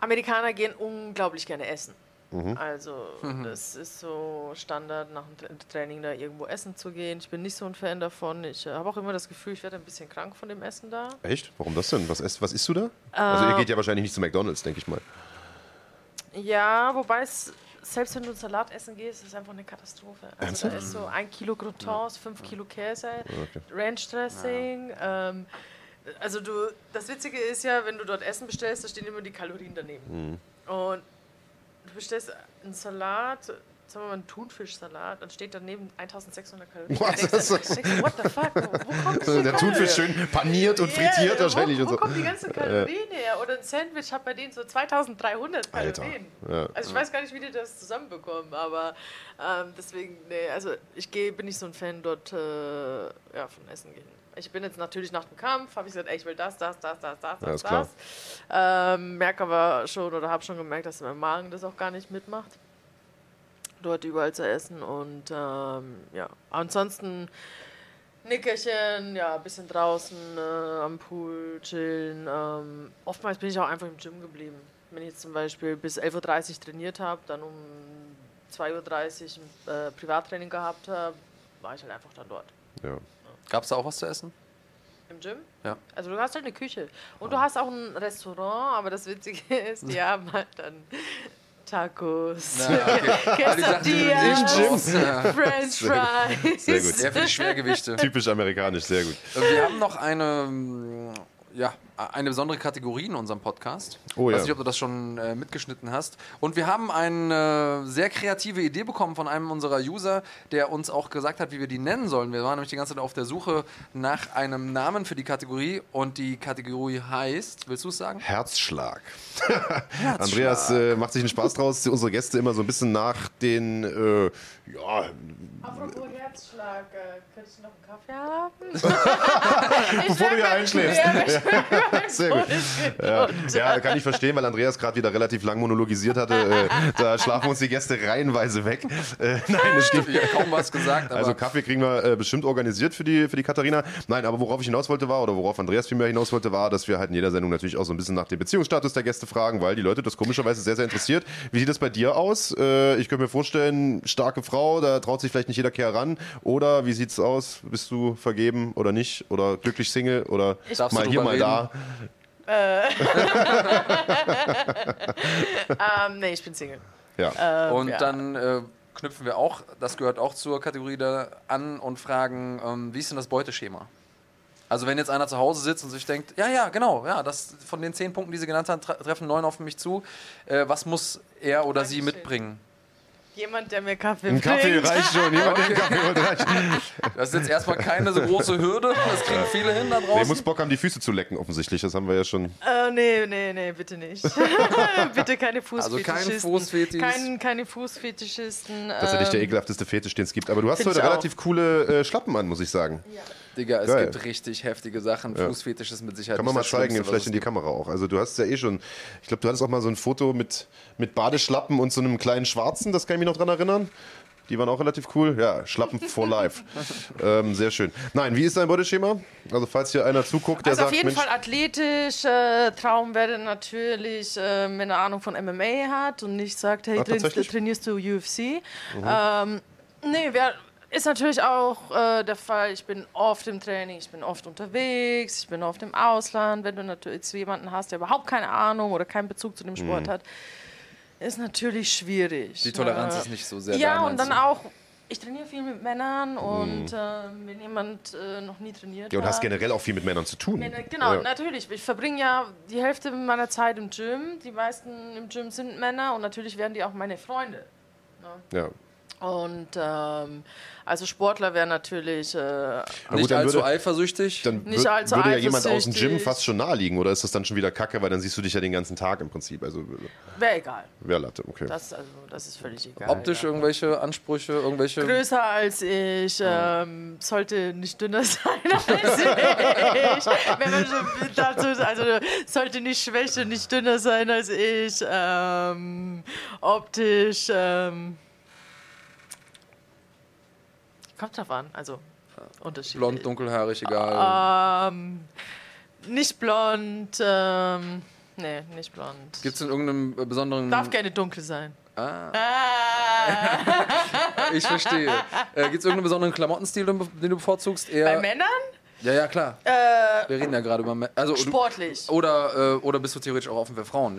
Amerikaner gehen unglaublich gerne essen. Mhm. Also das ist so Standard, nach dem Tra- Training da irgendwo essen zu gehen. Ich bin nicht so ein Fan davon. Ich äh, habe auch immer das Gefühl, ich werde ein bisschen krank von dem Essen da. Echt? Warum das denn? Was, isst, was isst du da? Also ihr Äh, geht ja wahrscheinlich nicht zu McDonalds, denke ich mal. Ja, wobei es, selbst wenn du einen Salat essen gehst, ist es einfach eine Katastrophe. Also Ernsthaft? da ist so ein Kilo Croutons, fünf Kilo Käse, Okay. Ranch Dressing. Ähm, also du, das Witzige ist ja, wenn du dort Essen bestellst, da stehen immer die Kalorien daneben. Und du bestellst einen Salat, sagen wir mal einen Thunfischsalat, dann steht daneben 1600 Kalorien. What? Denkst du, denkst du, what the fuck? Wo, kommt [LAUGHS] diese Der? Thunfisch schön paniert und Ja, frittiert wahrscheinlich wo, und wo so. kommen die ganzen Kalorien her? Oder ein Sandwich hat bei denen so 2300 Alter, Kalorien. ja. Also ich weiß gar nicht, wie die das zusammenbekommen, aber ähm, deswegen, nee, also ich geh, bin nicht so ein Fan dort äh, ja, von Essen gehen. Ich bin jetzt natürlich nach dem Kampf, habe ich gesagt, ey, ich will das, das, das, das, das, das, das. Ähm, merke aber schon oder habe schon gemerkt, dass mein Magen das auch gar nicht mitmacht, dort überall zu essen und ähm, ja, ansonsten Nickerchen, ja, ein bisschen draußen äh, am Pool chillen. Ähm, oftmals bin ich auch einfach im Gym geblieben. Wenn ich jetzt zum Beispiel bis 11.30 Uhr trainiert habe, dann um 2.30 Uhr ein äh, Privattraining gehabt habe, war ich halt einfach dann dort. Ja. Gab es da auch was zu essen? Im Gym? Ja. Also du hast halt eine Küche. Und du hast auch ein Restaurant, aber das Witzige [LAUGHS] ist, die haben halt dann Tacos, [LAUGHS] Quesadillas, Im Gym. Ja. French Fries. [LAUGHS] Sehr gut. Ja, für die Schwergewichte. Typisch amerikanisch, sehr gut. Wir haben noch eine, ja, eine besondere Kategorie in unserem Podcast. Oh Ich ja. weiß nicht, ob du das schon äh, mitgeschnitten hast. Und wir haben eine sehr kreative Idee bekommen von einem unserer User, der uns auch gesagt hat, wie wir die nennen sollen. Wir waren nämlich die ganze Zeit auf der Suche nach einem Namen für die Kategorie. Und die Kategorie heißt, willst du es sagen? Herzschlag. [LAUGHS] Andreas äh, macht sich einen Spaß draus, unsere Gäste immer so ein bisschen nach den, äh, ja, Apropos Herzschlag, äh, könnte ich noch einen Kaffee haben? [LAUGHS] bevor du hier einschläfst. Ja, [LAUGHS] Sehr gut. Ja, ja, kann ich verstehen, weil Andreas gerade wieder relativ lang monologisiert hatte. Äh, da [LAUGHS] schlafen uns die Gäste reihenweise weg. Äh, nein, es stimmt. Ich habe kaum was gesagt, Also Kaffee kriegen wir äh, bestimmt organisiert für die, für die Katharina. Nein, aber worauf ich hinaus wollte war, oder worauf Andreas vielmehr hinaus wollte, war, dass wir halt in jeder Sendung natürlich auch so ein bisschen nach dem Beziehungsstatus der Gäste fragen, weil die Leute das komischerweise sehr, sehr interessiert. Wie sieht das bei dir aus? Ich könnte mir vorstellen, starke Frau, da traut sich vielleicht nicht jeder Kerl ran. Oder wie sieht's aus? Bist du vergeben oder nicht? Oder glücklich Single? Oder Darfst mal hier, mal da? [LAUGHS] ähm, nee, ich bin Single. Ja. Und ja. dann äh, knüpfen wir auch, das gehört auch zur Kategorie da an und fragen, ähm, wie ist denn das Beuteschema? Also wenn jetzt einer zu Hause sitzt und sich denkt, ja, ja, genau, ja, das von den zehn Punkten, die Sie genannt haben, tre treffen neun auf mich zu. Äh, was muss er oder sie Dankeschön. mitbringen? Jemand, der mir Kaffee Ein Kaffee bringt. reicht schon. Jemand, der einen [LAUGHS] Kaffee holt, reicht. Das ist jetzt erstmal keine so große Hürde. Das kriegen viele hin da Der draußen. muss Bock haben, die Füße zu lecken, offensichtlich. Das haben wir ja schon. Äh, nee, nee, nee, bitte nicht. [LAUGHS] bitte keine Also kein Fußfetischisten. Fußfetisch. Kein, keine Fußfetischisten. Das ist ja nicht der ähm, ekelhafteste Fetisch, den es gibt. Aber du hast Find heute relativ coole äh, Schlappen an, muss ich sagen. Digga, es Geil. gibt richtig heftige Sachen. Fußfetisch ist mit Sicherheit Kann man mal das zeigen, Schlimmste, vielleicht in die gibt. Kamera auch. Also du hast ja eh schon, ich glaube, du hattest auch mal so ein Foto mit, mit Badeschlappen und so einem kleinen Schwarzen, das kann ich mich noch dran erinnern. Die waren auch relativ cool. Ja, Schlappen for life. [LAUGHS] ähm, sehr schön. Nein, wie ist dein Beuteschema? Also falls hier einer zuguckt, der Also auf sagt, jeden Mensch, Fall athletisch. Äh, Traum wäre natürlich, äh, wenn er Ahnung von MMA hat und nicht sagt, hey, Ah, trainierst, trainierst du UFC. Ähm, nee, wär, ist natürlich auch äh, der Fall. Ich bin oft im Training, ich bin oft unterwegs, ich bin oft im Ausland. Wenn du natürlich jemanden hast, der überhaupt keine Ahnung oder keinen Bezug zu dem Sport Mhm. hat, ist natürlich schwierig. Die Toleranz Äh, ist nicht so sehr da, Ja, und dann auch. Ich trainiere viel mit Männern und äh, wenn jemand äh, noch nie trainiert ja, und hat, hast generell auch viel mit Männern zu tun. Männer- Genau, Ja. natürlich. Ich verbringe ja die Hälfte meiner Zeit im Gym. Die meisten im Gym sind Männer und natürlich werden die auch meine Freunde. Ja. Und ähm, also Sportler wären natürlich. Äh, Nicht gut, dann allzu würde, eifersüchtig. dann Nicht wür- allzu würde ja jemand aus dem Gym fast schon naheliegen. Oder ist das dann schon wieder kacke, weil dann siehst du dich ja den ganzen Tag im Prinzip. Also wäre egal. wäre Latte, okay. Das, also, das ist völlig egal. Optisch ja. irgendwelche Ansprüche, irgendwelche. Größer als ich, ähm, sollte nicht dünner [LAUGHS] sein als ich. Wenn man dazu, also sollte nicht schwächer, nicht dünner sein als ich. Ähm, optisch. Ähm, kommt drauf an, also unterschiedlich. Blond, dunkelhaarig, egal. Ähm, nicht blond. Ähm, nee, nicht blond. Gibt es in irgendeinem äh, besonderen. Darf gerne dunkel sein. Ah, Ah. ich verstehe. äh, Gibt es irgendeinen besonderen Klamottenstil, den du bevorzugst? Eher, Bei Männern? Ja, ja, klar. Äh, Wir reden ja gerade über. Mä- Also, du, sportlich. oder, äh, oder bist du theoretisch auch offen für Frauen?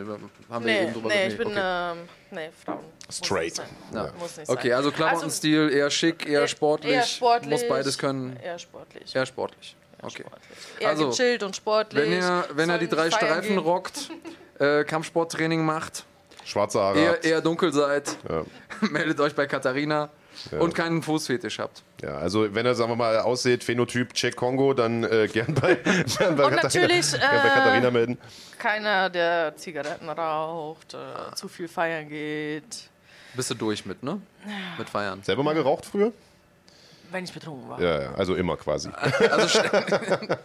Haben wir Nee, eben drüber nee, ich bin, okay. ähm, nee, Frauen. Muss Straight. nicht sein. Ja. Muss nicht Okay, sein. also Klamottenstil eher schick, eher sportlich. Eher sportlich. Muss beides können. Eher sportlich. Eher sportlich. Okay. sportlich. Eher Also, gechillt und sportlich. Wenn er, wenn er die drei Streifen gehen. rockt, [LAUGHS] äh, Kampfsporttraining macht, Schwarze Haare. eher, eher dunkel seid, Ja. [LAUGHS] meldet euch bei Katharina und keinen Fußfetisch habt. Ja, also wenn er, sagen wir mal, aussieht, Phänotyp Check Kongo, dann äh, gern bei, [LAUGHS] gern bei, Und natürlich, gern bei äh, Katharina melden. Keiner, der Zigaretten raucht, äh, zu viel feiern geht. Bist du durch mit, ne? Mit Feiern. Selber mal geraucht früher? Wenn ich betrunken war. Ja, ja, also immer quasi. Also sch-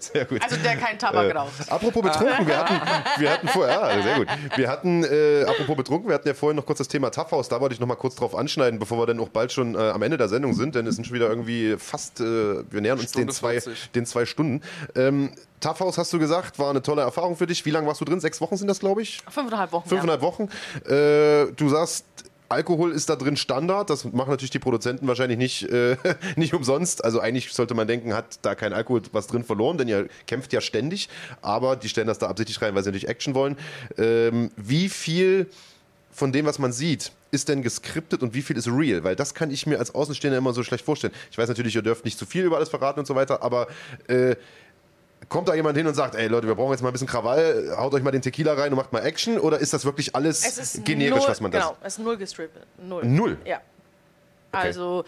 [LAUGHS] Sehr gut. Also der kein Tabak raucht. Apropos betrunken, wir hatten, wir hatten vorher, ja, sehr gut. Wir hatten, äh, apropos betrunken, wir hatten ja vorhin noch kurz das Thema Toughhouse, da wollte ich noch mal kurz drauf anschneiden, bevor wir dann auch bald schon äh, am Ende der Sendung sind, denn es sind schon wieder irgendwie fast, äh, wir nähern uns den zwei, 40. den zwei Stunden. Ähm, Toughhouse hast du gesagt, war eine tolle Erfahrung für dich. Wie lange warst du drin? Sechs Wochen sind das, glaube ich? Fünfeinhalb Wochen. Fünfeinhalb Wochen. Äh, du sagst, Alkohol ist da drin Standard. Das machen natürlich die Produzenten wahrscheinlich nicht, äh, [LAUGHS] nicht umsonst. Also eigentlich sollte man denken, hat da kein Alkohol was drin verloren, denn ihr kämpft ja ständig. Aber die stellen das da absichtlich rein, weil sie natürlich Action wollen. Ähm, wie viel von dem, was man sieht, ist denn geskriptet und wie viel ist real? Weil das kann ich mir als Außenstehender immer so schlecht vorstellen. Ich weiß natürlich, ihr dürft nicht zu viel über alles verraten und so weiter, aber äh, kommt da jemand hin und sagt, ey Leute, wir brauchen jetzt mal ein bisschen Krawall, haut euch mal den Tequila rein und macht mal Action? Oder ist das wirklich alles generisch, null, was man da Genau, es ist null gestrippelt. Null. Null? Ja. Also,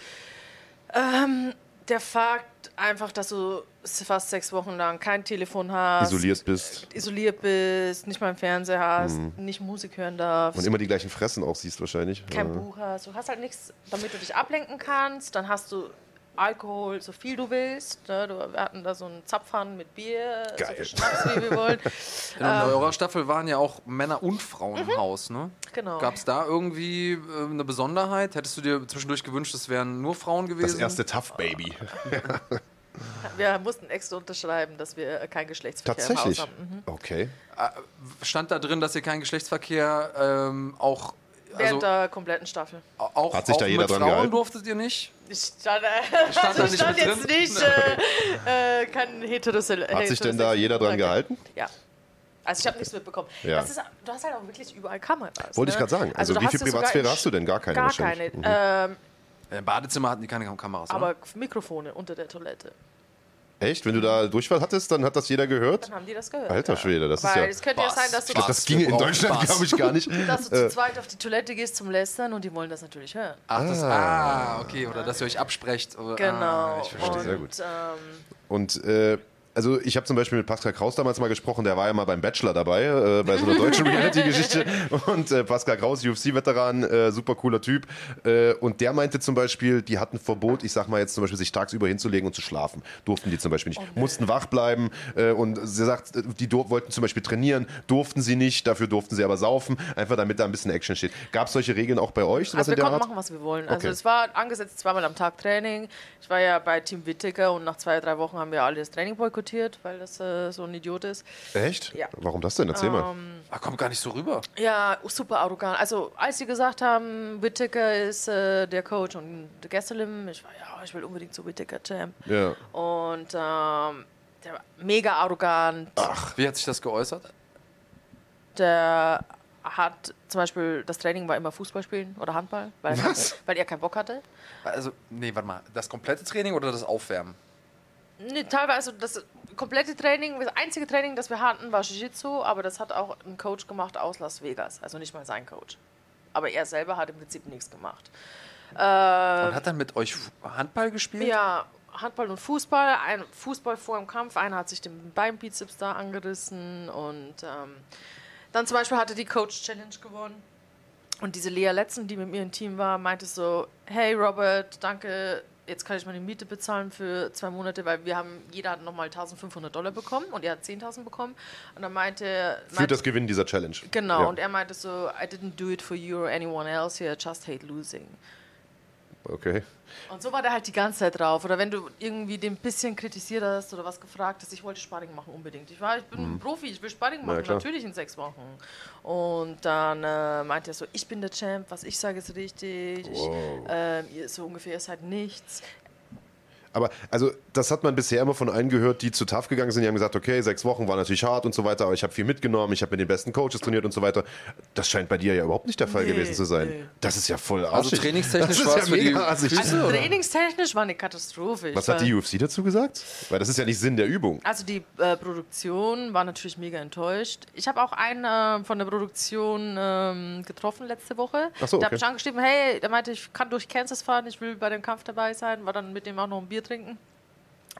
ähm, der Fakt einfach, dass du fast sechs Wochen lang kein Telefon hast, isoliert bist isoliert bist, nicht mal einen Fernseher hast, nicht Musik hören darfst, und immer die gleichen Fressen auch siehst wahrscheinlich. kein Ja. Buch hast. Du hast halt nichts, damit du dich ablenken kannst. Dann hast du Alkohol, so viel du willst. Ne? Du, wir hatten da so einen Zapfhahn mit Bier, so Geil. viel Schnaps, wie wir wollen. [LAUGHS] In eurer Staffel waren ja auch Männer und Frauen im Haus, ne? Genau. Gab es da irgendwie äh, eine Besonderheit? Hättest du dir zwischendurch gewünscht, es wären nur Frauen gewesen? Das erste Tough Baby. [LAUGHS] Wir mussten extra unterschreiben, dass wir äh, kein Geschlechtsverkehr Tatsächlich. haben. Mhm. Okay. Stand da drin, dass ihr keinen Geschlechtsverkehr ähm, auch. Während Also, der kompletten Staffel. auch, Hat sich auch da jeder mit dran Frauen gehalten? durftet ihr nicht? Ich stand, äh, Stand [LAUGHS] also nicht stand jetzt drin? nicht äh, äh, kein heterosexuell. Hat sich denn da jeder dran gehalten? Ja. Also ich habe nichts mitbekommen. Ja. Das ist, du hast halt auch wirklich überall Kameras. Wollte ich ne? gerade sagen. Also, du wie viel Privatsphäre hast du denn? Gar keine Gar keine. Mhm. Ähm, Im Badezimmer hatten die keine Kameras, oder? aber Mikrofone unter der Toilette. Echt? Wenn du da Durchfall hattest, dann hat das jeder gehört? Dann haben die das gehört. Alter ja. Schwede, das ist Weil ja- es könnte ja sein, dass du, Ich glaub, das ginge in Deutschland, glaube ich, gar nicht. dass du zu zweit auf die Toilette gehst zum Lästern und die wollen das natürlich hören. Ach, das, ah, okay. Oder dass ihr euch absprecht. Oder, Genau. Ah, ich verstehe. und, Sehr gut. Ähm, Und äh, also ich habe zum Beispiel mit Pascal Kraus damals mal gesprochen, der war ja mal beim Bachelor dabei, äh, bei so einer deutschen [LAUGHS] Reality-Geschichte. Und äh, Pascal Kraus, UFC-Veteran, äh, super cooler Typ. Äh, und der meinte zum Beispiel, die hatten Verbot, ich sag mal jetzt zum Beispiel, sich tagsüber hinzulegen und zu schlafen. Durften die zum Beispiel nicht. Mussten wach bleiben. Äh, und sie sagt, die wollten zum Beispiel trainieren, durften sie nicht, dafür durften sie aber saufen, einfach damit da ein bisschen Action steht. Gab es solche Regeln auch bei euch? Also wir konnten machen, was wir wollen. Also Okay. es war angesetzt zweimal am Tag Training. Ich war ja bei Team Wittiger und nach zwei, drei Wochen haben wir alle das Training boykottiert, weil das äh, so ein Idiot ist. Echt? Ja. Warum das denn? Erzähl mal. Ah, kommt gar nicht so rüber. Ja, super arrogant. Also als sie gesagt haben, Whittaker ist äh, der Coach und der Gesselim, ich war ja, ich will unbedingt zu Whittaker Champ. Ja. Und ähm, der war mega arrogant. Wie hat sich das geäußert? Der hat zum Beispiel, das Training war immer Fußball spielen oder Handball, weil, er, weil er keinen Bock hatte. Also, nee, warte mal. Das komplette Training oder das Aufwärmen? Nee, teilweise das komplette Training, das einzige Training, das wir hatten, war Jiu-Jitsu, aber das hat auch ein Coach gemacht aus Las Vegas, also nicht mal sein Coach. Aber er selber hat im Prinzip nichts gemacht. Und hat dann mit euch Handball gespielt? Ja, Handball und Fußball. Ein Fußball vor dem Kampf, einer hat sich den Beinbizeps da angerissen und ähm, dann zum Beispiel hatte die Coach Challenge gewonnen. Und diese Lea Letzen, die mit mir im Team war, meinte so: Hey Robert, danke, jetzt kann ich meine Miete bezahlen für zwei Monate, weil wir haben, jeder hat nochmal 1500 Dollar bekommen und er hat 10.000 bekommen. Und dann meinte, Für meinte das Gewinnen dieser Challenge. Genau, Ja. und er meinte so: I didn't do it for you or anyone else here, just hate losing. Okay. Und so war der halt die ganze Zeit drauf. Oder wenn du irgendwie den ein bisschen kritisiert hast oder was gefragt hast, ich wollte Sparring machen unbedingt. Ich war, ich bin ein Profi, ich will Sparring machen, klar. natürlich in sechs Wochen. Und dann äh, meinte er so, ich bin der Champ, was ich sage ist richtig. Ich, ähm, ihr, so ungefähr ist halt nichts. Aber also das hat man bisher immer von allen gehört, die zu TAF gegangen sind. Die haben gesagt, okay, sechs Wochen war natürlich hart und so weiter, aber ich habe viel mitgenommen, ich habe mit den besten Coaches trainiert und so weiter. Das scheint bei dir ja überhaupt nicht der Fall Nee, gewesen zu sein. nee. Das ist ja voll Also arschig. trainingstechnisch Das ist war ja es die mega Also trainingstechnisch war eine Katastrophe. Ich Was hat die UFC dazu gesagt? Weil das ist ja nicht Sinn der Übung. Also die äh, Produktion war natürlich mega enttäuscht. Ich habe auch einen äh, von der Produktion ähm, getroffen letzte Woche. Ach so, Der okay. hat mich angeschrieben, hey, der meinte, ich kann durch Kansas fahren, ich will bei dem Kampf dabei sein, war dann mit dem auch noch ein Bier trinken.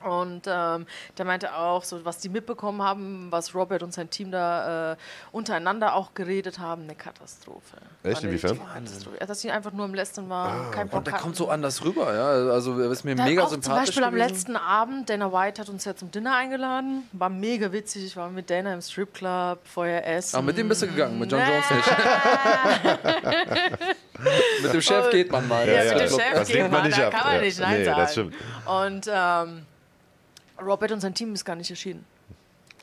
Und ähm, der meinte auch, so was die mitbekommen haben, was Robert und sein Team da äh, untereinander auch geredet haben, eine Katastrophe. Echt? War eine Inwiefern? Katastrophe. Ja, dass sie einfach nur im Lästern waren, kein Bock Und der hatten. kommt so anders rüber, ja. Also, er ist mir Der mega auch sympathisch. Zum Beispiel am gewesen. letzten Abend, Dana White hat uns ja zum Dinner eingeladen. War mega witzig. Ich war mit Dana im Stripclub, vorher essen. Aber Ah, mit dem bist du gegangen, mit John Jones nicht. [LAUGHS] mit dem Chef geht man mal. Ja, Ja, mit ja. dem Chef Das geht man man, nicht da ab. kann man Ja. nicht Nein Nee, sagen. das stimmt. Und ähm, Robert und sein Team ist gar nicht erschienen.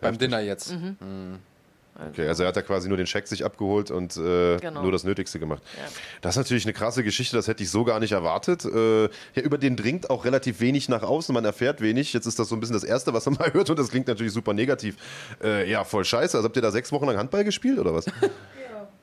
Beim Dinner jetzt. Mhm. Okay, also er hat da quasi nur den Scheck sich abgeholt und äh, Genau. nur das Nötigste gemacht. Ja. Das ist natürlich eine krasse Geschichte, das hätte ich so gar nicht erwartet. Äh, ja, über den dringt auch relativ wenig nach außen, man erfährt wenig. Jetzt ist das so ein bisschen das Erste, was man [LAUGHS] mal hört und das klingt natürlich super negativ. Äh, ja, voll scheiße. Also habt ihr da sechs Wochen lang Handball gespielt oder was? [LAUGHS]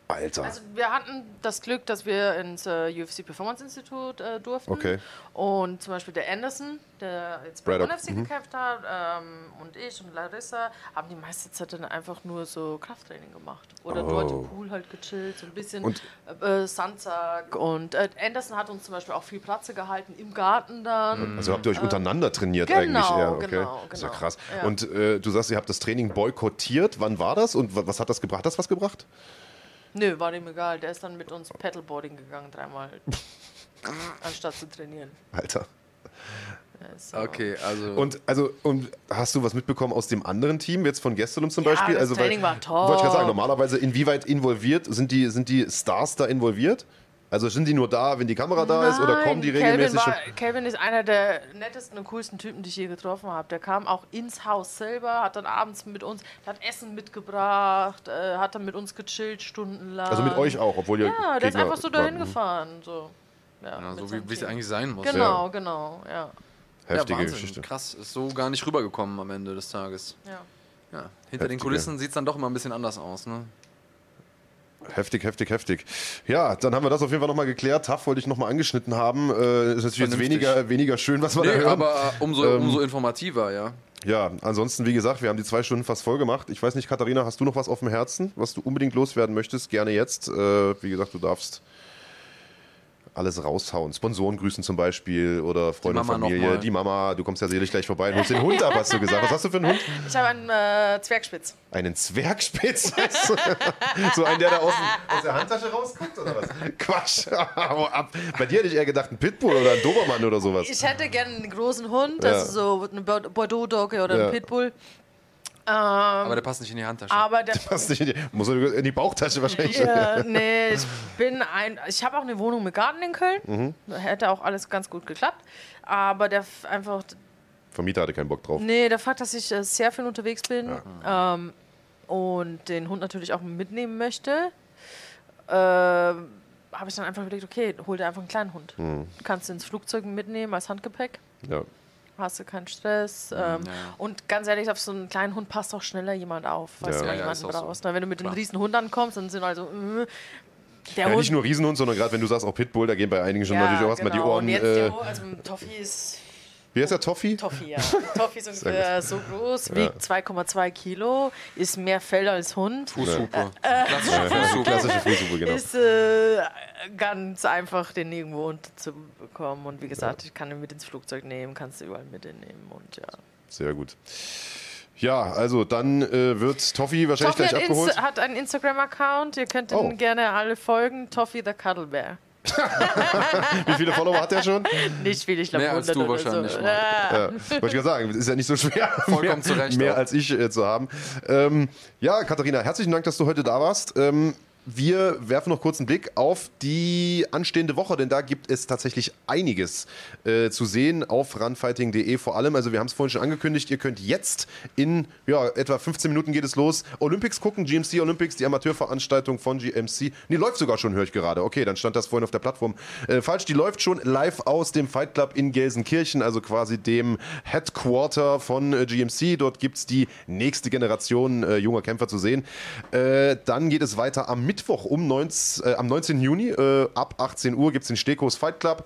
Alter. Also wir hatten das Glück, dass wir ins äh, UFC Performance Institute äh, durften. Okay. Und zum Beispiel der Anderson, der jetzt bei Braddock, UFC gekämpft hat, ähm, und ich und Larissa haben die meiste Zeit dann einfach nur so Krafttraining gemacht. Oder Oh. dort im Pool halt gechillt, so ein bisschen Und- äh, Sandsack. Und äh, Anderson hat uns zum Beispiel auch viel Platze gehalten im Garten dann. Also habt ihr euch untereinander trainiert genau, eigentlich eher, okay? genau, Ist ja genau. krass. Ja. Und äh, du sagst, ihr habt das Training boykottiert. Wann war das und wa- was hat das gebracht? Hat das was gebracht? Nö, war ihm egal. Der ist dann mit uns Paddleboarding gegangen dreimal, [LAUGHS] anstatt zu trainieren. Alter. So. Okay, also. Und also und hast du was mitbekommen aus dem anderen Team jetzt von Gestelum zum Ja, Beispiel? das also Training war top. Wollte ich gerade sagen, normalerweise inwieweit involviert sind die sind die Stars da involviert? Also sind die nur da, wenn die Kamera da ist, oder kommen die Nein, regelmäßig? Calvin ist einer der nettesten und coolsten Typen, die ich je getroffen habe. Der kam auch ins Haus selber, hat dann abends mit uns, hat Essen mitgebracht, äh, hat dann mit uns gechillt stundenlang. Also mit euch auch, obwohl ihr Ja, der ist Gegner einfach so dahin gefahren. So. Ja, ja, so wie es eigentlich sein muss. Genau, genau, ja. Heftige ja, Wahnsinn. Geschichte. Krass, ist so gar nicht rübergekommen am Ende des Tages. ja. Ja, hinter den Heftige. Kulissen sieht es dann doch immer ein bisschen anders aus. Ne? Heftig, heftig, heftig. Ja, dann haben wir das auf jeden Fall nochmal geklärt. TAF wollte ich nochmal angeschnitten haben. Äh, ist natürlich jetzt weniger, weniger schön, was wir da Nee, hören. aber äh, umso, Ähm, umso informativer, ja. Ja, ansonsten, wie gesagt, wir haben die zwei Stunden fast voll gemacht. Ich weiß nicht, Katharina, hast du noch was auf dem Herzen, was du unbedingt loswerden möchtest? Gerne jetzt. Äh, wie gesagt, du darfst alles raushauen. Sponsoren grüßen zum Beispiel oder Freunde und Familie. Die Mama, du kommst ja selig gleich vorbei und holst den Hund ab, hast du gesagt. Was hast du für einen Hund? Ich habe einen äh, Zwergspitz. Einen Zwergspitz? [LAUGHS] so einen, der da aus, aus der Handtasche rausguckt oder was? Quatsch. [LAUGHS] Ab. Bei dir hätte ich eher gedacht, ein Pitbull oder ein Dobermann oder sowas. Ich hätte gerne einen großen Hund, Ja. also so eine Bordeaux-Dogge oder Ja. einen Pitbull. Aber der passt nicht in die Handtasche. Aber der, [LAUGHS] Passt nicht in die, muss in die Bauchtasche wahrscheinlich. Ja, [LAUGHS] nee, ich bin ein. Ich habe auch eine Wohnung mit Garten in Köln. Mhm. Da hätte auch alles ganz gut geklappt. Aber der einfach. Vermieter hatte keinen Bock drauf. Nee, der Fakt, dass ich äh, sehr viel unterwegs bin ähm, und den Hund natürlich auch mitnehmen möchte, äh, habe ich dann einfach überlegt, okay, hol dir einfach einen kleinen Hund. Mhm. Kannst du ins Flugzeug mitnehmen als Handgepäck. Ja. Hast du keinen Stress. Ähm, Und ganz ehrlich, auf so einen kleinen Hund passt auch schneller jemand auf, Ja. du Ja, ja, jemanden auch so. brauchst. Na, Wenn du mit einem Klar. riesen Hund ankommst, dann sind also. Äh, der Ja, Hund nicht nur Riesenhund, sondern gerade wenn du sagst auch Pitbull, da gehen bei einigen schon Ja, natürlich auch erstmal die genau. Ohren. Und jetzt Äh, die Ohren, also Toffee ist wie heißt der Toffee? Toffee, ja. [LAUGHS] Toffee ist ungefähr so groß, wiegt 2,2 Kilo, ist mehr Fell als Hund. Fußhupe. Äh, Klassische Fußhupe. Klassische Fußhupe, genau. Ist äh, ganz einfach, den irgendwo unterzubekommen. Und wie gesagt, ich kann ihn mit ins Flugzeug nehmen, kannst du überall mit nehmen. Und ja. Sehr gut. Ja, also dann äh, wird Toffee wahrscheinlich Toffee gleich hat, abgeholt. Insta hat einen Instagram-Account, ihr könnt ihn Oh. gerne alle folgen. Toffee the Cuddle Bear. [LAUGHS] Wie viele Follower hat der schon? Nicht viel, ich glaube Mehr als 100 du oder wahrscheinlich, so. Ja. Ja, wollte ich gerade sagen, ist ja nicht so schwer, [LAUGHS] Vollkommen mehr, zu Recht mehr auch. als ich äh, zu haben. Ähm, ja, Katharina, herzlichen Dank, dass du heute da warst. Ähm, wir werfen noch kurz einen Blick auf die anstehende Woche, denn da gibt es tatsächlich einiges äh, zu sehen auf runfighting.de vor allem. Also wir haben es vorhin schon angekündigt, ihr könnt jetzt in ja, etwa 15 Minuten geht es los. Olympics gucken, GMC Olympics, die Amateurveranstaltung von GMC. Nee, läuft sogar schon, höre ich gerade. Okay, dann stand das vorhin auf der Plattform. Äh, falsch, die läuft schon live aus dem Fight Club in Gelsenkirchen, also quasi dem Headquarter von äh, GMC. Dort gibt es die nächste Generation äh, junger Kämpfer zu sehen. Äh, dann geht es weiter am Mittwoch um 19, äh, am 19. Juni. Äh, ab 18 Uhr gibt es den Stekos Fight Club.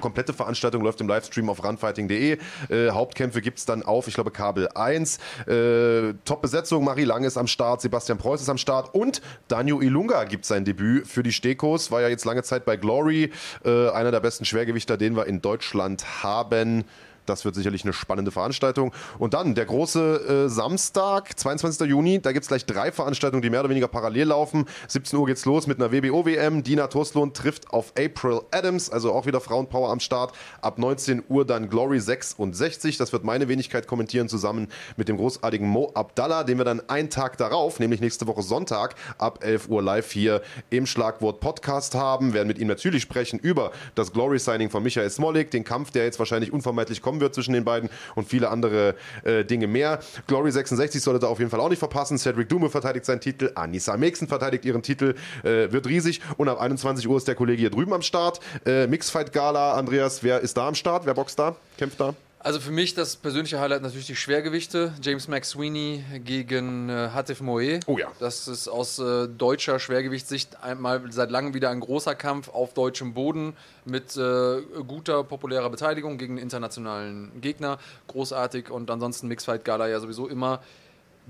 Komplette Veranstaltung läuft im Livestream auf runfighting.de. Äh, Hauptkämpfe gibt es dann auf, ich glaube, Kabel 1. Äh, Top-Besetzung, Marie Lang ist am Start, Sebastian Preuß ist am Start und Daniel Ilunga gibt sein Debüt für die Stekos. War ja jetzt lange Zeit bei Glory, äh, einer der besten Schwergewichter, den wir in Deutschland haben. Das wird sicherlich eine spannende Veranstaltung. Und dann der große äh, Samstag, 22. Juni. Da gibt es gleich drei Veranstaltungen, die mehr oder weniger parallel laufen. 17 Uhr geht's los mit einer WBO-WM. Dina Toslund trifft auf April Adams, also auch wieder Frauenpower am Start. Ab 19 Uhr dann Glory 66. Das wird meine Wenigkeit kommentieren, zusammen mit dem großartigen Mo Abdallah, den wir dann einen Tag darauf, nämlich nächste Woche Sonntag, ab 11 Uhr live hier im Schlagwort Podcast haben. Werden mit ihm natürlich sprechen über das Glory-Signing von Michael Smolik, den Kampf, der jetzt wahrscheinlich unvermeidlich kommen wird zwischen den beiden und viele andere äh, Dinge mehr. Glory 66 solltet ihr auf jeden Fall auch nicht verpassen. Cedric Dume verteidigt seinen Titel, Anissa Mexen verteidigt ihren Titel, äh, wird riesig. Und ab 21 Uhr ist der Kollege hier drüben am Start. Äh, Mixfight Gala, Andreas, wer ist da am Start? Wer boxt da? Kämpft da? Also für mich das persönliche Highlight natürlich die Schwergewichte. James McSweeney gegen äh, Hatif Moe. Oh ja. Das ist aus äh, deutscher Schwergewichtssicht einmal seit langem wieder ein großer Kampf auf deutschem Boden mit äh, guter populärer Beteiligung gegen internationalen Gegner. Großartig und ansonsten Mixfight Gala ja sowieso immer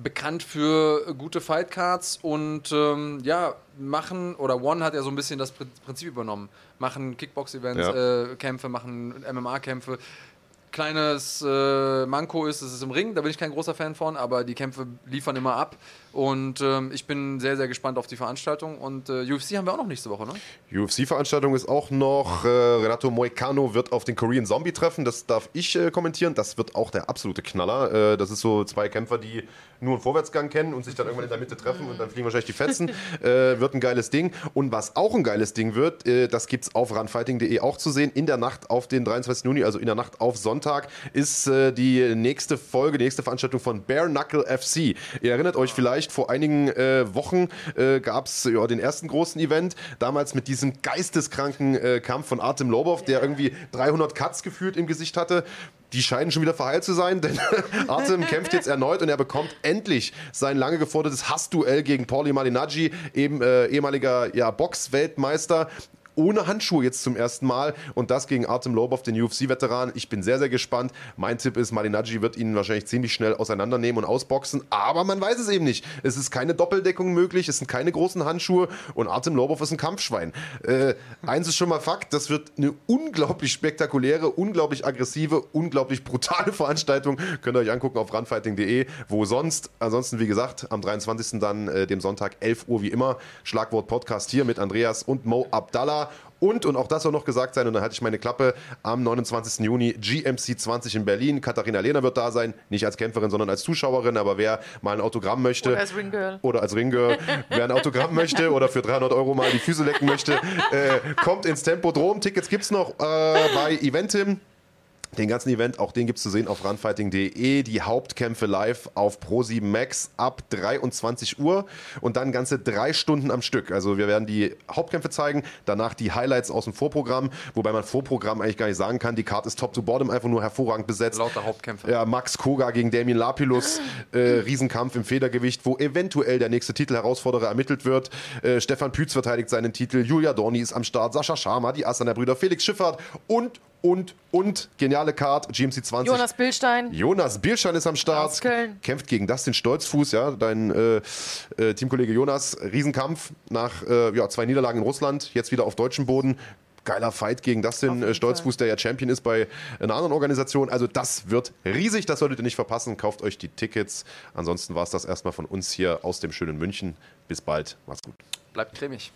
bekannt für gute Fightcards und ähm, ja, machen, oder One hat ja so ein bisschen das Prin- Prinzip übernommen. Machen Kickbox-Events, Ja. äh, Kämpfe, machen MMA-Kämpfe kleines äh, Manko ist, es ist im Ring, da bin ich kein großer Fan von, aber die Kämpfe liefern immer ab. Und ähm, ich bin sehr, sehr gespannt auf die Veranstaltung. Und äh, UFC haben wir auch noch nächste Woche, ne? UFC-Veranstaltung ist auch noch. Äh, Renato Moicano wird auf den Korean Zombie treffen. Das darf ich äh, kommentieren. Das wird auch der absolute Knaller. Äh, das ist so zwei Kämpfer, die nur einen Vorwärtsgang kennen und sich dann irgendwann in der Mitte treffen und dann fliegen wahrscheinlich die Fetzen. [LAUGHS] Äh, wird ein geiles Ding. Und was auch ein geiles Ding wird, das gibt es auf runfighting.de auch zu sehen. In der Nacht auf den 23. Juni, also in der Nacht auf Sonntag, ist äh, die nächste Folge, die nächste Veranstaltung von Bare Knuckle FC. Ihr erinnert euch vielleicht, vor einigen äh, Wochen äh, gab es ja, den ersten großen Event, damals mit diesem geisteskranken äh, Kampf von Artem Lobov, der irgendwie 300 Cuts gefühlt im Gesicht hatte. Die scheinen schon wieder verheilt zu sein, [LAUGHS] denn Artem kämpft jetzt erneut und er bekommt endlich sein lange gefordertes Hassduell gegen Pauli Malinaggi, eben äh, ehemaliger ja, Box-Weltmeister ohne Handschuhe jetzt zum ersten Mal und das gegen Artem Lobov, den UFC-Veteran. Ich bin sehr, sehr gespannt. Mein Tipp ist, Malinaggi wird ihn wahrscheinlich ziemlich schnell auseinandernehmen und ausboxen, aber man weiß es eben nicht. Es ist keine Doppeldeckung möglich, es sind keine großen Handschuhe und Artem Lobov ist ein Kampfschwein. Äh, eins ist schon mal Fakt, das wird eine unglaublich spektakuläre, unglaublich aggressive, unglaublich brutale [LAUGHS] Veranstaltung. Könnt ihr euch angucken auf runfighting.de, wo sonst. Ansonsten, wie gesagt, am 23. dann, äh, dem Sonntag, 11 Uhr wie immer, Schlagwort Podcast hier mit Andreas und Mo Abdallah. Und, und auch das soll noch gesagt sein, und dann halte ich meine Klappe, am 29. Juni GMC 20 in Berlin. Katharina Lehner wird da sein, nicht als Kämpferin, sondern als Zuschauerin, aber wer mal ein Autogramm möchte. Oder als Ringgirl. Oder als Ringgirl. [LAUGHS] wer ein Autogramm möchte oder für 300 Euro mal die Füße lecken möchte, äh, kommt ins Tempodrom. Tickets gibt es noch äh, bei Eventim. Den ganzen Event, auch den gibt es zu sehen auf runfighting.de. Die Hauptkämpfe live auf Pro7 Max ab 23 Uhr und dann ganze drei Stunden am Stück. Also wir werden die Hauptkämpfe zeigen, danach die Highlights aus dem Vorprogramm, wobei man Vorprogramm eigentlich gar nicht sagen kann. Die Karte ist top to bottom, einfach nur hervorragend besetzt. Lauter Hauptkämpfe. Ja, Max Koga gegen Damien Lapilus, äh, Riesenkampf im Federgewicht, wo eventuell der nächste Titelherausforderer ermittelt wird. Äh, Stefan Pütz verteidigt seinen Titel, Julia Dorni ist am Start, Sascha Sharma, die Assaner Brüder, Felix Schifffahrt und und, und, geniale Card, GMC 20. Jonas Billstein. Jonas Bierstein ist am Start. Aus Köln. Kämpft gegen Dustin Stolzfuß, ja, dein äh, äh, Teamkollege Jonas. Riesenkampf nach äh, ja, zwei Niederlagen in Russland, jetzt wieder auf deutschem Boden. Geiler Fight gegen Dustin äh, Stolzfuß, der ja Champion ist bei einer anderen Organisation. Also das wird riesig, das solltet ihr nicht verpassen. Kauft euch die Tickets. Ansonsten war es das erstmal von uns hier aus dem schönen München. Bis bald, macht's gut. Bleibt cremig.